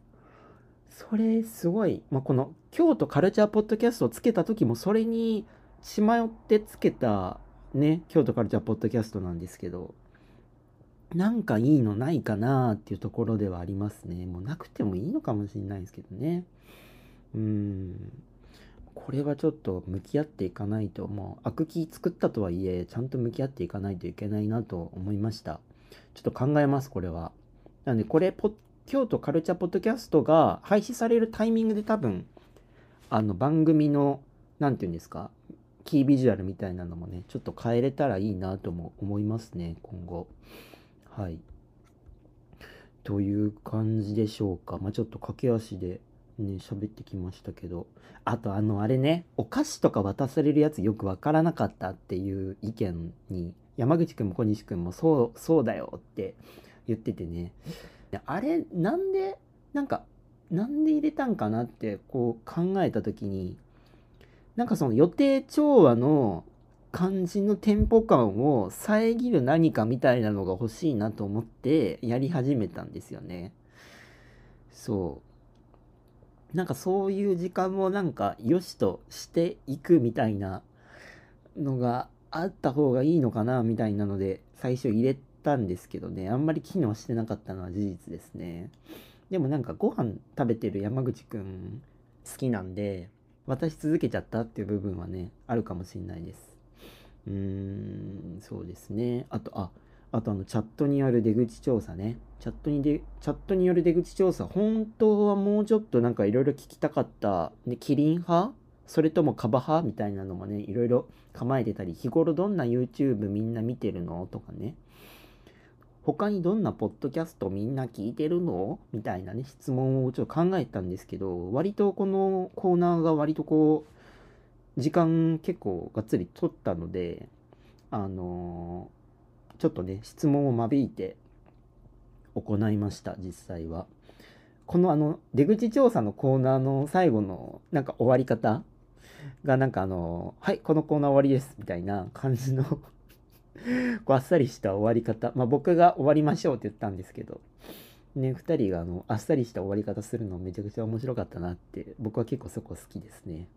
それすごい、まあ、この京都カルチャーポッドキャストをつけた時もそれに血迷ってつけたね、京都カルチャーポッドキャストなんですけど、なんかいいのないかなっていうところではありますね。もうなくてもいいのかもしれないですけどね。うん。これはちょっと向き合っていかないと、もう悪気作ったとはいえ、ちゃんと向き合っていかないといけないなと思いました。ちょっと考えます、これは。なんで、これ、ポ京都カルチャーポッドキャストが廃止されるタイミングで多分、あの番組の、なんていうんですか、キービジュアルみたいなのもね、ちょっと変えれたらいいなとも思いますね、今後。はい。という感じでしょうか。まあ、ちょっと駆け足でね、喋ってきましたけど。あと、あの、あれね、お菓子とか渡されるやつよくわからなかったっていう意見に、山口くんも小西くんもそう、そうだよって言っててね。あれ、なんで、なんか、なんで入れたんかなってこう考えた時に、なんかその予定調和の感じのテンポ感を遮る何かみたいなのが欲しいなと思ってやり始めたんですよね。そう。なんかそういう時間もなんか良しとしていくみたいなのがあった方がいいのかなみたいなので最初入れたんですけどね、あんまり機能してなかったのは事実ですね。でもなんかご飯食べてる山口くん好きなんで、渡し続けちゃったっていう部分はね、あるかもしれないです。うーん、そうですね。あと、あ、あとあの、チャットによる出口調査ね。チャットにで、チャットによる出口調査、本当はもうちょっとなんかいろいろ聞きたかった、ね、キリン派？それともカバ派？みたいなのもね、いろいろ構えてたり、日頃どんな YouTube みんな見てるの？とかね。他にどんなポッドキャスト？みんな聞いてるの？みたいなね、質問をちょっと考えたんですけど、割とこのコーナーが割とこう、時間結構がっつり取ったので、あのーちょっとね、質問を間引いて行いました、実際は。このあの、出口調査のコーナーの最後のなんか終わり方がなんかあの、はい、このコーナー終わりです、みたいな感じの こうあっさりした終わり方。まあ僕が終わりましょうって言ったんですけど、ね、二人があの、あっさりした終わり方するのめちゃくちゃ面白かったなって、僕は結構そこ好きですね。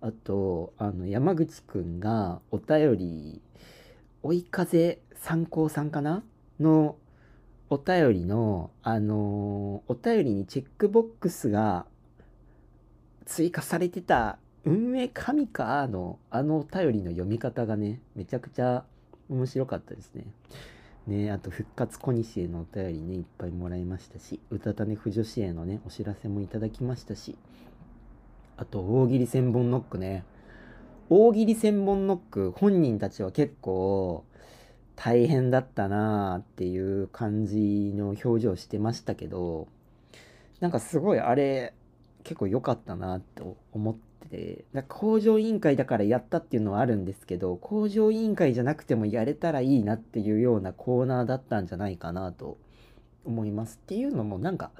あと、あの、山口くんがお便り、追い風参考さんかな？のお便りの、あのーお便りにチェックボックスが追加されてた運営神かのあのお便りの読み方がね、めちゃくちゃ面白かったですね。ねあと復活小西へのお便りね、いっぱいもらいましたし、歌種不女子へのね、お知らせもいただきましたし、あと大喜利千本ノックね。大喜利千本ノック、本人たちは結構大変だったなーっていう感じの表情してましたけど、なんかすごいあれ結構良かったなと思ってて、なんか工場委員会だからやったっていうのはあるんですけど、工場委員会じゃなくてもやれたらいいなっていうようなコーナーだったんじゃないかなと思います。っていうのもなんか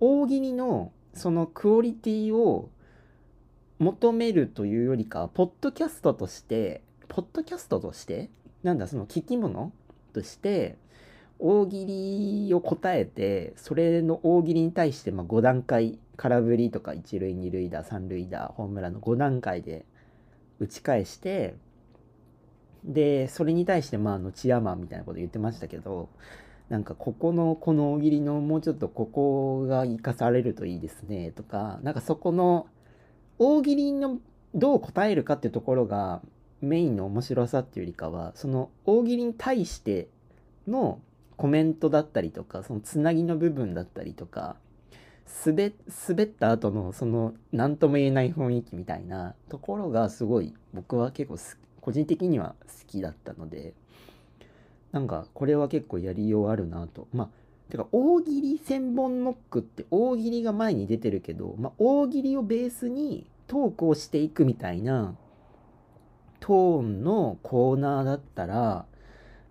大喜利のそのクオリティを求めるというよりか、ポッドキャストとして、ポッドキャストとして、なんだ、その聞き物？として、大喜利を答えてそれの大喜利に対してまあ5段階空振りとか一塁二塁打三塁打ホームランの5段階で打ち返してでそれに対してまああのチアマンみたいなこと言ってましたけどなんかここのこの大喜利のもうちょっとここが生かされるといいですねとかなんかそこの大喜利のどう答えるかっていうところがメインの面白さっていうよりかはその大喜利に対してのコメントだったりとかそのつなぎの部分だったりとか滑滑った後のその何とも言えない雰囲気みたいなところがすごい僕は結構個人的には好きだったのでなんかこれは結構やりようあるなと。まあてか大喜利千本ノックって大喜利が前に出てるけど、まあ、大喜利をベースにトークをしていくみたいなトーンのコーナーだったら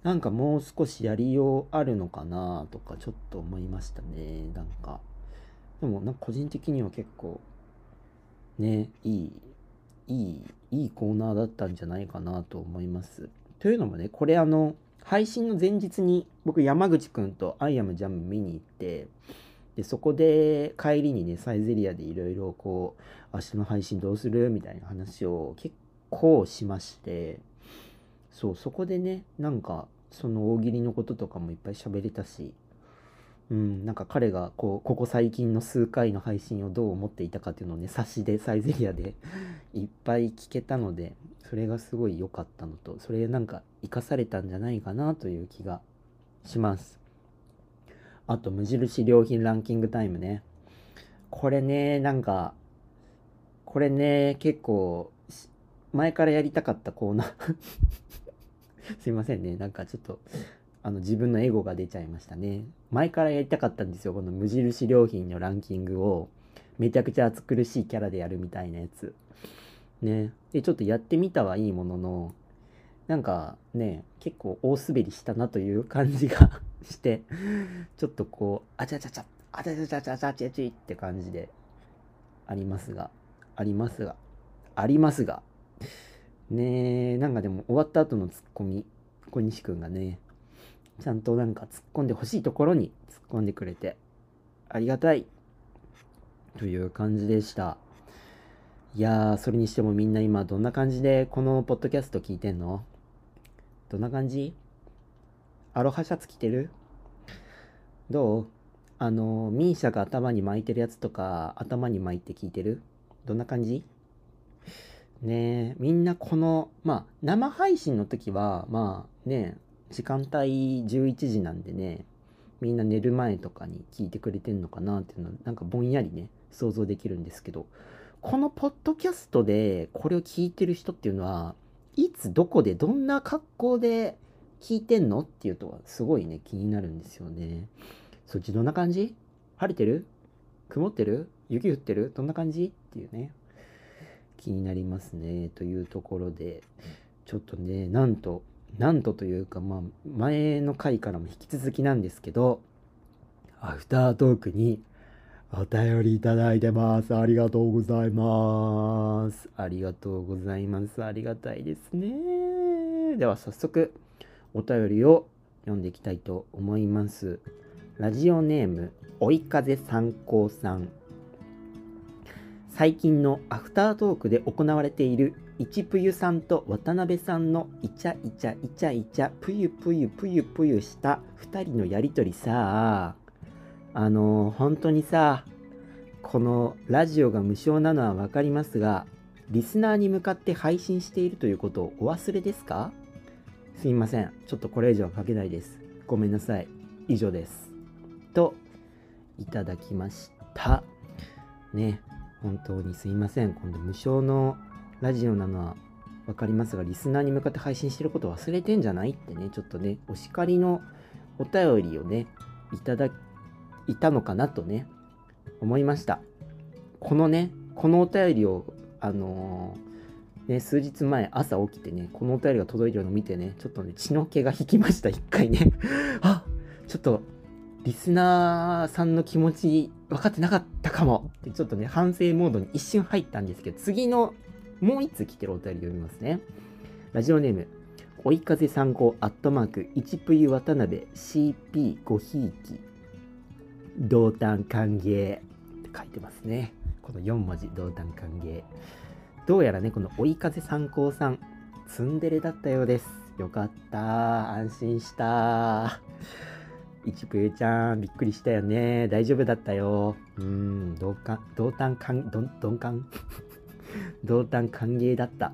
なんかもう少しやりようあるのかなとかちょっと思いましたね。なんか。でもな個人的には結構ねいいいいいいコーナーだったんじゃないかなと思います。というのもねこれあの配信の前日に僕山口くんとアイアムジャム見に行ってでそこで帰りにねサイゼリアでいろいろこう明日の配信どうする？みたいな話を結構しましてそうそこでねなんかその大喜利のこととかもいっぱい喋れたしうんなんか彼がこうここ最近の数回の配信をどう思っていたかっていうのをね差しでサイゼリアで いっぱい聞けたのでそれがすごい良かったのとそれなんか生かされたんじゃないかなという気がします。あと無印良品ランキングタイムね。これねなんかこれね結構前からやりたかったコーナー。すいませんね。なんかちょっとあの自分のエゴが出ちゃいましたね。前からやりたかったんですよ。この無印良品のランキングを。めちゃくちゃ暑苦しいキャラでやるみたいなやつ。ね。でちょっとやってみたはいいもののなんかね結構大滑りしたなという感じが してちょっとこうあちゃちゃちゃあちゃちゃちゃちゃちゃちゃちゃって感じでありますがありますがありますがねえなんかでも終わった後のツッコミ。小西くんがねちゃんとなんか突っ込んでほしいところに突っ込んでくれてありがたい。という感じでした。いやーそれにしてもみんな今どんな感じでこのポッドキャスト聞いてんの？どんな感じ？アロハシャツ着てる？どう？あのミーシャが頭に巻いてるやつとか頭に巻いて聞いてる？どんな感じ？ね。みんなこのまあ生配信の時はまあね時間帯11時なんでねみんな寝る前とかに聞いてくれてんのかなっていうのはなんかぼんやりね想像できるんですけどこのポッドキャストでこれを聞いてる人っていうのはいつどこでどんな格好で聞いてんのっていうとはすごいね気になるんですよね。そっちどんな感じ？晴れてる？曇ってる？雪降ってる？どんな感じ？っていうね。気になりますねというところでちょっとねなんとなんとというかまあ前の回からも引き続きなんですけどアフタートークにお便りいただいてます。ありがとうございます。ありがとうございます。ありがたいですね。では早速お便りを読んでいきたいと思います。ラジオネーム、追い風参考さん。最近のアフタートークで行われている一ぷゆさんと渡辺さんのイチャイチャイチャイチャぷゆぷゆぷゆぷゆした2人のやりとりさ。あの本当にさこのラジオが無償なのは分かりますがリスナーに向かって配信しているということをお忘れですか？すいません。ちょっとこれ以上は書けないです。ごめんなさい。以上です。といただきました。ね。本当にすいません。今度無償のラジオなのは分かりますがリスナーに向かって配信してること忘れてんじゃないってね。ちょっとねお叱りのお便りをねいただいたのかなとね思いました。このねこのお便りをあのーね、数日前朝起きてねこのお便りが届いてるのを見てねちょっとね血の気が引きました。一回ね。あちょっとリスナーさんの気持ち分かってなかったかも。ってちょっとね反省モードに一瞬入ったんですけど次のもう一つ来てるお便り読みますね。ラジオネーム追い風参考アットマーク1プユ渡辺 CP5 ひいき。同担歓迎。って書いてますね。この4文字同担歓迎。どうやらねこの追い風参考さんツンデレだったようです。よかった。安心した。一プユちゃんびっくりしたよね大丈夫だったようん同感同担歓どん同感？同担歓迎だった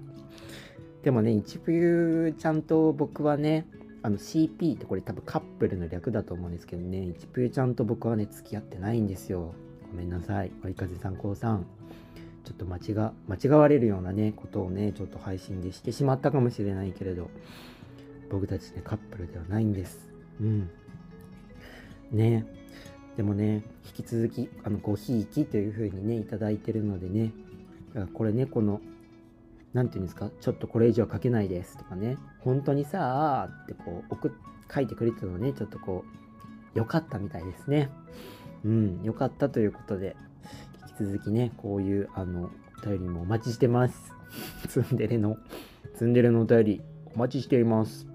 でもね、一冬ちゃんと僕はね、あの CP ってこれ多分カップルの略だと思うんですけどね、一冬ちゃんと僕はね、付き合ってないんですよ。ごめんなさい。追い風参考さん。ちょっと間違、間違われるようなね、ことをね、ちょっと配信でしてしまったかもしれないけれど、僕たちね、カップルではないんです。うん。ねでもね、引き続き、あの、ごひいきという風にね、いただいてるのでね、これね、この、なんていうんですか、ちょっとこれ以上書けないですとかね、本当にさーってこう、送っ、書いてくれたのね、ちょっとこう、良かったみたいですね。うん、良かったということで、引き続きね、こういう、あの、お便りもお待ちしてます。ツンデレの、ツンデレのお便り、お待ちしています。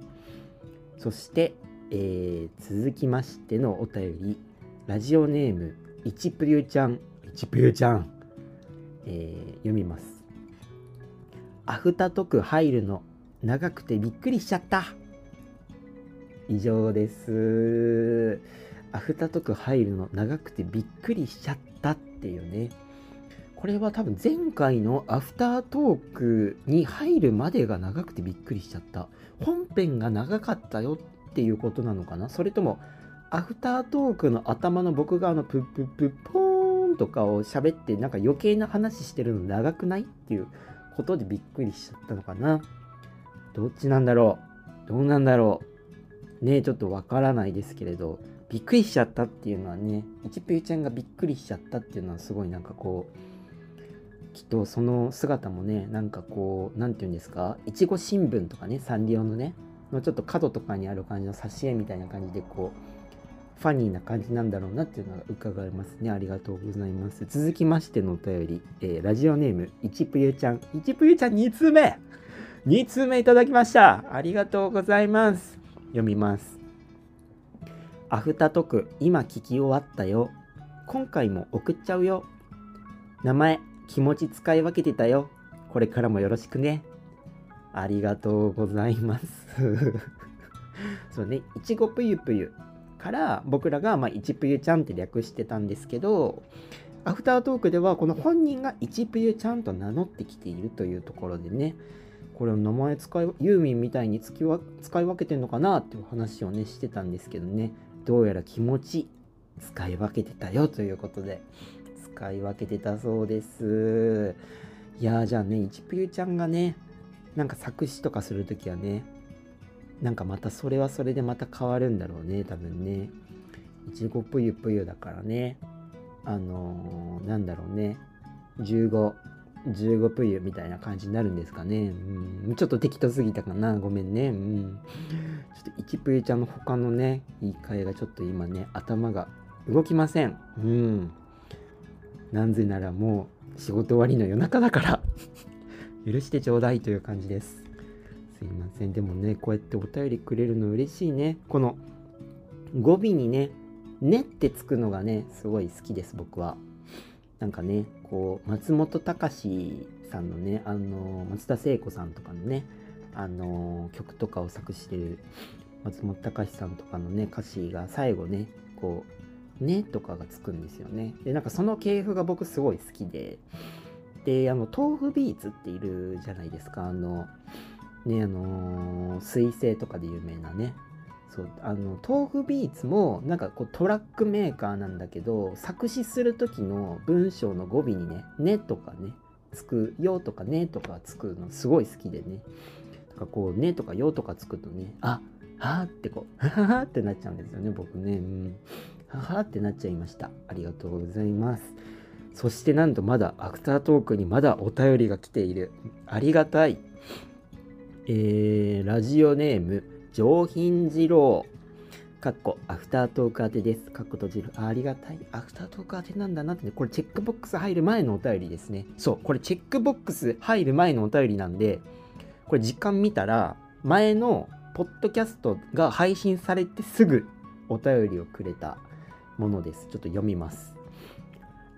そして、えー続きましてのお便り、ラジオネーム、いちぷゆちゃん、いちぷゆちゃん、えー読みます。アフタトク入るの長くてびっくりしちゃった。以上です。アフタトク入るの長くてびっくりしちゃったっていうね。これは多分前回のアフタートークに入るまでが長くてびっくりしちゃった。本編が長かったよってていうことなのかなそれともアフタートークの頭の僕があのプップップッポーンとかを喋ってなんか余計な話してるの長くないっていうことでびっくりしちゃったのかな？どっちなんだろう？どうなんだろう？ねえちょっとわからないですけれどびっくりしちゃったっていうのはねいちぷゆちゃんがびっくりしちゃったっていうのはすごいなんかこうきっとその姿もねなんかこうなんて言うんですか？いちご新聞とかねサンリオのねのちょっと角とかにある感じの挿絵みたいな感じでこうファニーな感じなんだろうなっていうのが伺えますね。ありがとうございます。続きましてのお便り、えーラジオネーム、いちぷゆちゃん。いちぷゆちゃん2通目 !2 通目いただきましたありがとうございます。読みます。アフタトク、今聞き終わったよ。今回も送っちゃうよ。名前、気持ち使い分けてたよ。これからもよろしくね。ありがとうございます。そうね、いちごぷゆぷゆから僕らが、まあ、いちぷゆちゃんって略してたんですけど、アフタートークではこの本人がいちぷゆちゃんと名乗ってきているというところでね、これを名前使い、ユーミンみたいにつきわ使い分けてんのかなっていう話をね、してたんですけどね、どうやら気持ち使い分けてたよということで、使い分けてたそうです。いやーじゃあね、いちぷゆちゃんがね、なんか作詞とかするときはね、なんかまたそれはそれでまた変わるんだろうね、多分ね。いちごぷゆぷゆだからね。あのーなんだろうね。15、15ぷゆみたいな感じになるんですかね。うん、ちょっと適当すぎたかな。ごめんね。うん。ちょっといちぷゆちゃんの他のね、言い換えがちょっと今ね、頭が動きません。うん。なんぜならもう仕事終わりの夜中だから。許してちょうだいという感じです。すいません。でもね、こうやってお便りくれるの嬉しいね。この語尾にね、ねってつくのがね、すごい好きです、僕は。なんかね、こう、松本隆さんのね、あの、松田聖子さんとかのね、あの、曲とかを作詞してる松本隆さんとかのね、歌詞が最後ね、こう、ねとかがつくんですよね。で、なんかその系譜が僕すごい好きで、で、あの、豆腐ビーツっているじゃないですか。あの、ね、あのー水星とかで有名なね。そう、あの、豆腐ビーツも、なんかこうトラックメーカーなんだけど、作詞する時の文章の語尾にね、ねとかね、つくよとかねとかつくのすごい好きでね。なんかこう、ねとかよとかつくとね、あ、はーってこう、はははってなっちゃうんですよね、僕ね。うん。ははってなっちゃいました。ありがとうございます。そしてなんとまだアフタートークにまだお便りが来ている。ありがたい。えー、ラジオネーム、上品二郎。かっこ、アフタートーク宛てです。かっこ閉じる。ありがたい。アフタートーク宛てなんだなって。これチェックボックス入る前のお便りですね。そう、これチェックボックス入る前のお便りなんで、これ時間見たら、前のポッドキャストが配信されてすぐお便りをくれたものです。ちょっと読みます。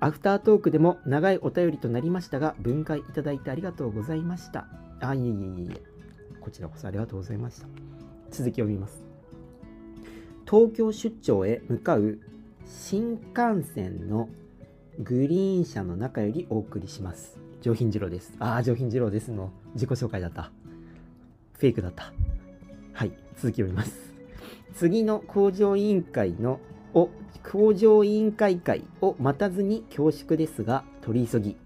アフタートークでも長いお便りとなりましたが、分解いただいてありがとうございました。あ、いえいえいえ。こちらこそありがとうございました。続き読みます。東京出張へ向かう新幹線のグリーン車の中よりお送りします。上品次郎です。ああ、上品次郎ですの自己紹介だった。フェイクだった。はい、続き読みます。次の工場委員会のを工場委員会会を待たずに恐縮ですが取り急ぎ。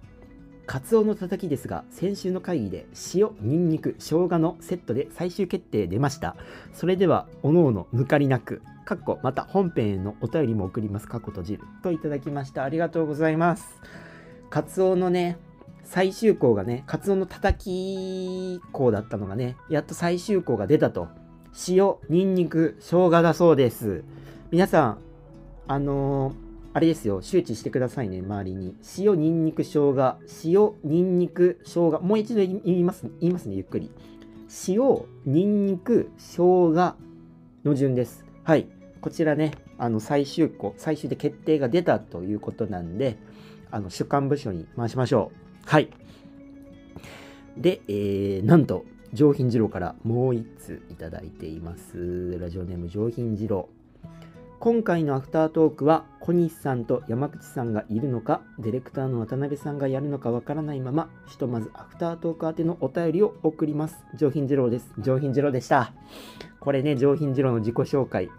カツオのたたきですが先週の会議で塩ニンニク生姜のセットで最終決定出ました。それではおのおの抜かりなくかっこまた本編へのお便りも送ります。かっこ閉じるといただきました。ありがとうございます。カツオのね最終項がねカツオのたたき項だったのがねやっと最終項が出たと。塩ニンニク生姜だそうです。皆さんあのーあれですよ、周知してくださいね、周りに。塩、ニンニク、生姜。塩、ニンニク、生姜。もう一度言います言いますね、ゆっくり。塩、ニンニク、生姜の順です。はい。こちらね、あの最終項、最終で決定が出たということなんで、あの、主幹部署に回しましょう。はい。で、えー、なんと、上品二郎からもう一通いただいています。ラジオネーム上品二郎。今回のアフタートークは小西さんと山口さんがいるのかディレクターの渡辺さんがやるのかわからないままひとまずアフタートーク宛てのお便りを送ります。上品次郎です。上品次郎でした。これね上品次郎の自己紹介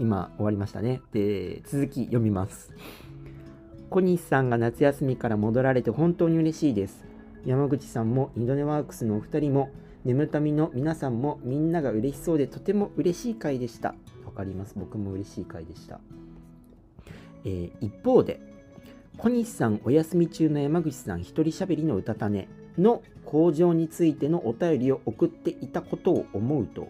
今終わりましたね。で続き読みます。小西さんが夏休みから戻られて本当に嬉しいです。山口さんもインドネワークスのお二人も眠たみの皆さんもみんなが嬉しそうでとても嬉しい回でした。わかります？僕も嬉しい回でした、えー一方で小西さんお休み中の山口さん一人喋りの歌種の向上についてのお便りを送っていたことを思うと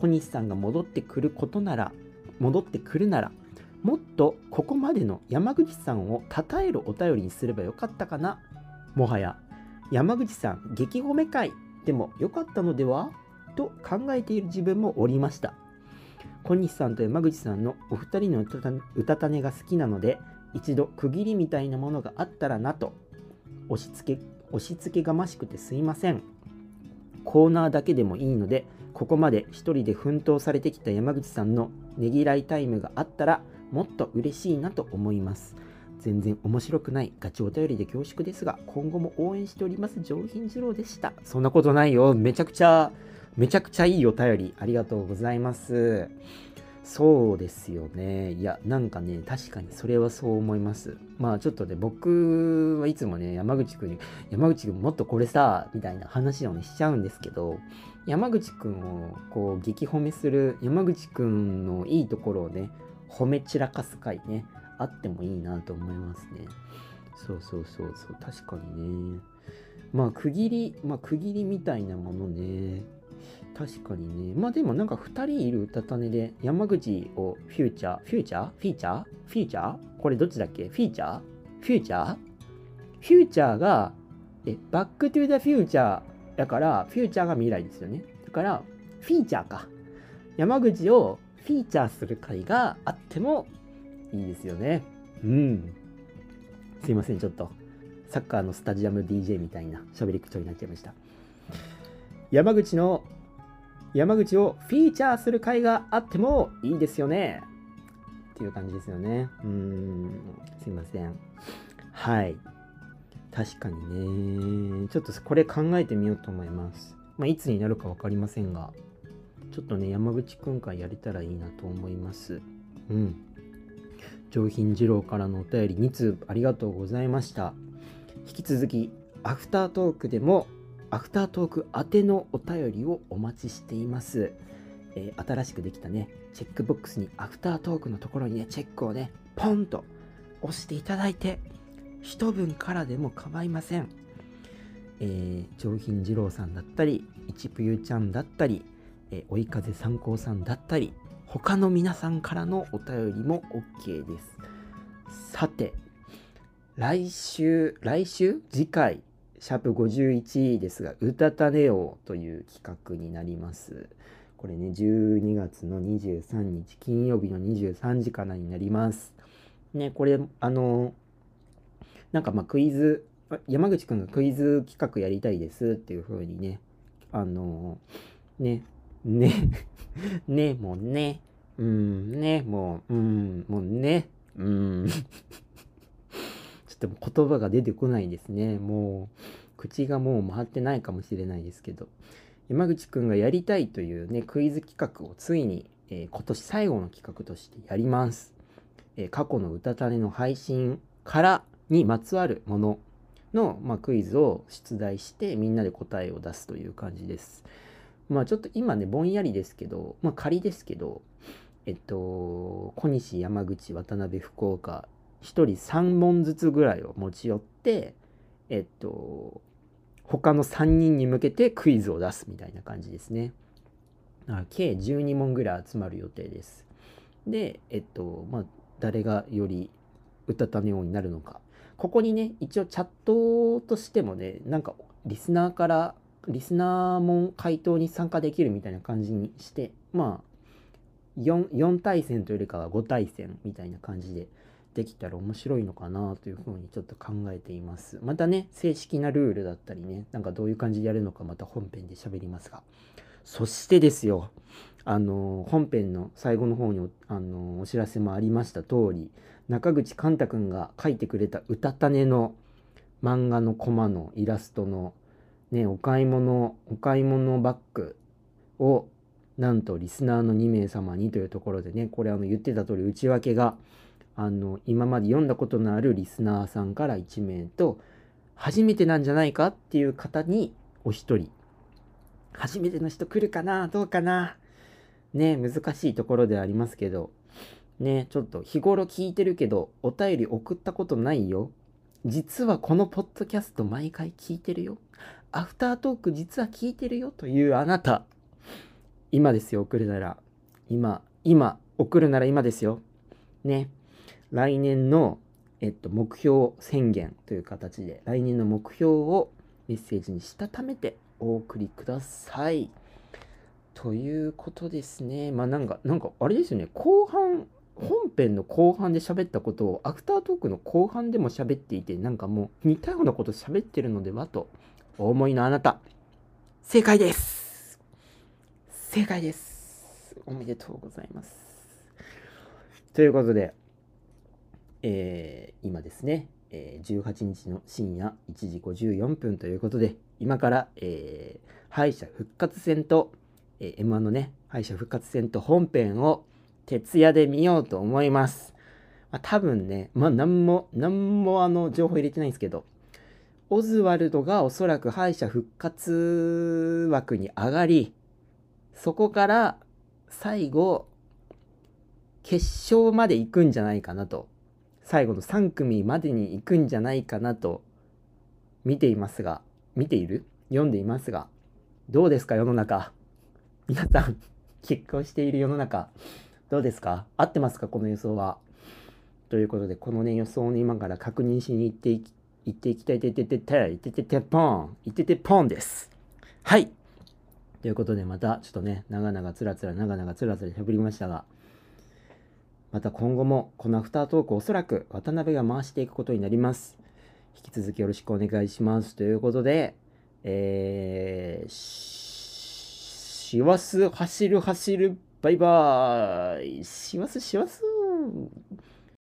小西さんが戻ってくることなら戻ってくるならもっとここまでの山口さんを称えるお便りにすればよかったかな。もはや山口さん激褒め会でもよかったのでは？と考えている自分もおりました。小西さんと山口さんのお二人の歌た歌種が好きなので一度区切りみたいなものがあったらなと押し付け押し付けがましくてすいません。コーナーだけでもいいのでここまで一人で奮闘されてきた山口さんのねぎらいタイムがあったらもっと嬉しいなと思います。全然面白くない。ガチお便りで恐縮ですが今後も応援しております。上品次郎でした。そんなことないよ。めちゃくちゃめちゃくちゃいいお便りありがとうございます。そうですよね。いやなんかね確かにそれはそう思います。まあちょっとね僕はいつもね山口くんに山口くんもっとこれさみたいな話をねしちゃうんですけど山口くんをこう激褒めする山口くんのいいところをね褒め散らかす回ねあってもいいなと思いますね。そうそうそうそう確かにね。まあ区切りまあ区切りみたいなものね。確かにね。まあでもなんか2人いる歌種で山口をフューチャー？フューチャー？フィーチャー？フィーチャー？これどっちだっけ？フィーチャー？フューチャー？フューチャーがえバックトゥーザフューチャーだからフューチャーが未来ですよね。だからフィーチャーか。山口をフィーチャーする回があってもいいですよね。うん。すいませんちょっと。サッカーのスタジアム DJ みたいな喋り口調になっちゃいました。山口の山口をフィーチャーする回があってもいいですよね。っていう感じですよね。うん。すいません。はい。確かにね。ちょっとこれ考えてみようと思います。まあいつになるか分かりませんが。ちょっとね山口くん会やれたらいいなと思います。うん。上品二郎からのお便り2通ありがとうございました。引き続きアフタートークでもアフタートーク宛てのお便りをお待ちしています、えー新しくできたねチェックボックスにアフタートークのところにねチェックをねポンと押していただいて一文からでも構いません、えー上品二郎さんだったり一ぷゆちゃんだったり、えー追い風参考さんだったり他の皆さんからのお便りも OK です。さて来週来週？次回。シャープ51ですが、歌たねようという企画になります。これね、12月の23日、金曜日の23時からになります。ね、これ、あの、なんかまあクイズ、山口くんがクイズ企画やりたいですっていう風にね、あの、ね、ね、ね、もうね、うん、ね、もう、うん、もうね、うん。っともう言葉が出てこないですね。もう、口がもう回ってないかもしれないですけど。山口くんがやりたいというね、クイズ企画をついに、えー今年最後の企画としてやります。えー過去の歌種の配信からにまつわるものの、まあ、クイズを出題してみんなで答えを出すという感じです。まあちょっと今ね、ぼんやりですけど、まあ仮ですけど、えっと、小西、山口、渡辺、福岡、1人3問ずつぐらいを持ち寄って、えっと、他の3人に向けてクイズを出すみたいな感じですね。計12問ぐらい集まる予定です。で、えっと、まあ、誰がより歌たねようになるのか。ここにね、一応チャットとしてもね、なんかリスナーから、リスナーも回答に参加できるみたいな感じにして、まあ、4, 4対戦というよりかは5対戦みたいな感じでできたら面白いのかなというふうにちょっと考えています。またね、正式なルールだったりね、なんかどういう感じでやるのかまた本編で喋りますが。そしてですよ、あの、本編の最後の方におあのお知らせもありました通り、中口寛太くんが書いてくれた歌種の漫画のコマのイラストのね、お買い物、お買い物バッグをなんとリスナーの2名様にというところでね、これあの言ってた通り内訳があの今まで読んだことのあるリスナーさんから1名と初めてなんじゃないかっていう方にお一人。初めての人来るかなどうかな。ね難しいところではありますけど。ねちょっと日頃聞いてるけどお便り送ったことないよ。実はこのポッドキャスト毎回聞いてるよ。アフタートーク実は聞いてるよ。というあなた。今ですよ送るなら。今今送るなら今ですよ。ね。来年の、えっと、目標宣言という形で来年の目標をメッセージにしたためてお送りください。ということですね。まあなんかなんかあれですよね。後半本編の後半で喋ったことをアフタートークの後半でも喋っていてなんかもう似たようなこと喋ってるのではとお思いのあなた正解です。正解です。おめでとうございます。ということでえー今ですね、えー18日の深夜1時54分ということで今から、えー敗者復活戦と、えー M1 のね敗者復活戦と本編を徹夜で見ようと思います、まあ、多分ねまあ何も何もあの情報入れてないんですけどオズワルドがおそらく敗者復活枠に上がりそこから最後決勝まで行くんじゃないかなと。最後の3組までに行くんじゃないかなと見ていますが見ている？読んでいますがどうですか世の中？皆さん結婚している世の中どうですか？合ってますかこの予想は？ということでこのね予想をね今から確認しに行っていき行っていきたいてててててててポンいててポンです。はいということでまたちょっとね長々つらつら長々つらつらしゃべりましたが。また今後もこのアフタートークおそらく渡辺が回していくことになります。引き続きよろしくお願いします。ということで、えー、ししわす走る走るバイバーイしわすしわす